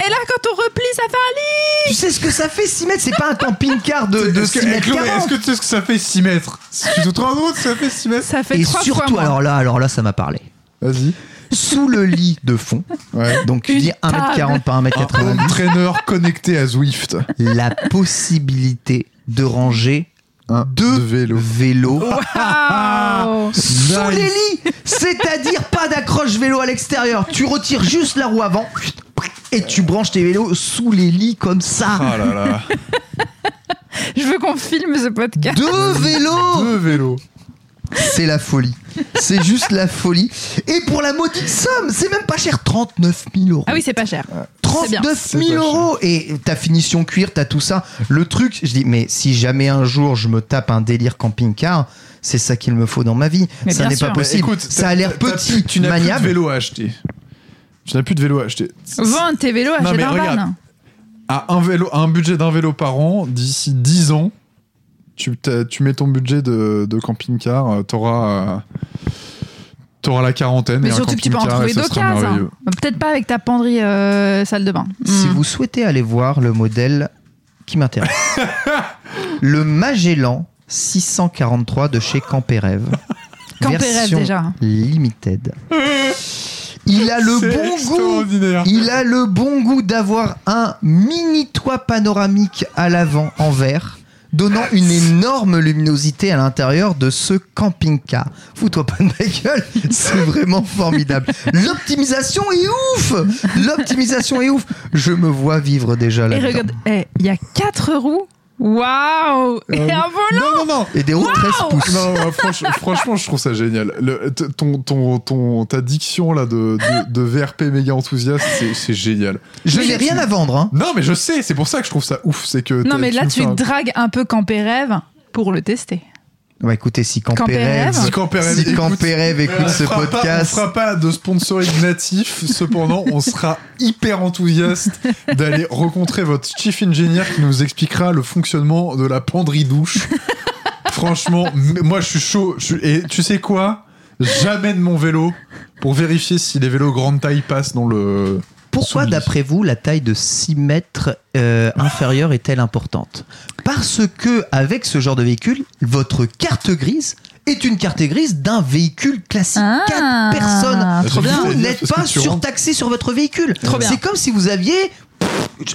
Et là, quand on replie, ça fait un lit Tu sais ce que ça fait 6 mètres? C'est pas un camping-car de, de Est-ce que, 6 mètres Chloé, 40. est-ce que tu sais ce que ça fait 6 mètres? Tu te rends compte ça fait 6 mètres Ça fait Et trois fois surtout, moins. alors là, alors là, ça m'a parlé. Vas-y. Sous le lit de fond, Ouais. donc tu dis 1m40 table. par Un 1m90, home trainer connecté à Zwift. la possibilité de ranger Un deux de vélo. vélos sous Nice. les lits. C'est-à-dire pas d'accroche vélo à l'extérieur. Tu retires juste la roue avant et tu branches tes vélos sous les lits comme ça. Là là. Je veux qu'on filme ce podcast. Deux vélos Deux vélos. C'est la folie. C'est juste la folie. Et pour la maudite somme, c'est même pas cher. 39 000 euros. Ah oui, c'est pas cher. C'est bien. 39 C'est 000 pas euros et ta finition cuir, t'as tout ça. Le truc, je dis, mais si jamais un jour je me tape un délire camping-car, c'est ça qu'il me faut dans ma vie. Mais ça n'est pas possible. écoute, ça a l'air petit, tu n'as plus de vélo à acheter. Tu n'as plus de vélo à acheter. Vends tes vélos, Non, achète mais un regarde. van. À un vélo, à un budget d'un vélo par an, d'ici 10 ans, tu, tu mets ton budget de, de camping-car, euh, t'auras euh, t'auras la quarantaine. Mais et un surtout que tu peux en trouver ça sera d'occasion. merveilleux. Peut-être pas avec ta penderie euh, salle de bain. Si Hmm. vous souhaitez aller voir le modèle qui m'intéresse, [laughs] le Magellan 643 de chez Campérève. [laughs] Campérève, déjà. Limited. Il a le bon goût. Il a le bon goût d'avoir un mini toit panoramique à l'avant en verre, donnant une énorme luminosité à l'intérieur de ce camping-car. Fous-toi pas de ma gueule, c'est vraiment formidable. L'optimisation est ouf L'optimisation est ouf Je me vois vivre déjà Et là-dedans. regarde, eh, il y a quatre roues Waouh Et Euh, un volant Non, non, non. Et des roues 13 pouces. Non, non, franch- [laughs] franchement, je trouve ça génial. Le- ton, ton, ton, ta diction là de, de, de VRP méga enthousiaste, c'est- c'est génial. Je n'ai rien à vendre. Hein. Non, mais je sais, c'est pour ça que je trouve ça ouf. C'est que Non, mais là, tu un- dragues un peu Campé Rêve pour le tester. Bah écoutez, si Campé Campérève Rêve. Si Campérève si écoute- écoute on ce fera pas- podcast, on fera pas de sponsoring natif, cependant, on sera hyper enthousiaste d'aller rencontrer votre chief engineer qui nous expliquera le fonctionnement de la penderie douche. Franchement, moi je suis chaud. je suis- Et tu sais quoi? J'amène mon vélo pour vérifier si les vélos grande taille passent dans le. Pourquoi d'après vous la taille de 6 mètres euh, inférieure est-elle importante? Parce que avec ce genre de véhicule, votre carte grise est une carte grise d'un véhicule classique. Ah, 4 personnes. trop bien. Vous n'êtes pas surtaxé sur votre véhicule. C'est comme si vous aviez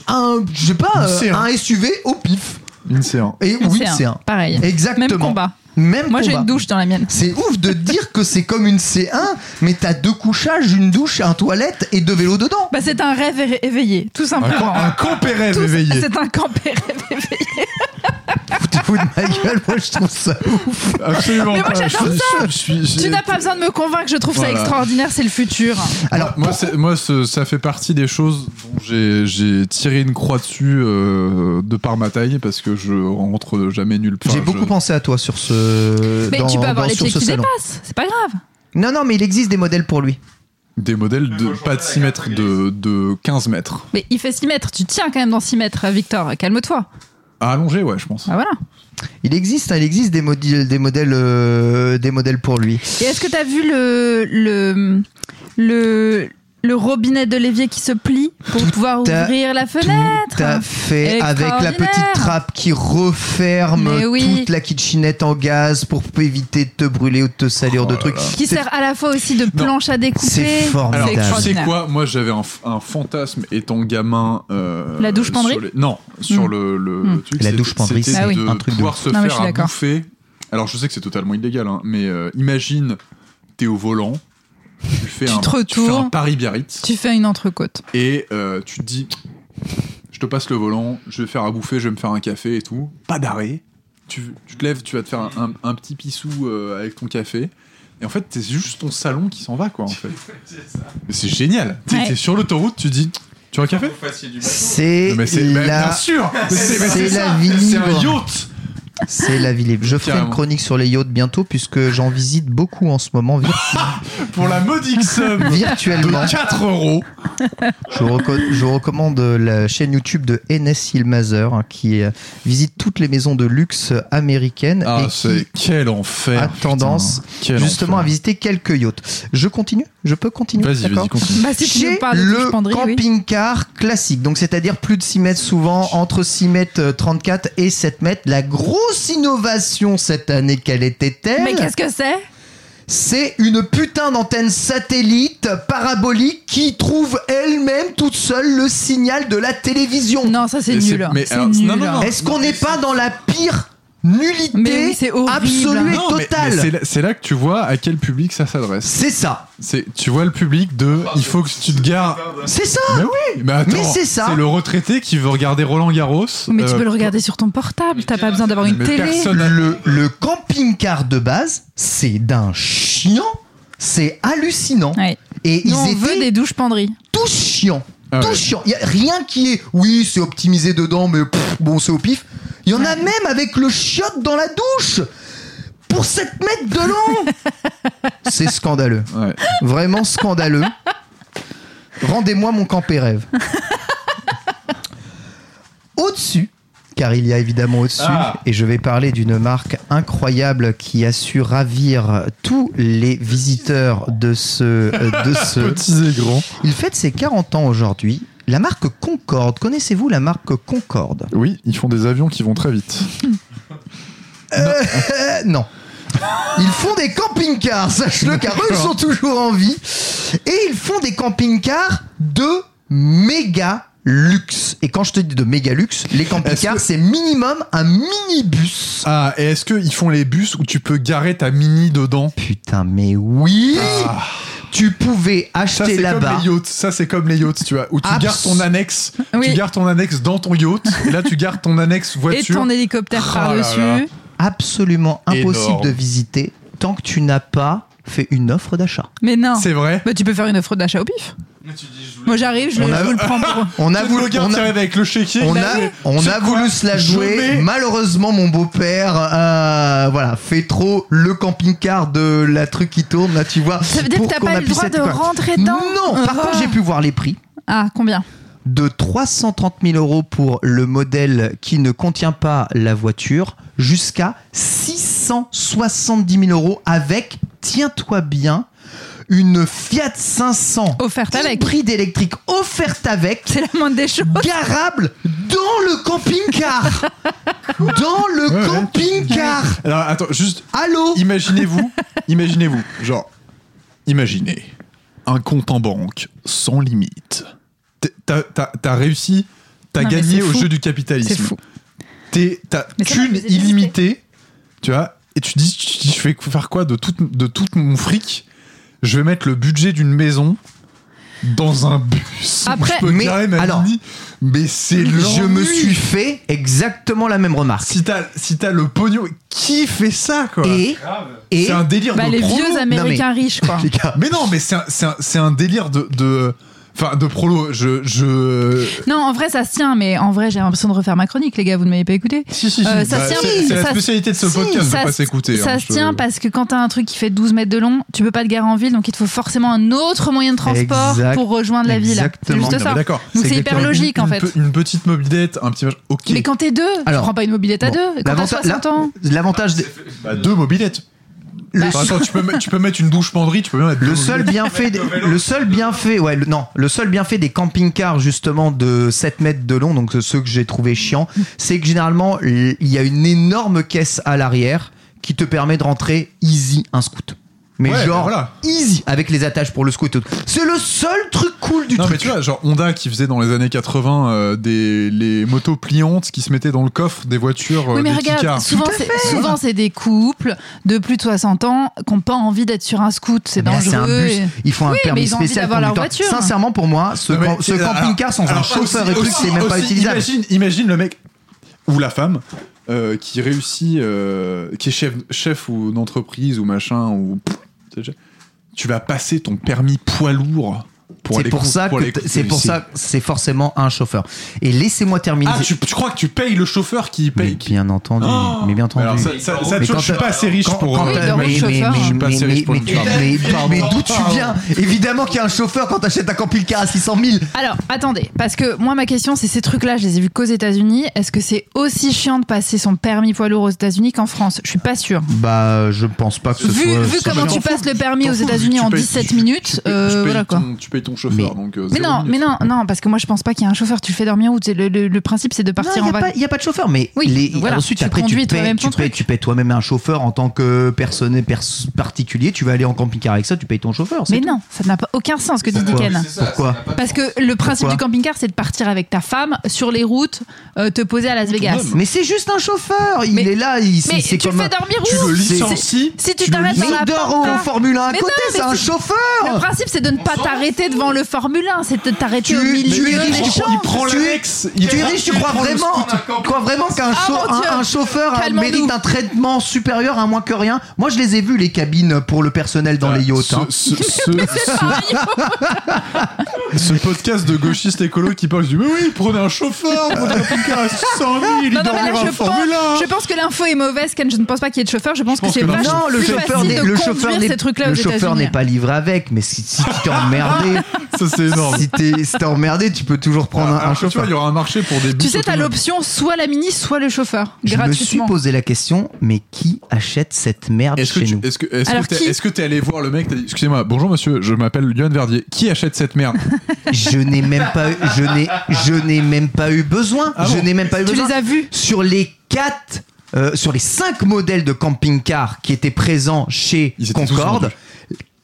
un, je sais pas, Une euh, C1. un SUV au pif. Une C1. Et Une oui, C1, c'est un. Pareil. Exactement. Même combat. Même Moi, j'ai une douche dans la mienne. C'est ouf de dire que c'est comme une C1, mais t'as deux couchages, une douche, un toilette et deux vélos dedans. Bah, c'est un rêve éveillé, tout Un, simplement. un campérève Tout- éveillé. C'est un campé rêve éveillé. [laughs] Foutez-vous de ma gueule, moi je trouve ça ouf. Absolument Mais moi, pas. j'adore Je- je suis- Tu n'as pas besoin de me convaincre, je trouve ça extraordinaire, c'est le futur. Alors, moi, c'est- moi ce- ça fait partie des choses dont j'ai tiré une croix dessus euh, de par ma taille parce que je rentre jamais nulle part. j'ai Je- beaucoup pensé à toi sur ce. Mais dans- tu peux avoir dans- les sur pieds ce qui dépassent, c'est pas grave. Non, non, mais il existe des modèles pour lui. Des modèles de pas de 6 mètres, de, de 15 mètres. Mais il fait 6 mètres, tu tiens quand même dans 6 mètres, Victor, calme-toi. À allonger, ouais, je pense. Ah voilà. Il existe, hein, il existe des, modèles, des modèles, euh, des modèles pour lui. Et est-ce que t'as vu le, le, le, le robinet de l'évier qui se plie pour pouvoir à- ouvrir la Tout fenêtre à fait, avec la petite trappe qui referme oui. toute la kitchenette en gaz pour éviter de te brûler ou de te salir Oh de là trucs. Qui sert à la fois aussi de planche à découper. C'est formidable. Alors, tu sais quoi? Moi, j'avais un, un fantasme étant gamin. euh, La douche penderie sur les- Non, sur Mm. le, le Mm. truc. La douche penderie, c'était c'est Ah oui. de un truc de pouvoir ouf. se Non, faire à bouffer. Alors, je sais que c'est totalement illégal, hein, mais euh, imagine, t'es au volant, tu fais, Tu un, te tu fais un retournes. Paris-Biarritz. Tu fais une entrecôte. et euh, tu te dis je te passe le volant, je vais faire à bouffer, je vais me faire un café et tout. Pas d'arrêt. Tu, tu te lèves, tu vas te faire un, un- un petit pissou euh, avec ton café. Et en fait, c'est juste ton salon qui s'en va, quoi, en fait. [laughs] Mais c'est génial. Tu Ouais. es sur l'autoroute, tu dis Tu veux un café. C'est Mais c'est mais la, bien sûr c'est la vie C'est un yacht c'est la vie libre. Je ferai une chronique sur les yachts bientôt puisque j'en visite beaucoup en ce moment [laughs] pour la modique somme virtuellement. de 4 euros. Je, vous reco- je vous recommande la chaîne YouTube de Enes Ilmazer hein, qui euh, visite toutes les maisons de luxe américaines Ah, et qui c'est quel enfer. a tendance putain. Justement à visiter quelques yachts. Je continue? Je peux continuer Vas-y, vas-y, continue. Bah, si Chez parles le oui. camping-car classique, donc c'est-à-dire plus de 6 mètres souvent, entre 6 mètres euh, 34 et 7 mètres. La grosse innovation cette année, quelle était-elle Mais qu'est-ce que c'est? C'est une putain d'antenne satellite parabolique qui trouve elle-même toute seule le signal de la télévision. Non, ça c'est nul. mais C'est alors, nul. non, non, non. Est-ce qu'on n'est pas dans la pire nullité Mais oui, c'est horrible. absolue et totale c'est là- c'est là que tu vois à quel public ça s'adresse. C'est ça, C'est, tu vois le public de, il faut que tu te gares. c'est ça. Mais oui, mais attends, Mais c'est ça. le retraité qui veut regarder Roland Garros. Mais tu euh, peux le regarder sur ton portable, t'as pas besoin d'avoir une Mais télé. personne- Le, le camping-car de base, c'est d'un chiant, c'est hallucinant. Ouais. Et Nous, ils on veut des douches penderies. tous chiants. Ah tous ouais. chiants. Il y a rien qui est, oui, c'est optimisé dedans, mais pff, bon, c'est au pif. Il y en a même avec le chiotte dans la douche pour 7 mètres de long. [laughs] c'est scandaleux. Ouais. Vraiment scandaleux. Rendez-moi mon campé rêve. Au-dessus, car il y a évidemment au-dessus, Ah. et je vais parler d'une marque incroyable qui a su ravir tous les visiteurs de ce, euh, de [laughs] ce, Petits et grands. il fête ses 40 ans aujourd'hui. La marque Concorde. Connaissez-vous la marque Concorde Oui, ils font des avions qui vont très vite. Euh, Non. Ils font des camping-cars, sache-le, car eux ils sont toujours en vie. Et ils font des camping-cars de méga luxe. Et quand je te dis de méga luxe, les camping-cars, que- c'est minimum un minibus. Ah, et est-ce qu'ils font les bus où tu peux garer ta mini dedans Putain, mais oui Ah. tu pouvais acheter là-bas. les yachts. Ça, c'est comme les yachts, tu vois, où tu Abs- gardes ton annexe. Oui. Tu gardes ton annexe dans ton yacht. et là, tu gardes ton annexe Et voiture. ton hélicoptère là par-dessus. Absolument impossible Énorme. de visiter tant que tu n'as pas fait une offre d'achat. Mais non. C'est vrai. Bah, tu peux faire une offre d'achat au pif. Mais tu dis, je voulais- Moi, j'arrive, je, On a- je vous le prends pour. [laughs] On a voulu, on a- avec le chéquier. on a, on a voulu se la jouer. mets- Malheureusement, mon beau-père, euh, voilà, fait trop le camping-car de la truc qui tourne. Là, tu vois. Ça veut dire que t'as pas eu le droit cette de rentrer dedans Non. Par Ah. contre, j'ai pu voir les prix. Ah, combien? De 330 000 euros pour le modèle qui ne contient pas la voiture jusqu'à 670 000 euros avec, tiens-toi bien, une Fiat 500 Offerte avec. hybride électrique offerte avec, C'est la moindre des choses. garable dans le camping-car. [laughs] dans le Ouais, ouais. camping-car. Alors, attends, juste. Allô Imaginez-vous, [laughs] imaginez-vous, genre, imaginez un compte en banque sans limite. T'as t'as- t'as réussi, t'as Non, gagné au fou. jeu du capitalisme. C'est fou. T'es- T'as qu'une illimitée, tu vois, et tu dis, tu dis, je vais faire quoi de tout, de tout mon fric Je vais mettre le budget d'une maison dans un bus. [laughs] Après- je peux Mais ma alors, mini. mais c'est Je me suis fait exactement la même remarque. Si t'as si t'as le pognon, qui fait ça quoi? Et, C'est un délire Bah, de les vieux américains riches, quoi. [laughs] les gars, Mais non, mais c'est un, c'est un- c'est un délire de. de- Enfin, de prolo. Je. je... Non, en vrai, ça se tient, mais en vrai, j'ai l'impression de refaire ma chronique, les gars, vous ne m'avez pas écouté. Si, si, si. Euh, ça Bah, se tient, c'est c'est la ça- spécialité de ce si, podcast de ça pas s'écouter. Ça hein, se je- tient parce que quand t'as un truc qui fait 12 mètres de long, tu peux pas te garer en ville, donc il te faut forcément un autre moyen de transport Exact- pour rejoindre la ville. C'est exactement. juste Non, ça. mais D'accord. Donc C'est c'est hyper logique, en Une fait. pe- Une petite mobilette, un petit. Ok. Mais quand t'es deux, Alors, tu prends pas une mobilette à bon, deux. Quand t'as l'avanta- 60 ans. L'avantage, des- Bah, deux mobilettes. Enfin, attends, tu peux, mettre- tu peux mettre une douche penderie, tu peux bien mettre Le seul bienfait, des- le seul bienfait, ouais, le- non, le seul bienfait des camping-cars justement de 7 mètres de long, donc ceux que j'ai trouvé chiants, c'est que généralement il y a une énorme caisse à l'arrière qui te permet de rentrer easy un scoot. Mais Ouais, genre voilà. easy avec les attaches pour le scoot. et tout. C'est le seul truc cool du Non, truc. mais tu vois, genre Honda qui faisait dans les années 80 euh, des les motos pliantes qui se mettaient dans le coffre des voitures, euh, Oui, mais des regarde, souvent c'est souvent c'est des couples de plus de 60 ans qui n'ont pas envie d'être sur un scoot, c'est Mais là, c'est un dangereux. bus. et- Il faut un Oui, mais permis ils ont envie spécial d'avoir leur voiture. Sincèrement, pour moi, ce, Non, mais camp- ce alors- camping-car sans un chauffeur aussi- et truc, c'est même pas utilisable. Imagine, imagine le mec ou la femme euh, qui réussit, euh, qui est chef, chef ou d'entreprise ou machin ou pff, tu vas passer ton permis poids lourd pour C'est pour cou- ça pour que c'est pour ça c'est forcément un chauffeur. Et laissez-moi terminer. Ah, tu, tu crois que tu payes le chauffeur qui mais paye qui- bien entendu, Oh mais bien entendu. Alors, ça, ça, ça, Mais quand je suis pas assez riche Quand- pour. quand euh, mais, chauffeur. mais- Je suis pas mais- assez mais- riche pour mais- le dire. mais- Pardon. mais d'où tu viens? Évidemment qu'il y a un chauffeur quand t'achètes un camping-car à 600 000. Alors, attendez, parce que moi, ma question, c'est ces trucs-là, je les ai vus qu'aux États-Unis. Est-ce que c'est aussi chiant de passer son permis poids lourd aux États-Unis qu'en France? Je suis pas sûre. Bah, je pense pas que ce Vu, soit. vu comment tu passes le permis aux États-Unis en payes- 17 tu- minutes, euh, voilà quoi. Tu payes ton chauffeur, Mais- donc. euh, Mais non, mais non, non, parce que moi je pense pas qu'il y a un chauffeur. Tu le fais dormir où le, le- le principe, c'est de Non, partir il en n'y a, vacances. pas- y a pas de chauffeur, mais Oui, les- voilà, ensuite, tu après, tu paies, toi-même tu, paies, tu paies toi-même un chauffeur en tant que personne pers- particulier. Tu vas aller en camping-car avec ça, tu payes ton chauffeur. c'est Mais tout. non, ça n'a pas aucun sens ce que dit ça, Pourquoi Parce que le principe du camping-car, c'est de partir avec ta femme sur les routes, euh, te poser à Las Vegas. Mais c'est juste un chauffeur. Il Mais- est là. Il, Mais c'est tu le comme fais un- dormir Tu le licencies. Si tu le t'arrêtes dans la il au Formule 1 à Mais côté, non, c'est un chauffeur. Le principe, c'est de ne pas t'arrêter devant le Formule 1, c'est de t'arrêter Tu- au milieu tu es des riche, tu champs. Il prend Tu es- Tu es riche, tu crois vraiment, scoot. tu crois vraiment qu'un Ah, chau- mon Dieu. un, un chauffeur Calmons-nous. mérite un traitement supérieur à moins que rien? Moi, je les ai vus les cabines pour le personnel dans les yachts. Ce, hein. ce- [laughs] ce- ce- [laughs] ce podcast de gauchistes écolos qui parle du mais oui, prenez un chauffeur, prenez un camping-car à 600 000, il Non, non, là, je en Formule pense, 1. je pense que l'info est mauvaise, Ken. Je ne pense pas qu'il y ait de chauffeur. Je pense Je pense que c'est que non. vachement plus chauffeur facile n'est de le chauffeur conduire n'est ces trucs-là aux le chauffeur n'est pas livré avec, mais si, si tu t'es emmerdé, [laughs] Ça, c'est énorme. si t'es si t'es emmerdé, tu peux toujours prendre un- un, Alors, tu vois, chauffeur. il y aura un marché pour des Tu bus sais, t'as autonomes. l'option soit la mini, soit le chauffeur. Je me suis gratuitement. posé la question, mais qui achète cette merde Est-ce que chez tu nous? est-ce que est-ce Alors, que t'es qui est-ce que t'es allé voir le mec t'as dit excusez-moi bonjour monsieur je m'appelle Yoann Verdier qui achète cette merde? Je n'ai même pas, eu- je n'ai, je n'ai même pas eu besoin. Ah je bon n'ai même pas eu Tu besoin. les as vus? Sur les quatre, euh, sur les cinq modèles de camping-car qui étaient présents chez Ils étaient tous Concorde.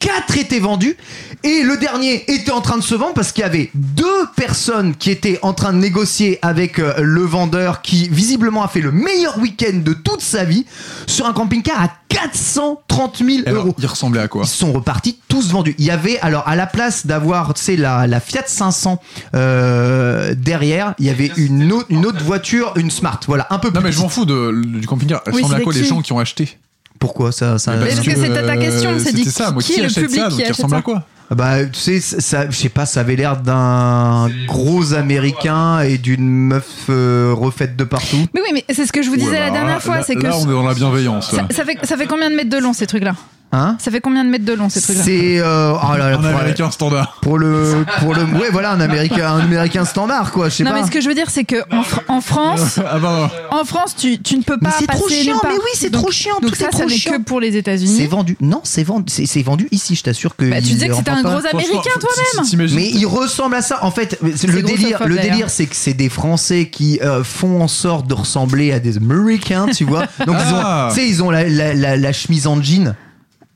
4 étaient vendus et le dernier était en train de se vendre parce qu'il y avait deux personnes qui étaient en train de négocier avec euh, le vendeur qui visiblement a fait le meilleur week-end de toute sa vie sur un camping-car à 430 000 Et alors, euros. il ressemblait à quoi? Ils sont repartis tous vendus. Il y avait alors à la place d'avoir tu sais la, la Fiat 500 euh, derrière, il y avait une autre, une autre voiture, une Smart. Voilà, un peu plus. Non, mais je m'en fous de, du camping-car. Elle Oui, ressemble à quoi? Les gens qui ont acheté Pourquoi ça, ça Mais parce que c'était ta question, c'est dit ça. Moi, qui qui, est le public ça qui Donc, ressemble ça à quoi Bah, tu sais, ça, je sais pas, ça avait l'air d'un gros américain et d'une meuf euh, refaite de partout. Mais oui, mais c'est ce que je vous disais Ouais, la dernière là- fois, là- c'est que Là, on est dans la bienveillance. ça, ça fait, ça fait combien de mètres de long ces trucs-là? Hein Ça fait combien de mètres de long ces trucs-là C'est euh, oh là là, Un pour, américain standard. pour le pour le ouais voilà un américain un américain standard quoi je sais Non, pas. mais ce que je veux dire, c'est que en, Fr- en France, ah bah, en France, tu, tu ne peux pas c'est trop chiant, mais oui, c'est trop chiant, Donc tout ça, est ça n'est que pour les C'est États-Unis. vendu. Non, c'est vendu. C'est c'est vendu ici. Je t'assure que. Bah, tu disais que c'était un gros américain, toi-même. Mais il ressemble à ça. En fait, c'est le délire, le délire, c'est que c'est des Français qui euh, font en sorte de ressembler à des Américains, tu vois. Donc ils Ah. ont, tu sais, ils ont la chemise en jean.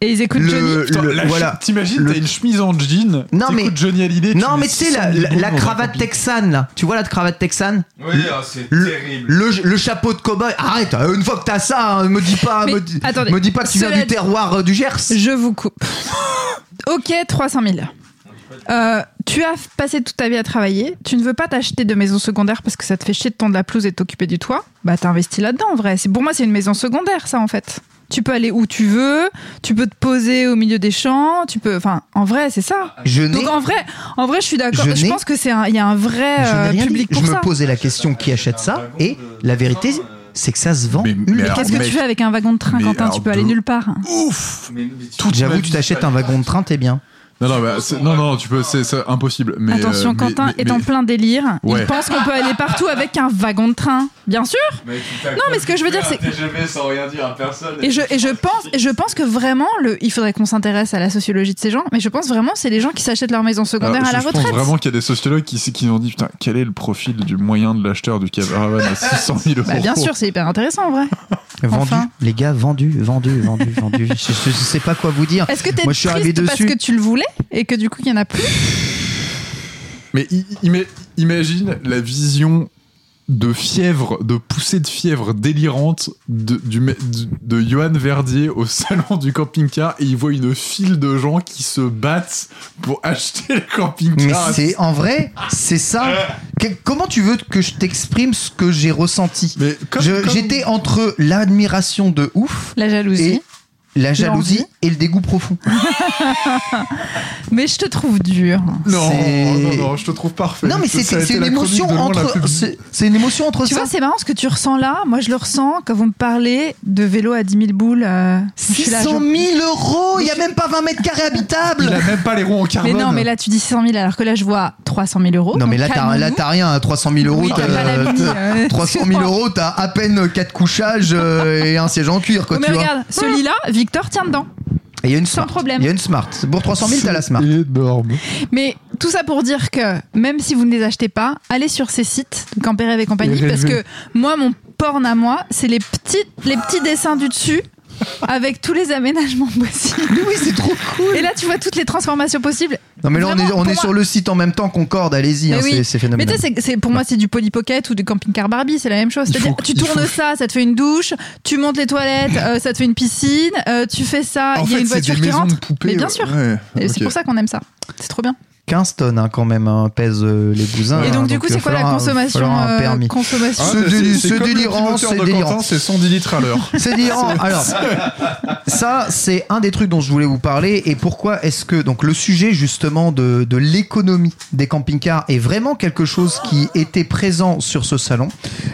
Et ils écoutent Le- Johnny. Putain, le- voilà. T'imagines, Le- t'as une chemise en jean. Non, mais- Johnny Hallyday. tu Non, mais tu sais, la, 600 000 la, boules la dans un cravate texane, là. Tu vois la cravate texane Oui, ah, c'est le, terrible. le, le chapeau de cow-boy. Arrête, euh, une fois que t'as ça, hein, me dis pas, Mais, me, dis- attendez, me dis pas que tu viens du terroir euh, du Gers. Je vous coupe. [laughs] ok, 300 000. Euh, tu as passé toute ta vie à travailler, tu ne veux pas t'acheter de maison secondaire parce que ça te fait chier de tondre la pelouse et de t'occuper du toit, bah t'investis là-dedans en vrai. C'est- Pour moi, c'est une maison secondaire, ça en fait. Tu peux aller où tu veux, tu peux te poser au milieu des champs, tu peux. Enfin, en vrai, c'est ça. Je n'ai Donc en vrai, en vrai, je suis d'accord. Je Je, pense que c'est un, il y a un vrai Je euh, dit. public Je pour me ça. posais la question qui achète ça? Et la vérité c'est que ça se vend. Mais- mais Qu'est-ce que mec, tu fais avec un wagon de train, Quentin? Tu peux aller nulle part. Ouf J'avoue, tu t'achètes un wagon de train, t'es bien. Non, non, bah, c'est- non, non, tu peux, c'est impossible. Mais, Attention, euh, mais- Quentin mais- est en plein délire. Ouais. Il pense qu'on peut aller partout avec un wagon de train. Bien sûr. mais Non, mais ce que je veux dire, c'est- Un TGV sans rien dire à personne. Et je, et je pense, et je pense que vraiment, le, il faudrait qu'on s'intéresse à la sociologie de ces gens, mais je pense vraiment c'est les gens qui s'achètent leur maison secondaire Alors, à la je, je retraite. pense vraiment qu'il y a des sociologues qui, qui ont dit putain quel est le profil du moyen de l'acheteur du caravan à 600 000 euros Bah, bien sûr, c'est hyper intéressant en vrai. Vendu, Enfin. les gars, vendu, vendu, vendu, vendu. Je, je- je sais pas quoi vous dire. Est-ce que t'es triste parce que tu le voulais et que du coup il y en a plus Mais imagine la vision de fièvre, de poussée de fièvre délirante de, du, Johan Verdier au salon du camping-car et il voit une file de gens qui se battent pour acheter le Mais camping-car. c'est en vrai, c'est ça. Que- comment tu veux que je t'exprime ce que j'ai ressenti? Mais J'étais entre l'admiration de ouf La jalousie. La jalousie et le dégoût profond. [laughs] Mais je te trouve dur. Non, non, non, je te trouve parfait. Non mais c'est une émotion entre plus- c'est c'est une émotion entre Tu ça. vois, c'est marrant ce que tu ressens là. Moi, je le ressens quand vous me parlez de vélo à 10 000 boules. euh, je suis là, 600 je- 000 euros, il y a même pas 20 mètres carrés habitables. Il a même pas les roues en Mais carbone. non, mais là tu dis 600 000 alors que là je vois 300 000 euros. Non mais Donc, là calmons-nous. là t'as rien, 300 000 euros, Oui, t'as pas la mini, euh, 300 000 euros, t'as à peine 4 couchages euh, et un siège en cuir quoi Oh, mais tu vois. regarde, ce lit-là, [laughs] Victor tient dedans. Et il y a une sans smart. problème. Il y a une smart. Pour 300 000 t'as la smart. énorme. Mais tout ça pour dire que même si vous ne les achetez pas, allez sur ces sites, Campérève et compagnie, parce que moi, mon porn à moi, c'est les petits, les petits dessins du dessus. Avec tous les aménagements possibles. Oui c'est trop cool. Et là, tu vois toutes les transformations possibles. Non mais là on est, on pour est moi- sur le site en même temps Concorde, allez-y, hein, oui. c'est- c'est Mais phénoménal. tu sais, pour moi, c'est du Polly Pocket ou du camping-car Barbie, c'est la même chose. C'est-à-dire, tu tournes faut- ça, ça te fait une douche, tu montes les toilettes, euh, ça te fait une piscine, euh, tu fais ça, il y a une voiture qui rentre. poupées. Mais bien sûr. Ouais, Et c'est pour ça qu'on aime ça. C'est trop bien. 15 tonnes hein, quand même hein, pèsent euh, les bousins. Et donc, hein, du coup, c'est quoi la consommation euh, consommation Ah, Ce déli- [laughs] c'est- délirant, c'est délirant. C'est 110 litres à l'heure. C'est délirant. Alors, ça, c'est un des trucs dont je voulais vous parler. Et pourquoi est-ce que donc le sujet justement de, de l'économie des camping-cars est vraiment quelque chose qui était présent sur ce salon?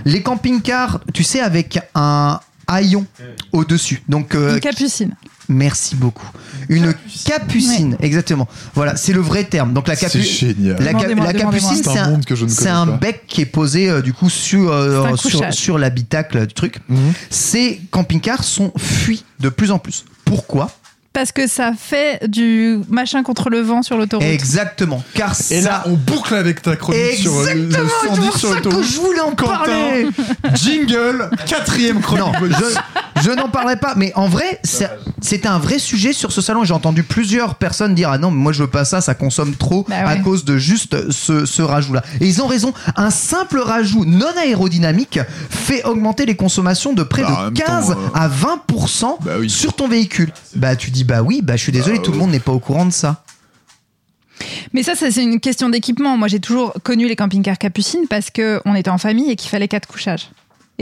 Les camping-cars, tu sais, avec un haillon au-dessus. Donc, euh, Une capucine. Merci beaucoup. Une capucine, exactement. Voilà, c'est le vrai terme. Donc la C'est capucine. génial. La, ca- capucine, C'est un bec qui est posé euh, du coup sur, euh, sur, l'habitacle du truc. Mhm. Ces camping-cars sont fuis de plus en plus. Pourquoi? Parce que ça fait du machin contre le vent sur l'autoroute. Exactement. Car Et ça. là, on boucle avec ta chronique sur euh, le Exactement, c'est 110 pour sur ça que l'autoroute. je voulais en Quentin, parler. jingle, quatrième chronique. Non, je, je n'en parlerai pas. Mais en vrai, c'est- c'était un vrai sujet sur ce salon. J'ai entendu plusieurs personnes dire Ah non, mais moi je veux pas ça, ça consomme trop Bah à ouais. cause de juste ce, ce rajout-là. Et ils ont raison. Un simple rajout non aérodynamique fait augmenter les consommations de près Bah, de même temps, 15 euh, à 20% Bah oui. sur ton véhicule. Bah tu dis Bah oui, bah je suis désolé, Bah, tout le monde n'est pas au courant de ça. Mais ça, ça, c'est une question d'équipement. Moi, j'ai toujours connu les camping-cars capucines parce qu'on était en famille et qu'il fallait quatre couchages.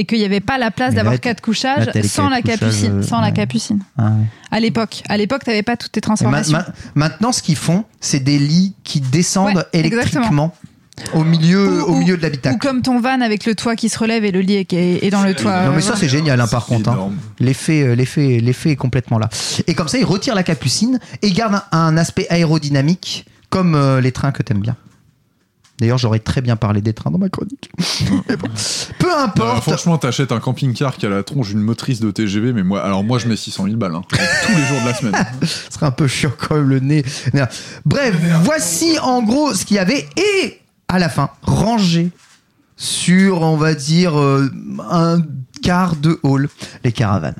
Et qu'il n'y avait pas la place d'avoir quatre couchages là, sans la capucine. euh, sans la capucine. Ah ouais. À l'époque. À l'époque, tu n'avais pas toutes tes ma- transformations. ma- maintenant, ce qu'ils font, c'est des lits qui descendent Ouais, électriquement au milieu, Ou- au ou- milieu de Ou l'habitacle. comme ton van avec le toit qui se relève et le lit qui est, est dans le toit. Non mais ça c'est génial hein, par contre. hein. L'effet, euh, l'effet, l'effet est complètement là. Et comme ça, il retire la capucine et garde un, un aspect aérodynamique comme euh, les trains que t'aimes bien. D'ailleurs, j'aurais très bien parlé des trains dans ma chronique. Mais bon. Peu Non, importe. franchement, t'achètes un camping-car qui a la tronche d'une motrice de TGV, mais moi, alors moi, je mets 600 000 balles hein, [laughs] tous les jours de la semaine. Ce serait un peu chiant quand même le nez. Bref, voici en gros ce qu'il y avait et à la fin rangé sur, on va dire, euh, un quart de hall, les caravanes.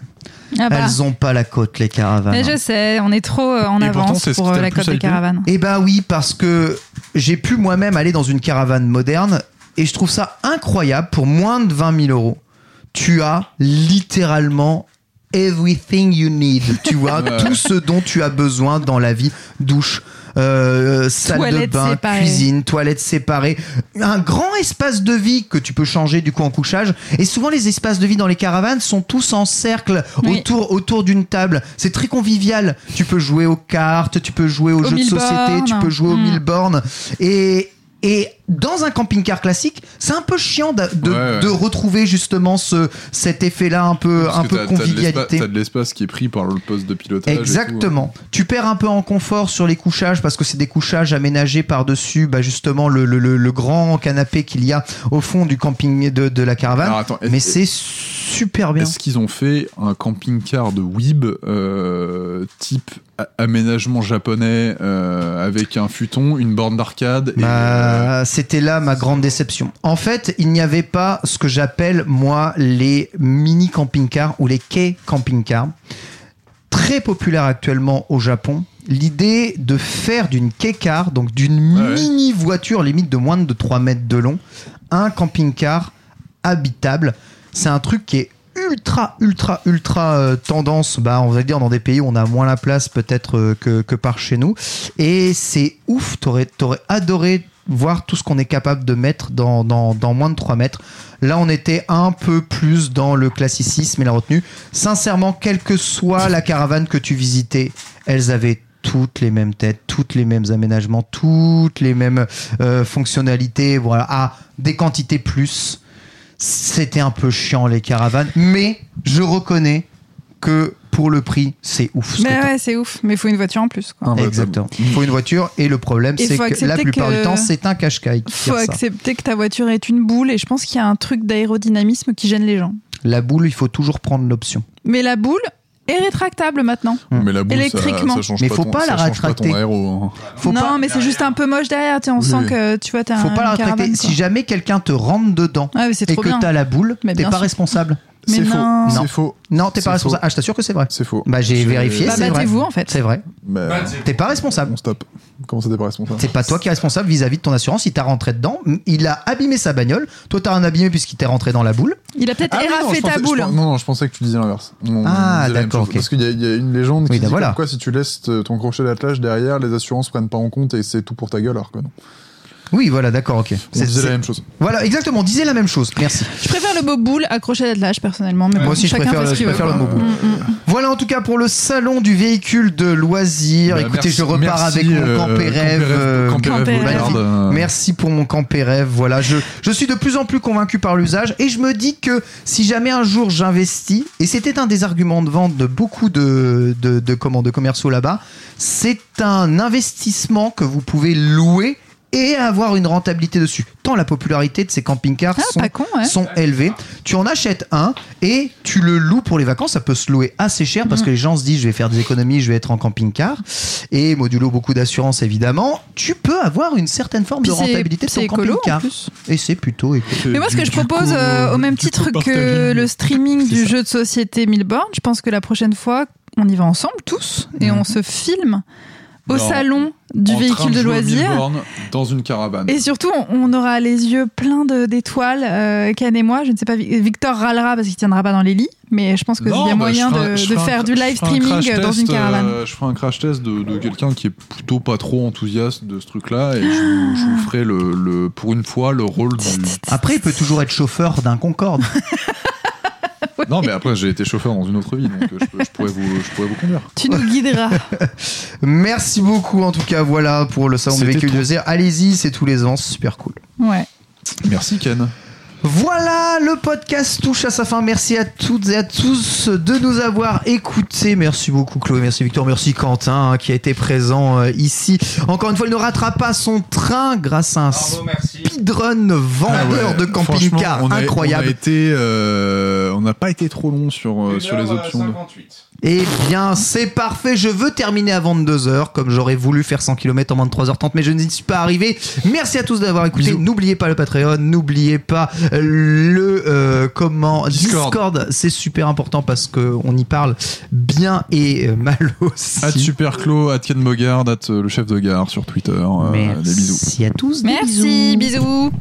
Ah bah. Elles ont pas la côte, les caravanes. Mais je sais, on est trop euh, en Et avance pour euh, la côte des caravanes. Eh ben oui, parce que j'ai pu moi-même aller dans une caravane moderne et je trouve ça incroyable. Pour moins de 20 000 euros, tu as littéralement everything you need. Tu vois, [laughs] Ouais. tout ce dont tu as besoin dans la vie. Douche. Euh, salle de bain, cuisine, toilettes séparées, un grand espace de vie que tu peux changer du coup en couchage. Et souvent les espaces de vie dans les caravanes sont tous en cercle Oui. autour autour d'une table. C'est très convivial. Tu peux jouer aux cartes, tu peux jouer aux Aux jeux de société, tu peux jouer aux Mm. mille bornes. Et et dans un camping-car classique, c'est un peu chiant de, de, Ouais, ouais. de retrouver justement ce, cet effet-là un peu, Parce un peu l'espace- convivialité. T'as de l'espace qui est pris par le poste de pilotage. tout, Exactement. Tu perds un peu en confort sur les couchages parce que c'est des couchages aménagés par-dessus bah, justement le, le, le, le grand canapé qu'il y a au fond du camping de, de la caravane. Alors, attends, est-ce- Mais c'est super bien. Est-ce qu'ils ont fait un camping-car de Weeb euh, type aménagement japonais euh, avec un futon, une borne d'arcade et, euh, Bah, c'était là ma grande déception. En fait, il n'y avait pas ce que j'appelle moi les mini camping-cars ou les quais camping-cars, très populaires actuellement au Japon. L'idée de faire d'une quai car, donc d'une ouais. mini voiture limite de moins de 3 mètres de long, un camping-car habitable, c'est un truc qui est ultra ultra ultra euh, tendance bah on va dire dans des pays où on a moins la place peut-être euh, que, que par chez nous et c'est ouf t'aurais t'aurais adoré voir tout ce qu'on est capable de mettre dans, dans, moins de 3 mètres. Là on était un peu plus dans le classicisme et la retenue. Sincèrement quelle que soit la caravane que tu visitais elles avaient toutes les mêmes têtes, toutes les mêmes aménagements, toutes les mêmes euh, fonctionnalités, voilà, à des quantités plus. C'était un peu chiant les caravanes, mais je reconnais que pour le prix, c'est ouf. ce Mais ouais, c'est ouf. Mais il faut une voiture en plus. Quoi. Ah, bah, Exactement. Il faut une voiture et le problème, c'est que la plupart que- du temps, c'est un cache-caille qui faut tire ça. accepter que ta voiture est une boule et je pense qu'il y a un truc d'aérodynamisme qui gêne les gens. La boule, il faut toujours prendre l'option. Mais la boule est rétractable maintenant. Mais la boule, ça, Électriquement. ça change Mais pas faut ton, pas ça la change pas ton rétracter. aéro. hein. Faut non, pas, mais c'est juste un peu moche derrière. on Oui, sent que tu vois, t'as faut un pas la rétracter. Si jamais quelqu'un te rentre dedans c'est et trop que t'as la boule, Mais t'es pas sûr. responsable. Mais C'est faux. Non. C'est faux. Non, t'es pas responsable. Ah, je t'assure que c'est vrai. C'est faux. Bah, j'ai vérifié, Bah, c'est vrai. battez-vous en fait. C'est vrai. Bah, Bah, c'est- T'es pas responsable. on stop. Comment ça t'es pas responsable? C'est pas toi qui es responsable vis-à-vis de ton assurance. Il t'a rentré dedans, il a abîmé sa bagnole. Toi, t'as un abîmé puisqu'il t'est rentré dans la boule. Il a peut-être Ah éraflé ta boule. non, non, je pensais que tu disais l'inverse. Ah, d'accord. Parce qu'il y, a- il y a une légende Oui, qui bah dit voilà. comme quoi si tu laisses ton crochet d'attelage derrière, les assurances prennent pas en compte et c'est tout pour ta gueule alors que non. Oui, voilà, d'accord, ok. On disait la même chose. Voilà, exactement. On disait la même chose. Merci. Je préfère le mot boule accroché à l'attelage personnellement. Mais Moi bon, aussi, je chacun préfère, je veut, le quoi. mot boule. Mm, mm. Voilà en tout cas pour le salon du véhicule de loisirs. Bah, Écoutez, merci- je repars merci, avec mon euh, campé rêve. euh, Campé Campé rêve euh, Merci pour mon campé rêve. Voilà, je, je suis de plus en plus convaincu par l'usage et je me dis que si jamais un jour j'investis, et c'était un des arguments de vente de beaucoup de, de, de, comment, de commerciaux là-bas, c'est un investissement que vous pouvez louer et avoir une rentabilité dessus. Tant la popularité de ces camping-cars Ah, sont, con, ouais. sont élevées. Tu en achètes un et tu le loues pour les vacances. Ça peut se louer assez cher parce que les gens se disent je vais faire des économies, je vais être en camping-car. Et modulo beaucoup d'assurance évidemment. Tu peux avoir une certaine forme Puis de rentabilité de c'est ton camping-car. Et c'est plutôt écolo. Mais moi, ce que Du- je propose, euh, au même titre que le streaming du ça. jeu de société Milborn, je pense que la prochaine fois, on y va ensemble tous et on se filme au Non. salon du En véhicule de au loisirs. Dans une caravane. Et surtout, on aura les yeux pleins de- d'étoiles, euh, Ken et moi. Je ne sais pas, Vi- Victor râlera parce qu'il tiendra pas dans les lits, mais je pense qu'il y a bah, moyen je ferai un- de, de un faire du live un streaming crash dans test, une caravane. euh, je ferai un crash test de, de quelqu'un qui est plutôt pas trop enthousiaste de ce truc-là et je, vous- je vous ferai le, le- pour une fois le rôle du. Après, il peut toujours être chauffeur d'un Concorde. [laughs] Non, mais après j'ai été chauffeur dans une autre vie, donc euh, je, peux- je pourrais vous, je pourrais vous conduire. Tu nous guideras. [laughs] Merci beaucoup en tout cas. Voilà pour le salon des véhicules de loisirs. Allez-y, c'est tous les ans, super cool. Ouais. Merci Ken. Voilà, le podcast touche à sa fin. Merci à toutes et à tous de nous avoir écoutés. Merci beaucoup Chloé, merci Victor, merci Quentin hein, qui a été présent euh, ici. Encore une fois, il ne rattrape pas son train grâce à un speedrun vendeur de camping-car Franchement, on a- incroyable. On a été, euh, on n'a pas été trop long sur, euh, sur les options. de- 58. Eh bien, c'est parfait. Je veux terminer avant 2h, comme j'aurais voulu faire 100 km en moins de 3h30, mais je n'y suis pas arrivé. Merci à tous d'avoir écouté. N'oubliez pas le Patreon, n'oubliez pas le euh, comment Discord. Discord. C'est super important parce que on y parle bien et euh, mal aussi. At Superclo, at Ken Bogard, at euh, le chef de gare sur Twitter. Euh, des bisous. Merci à tous. des Merci, bisous. bisous.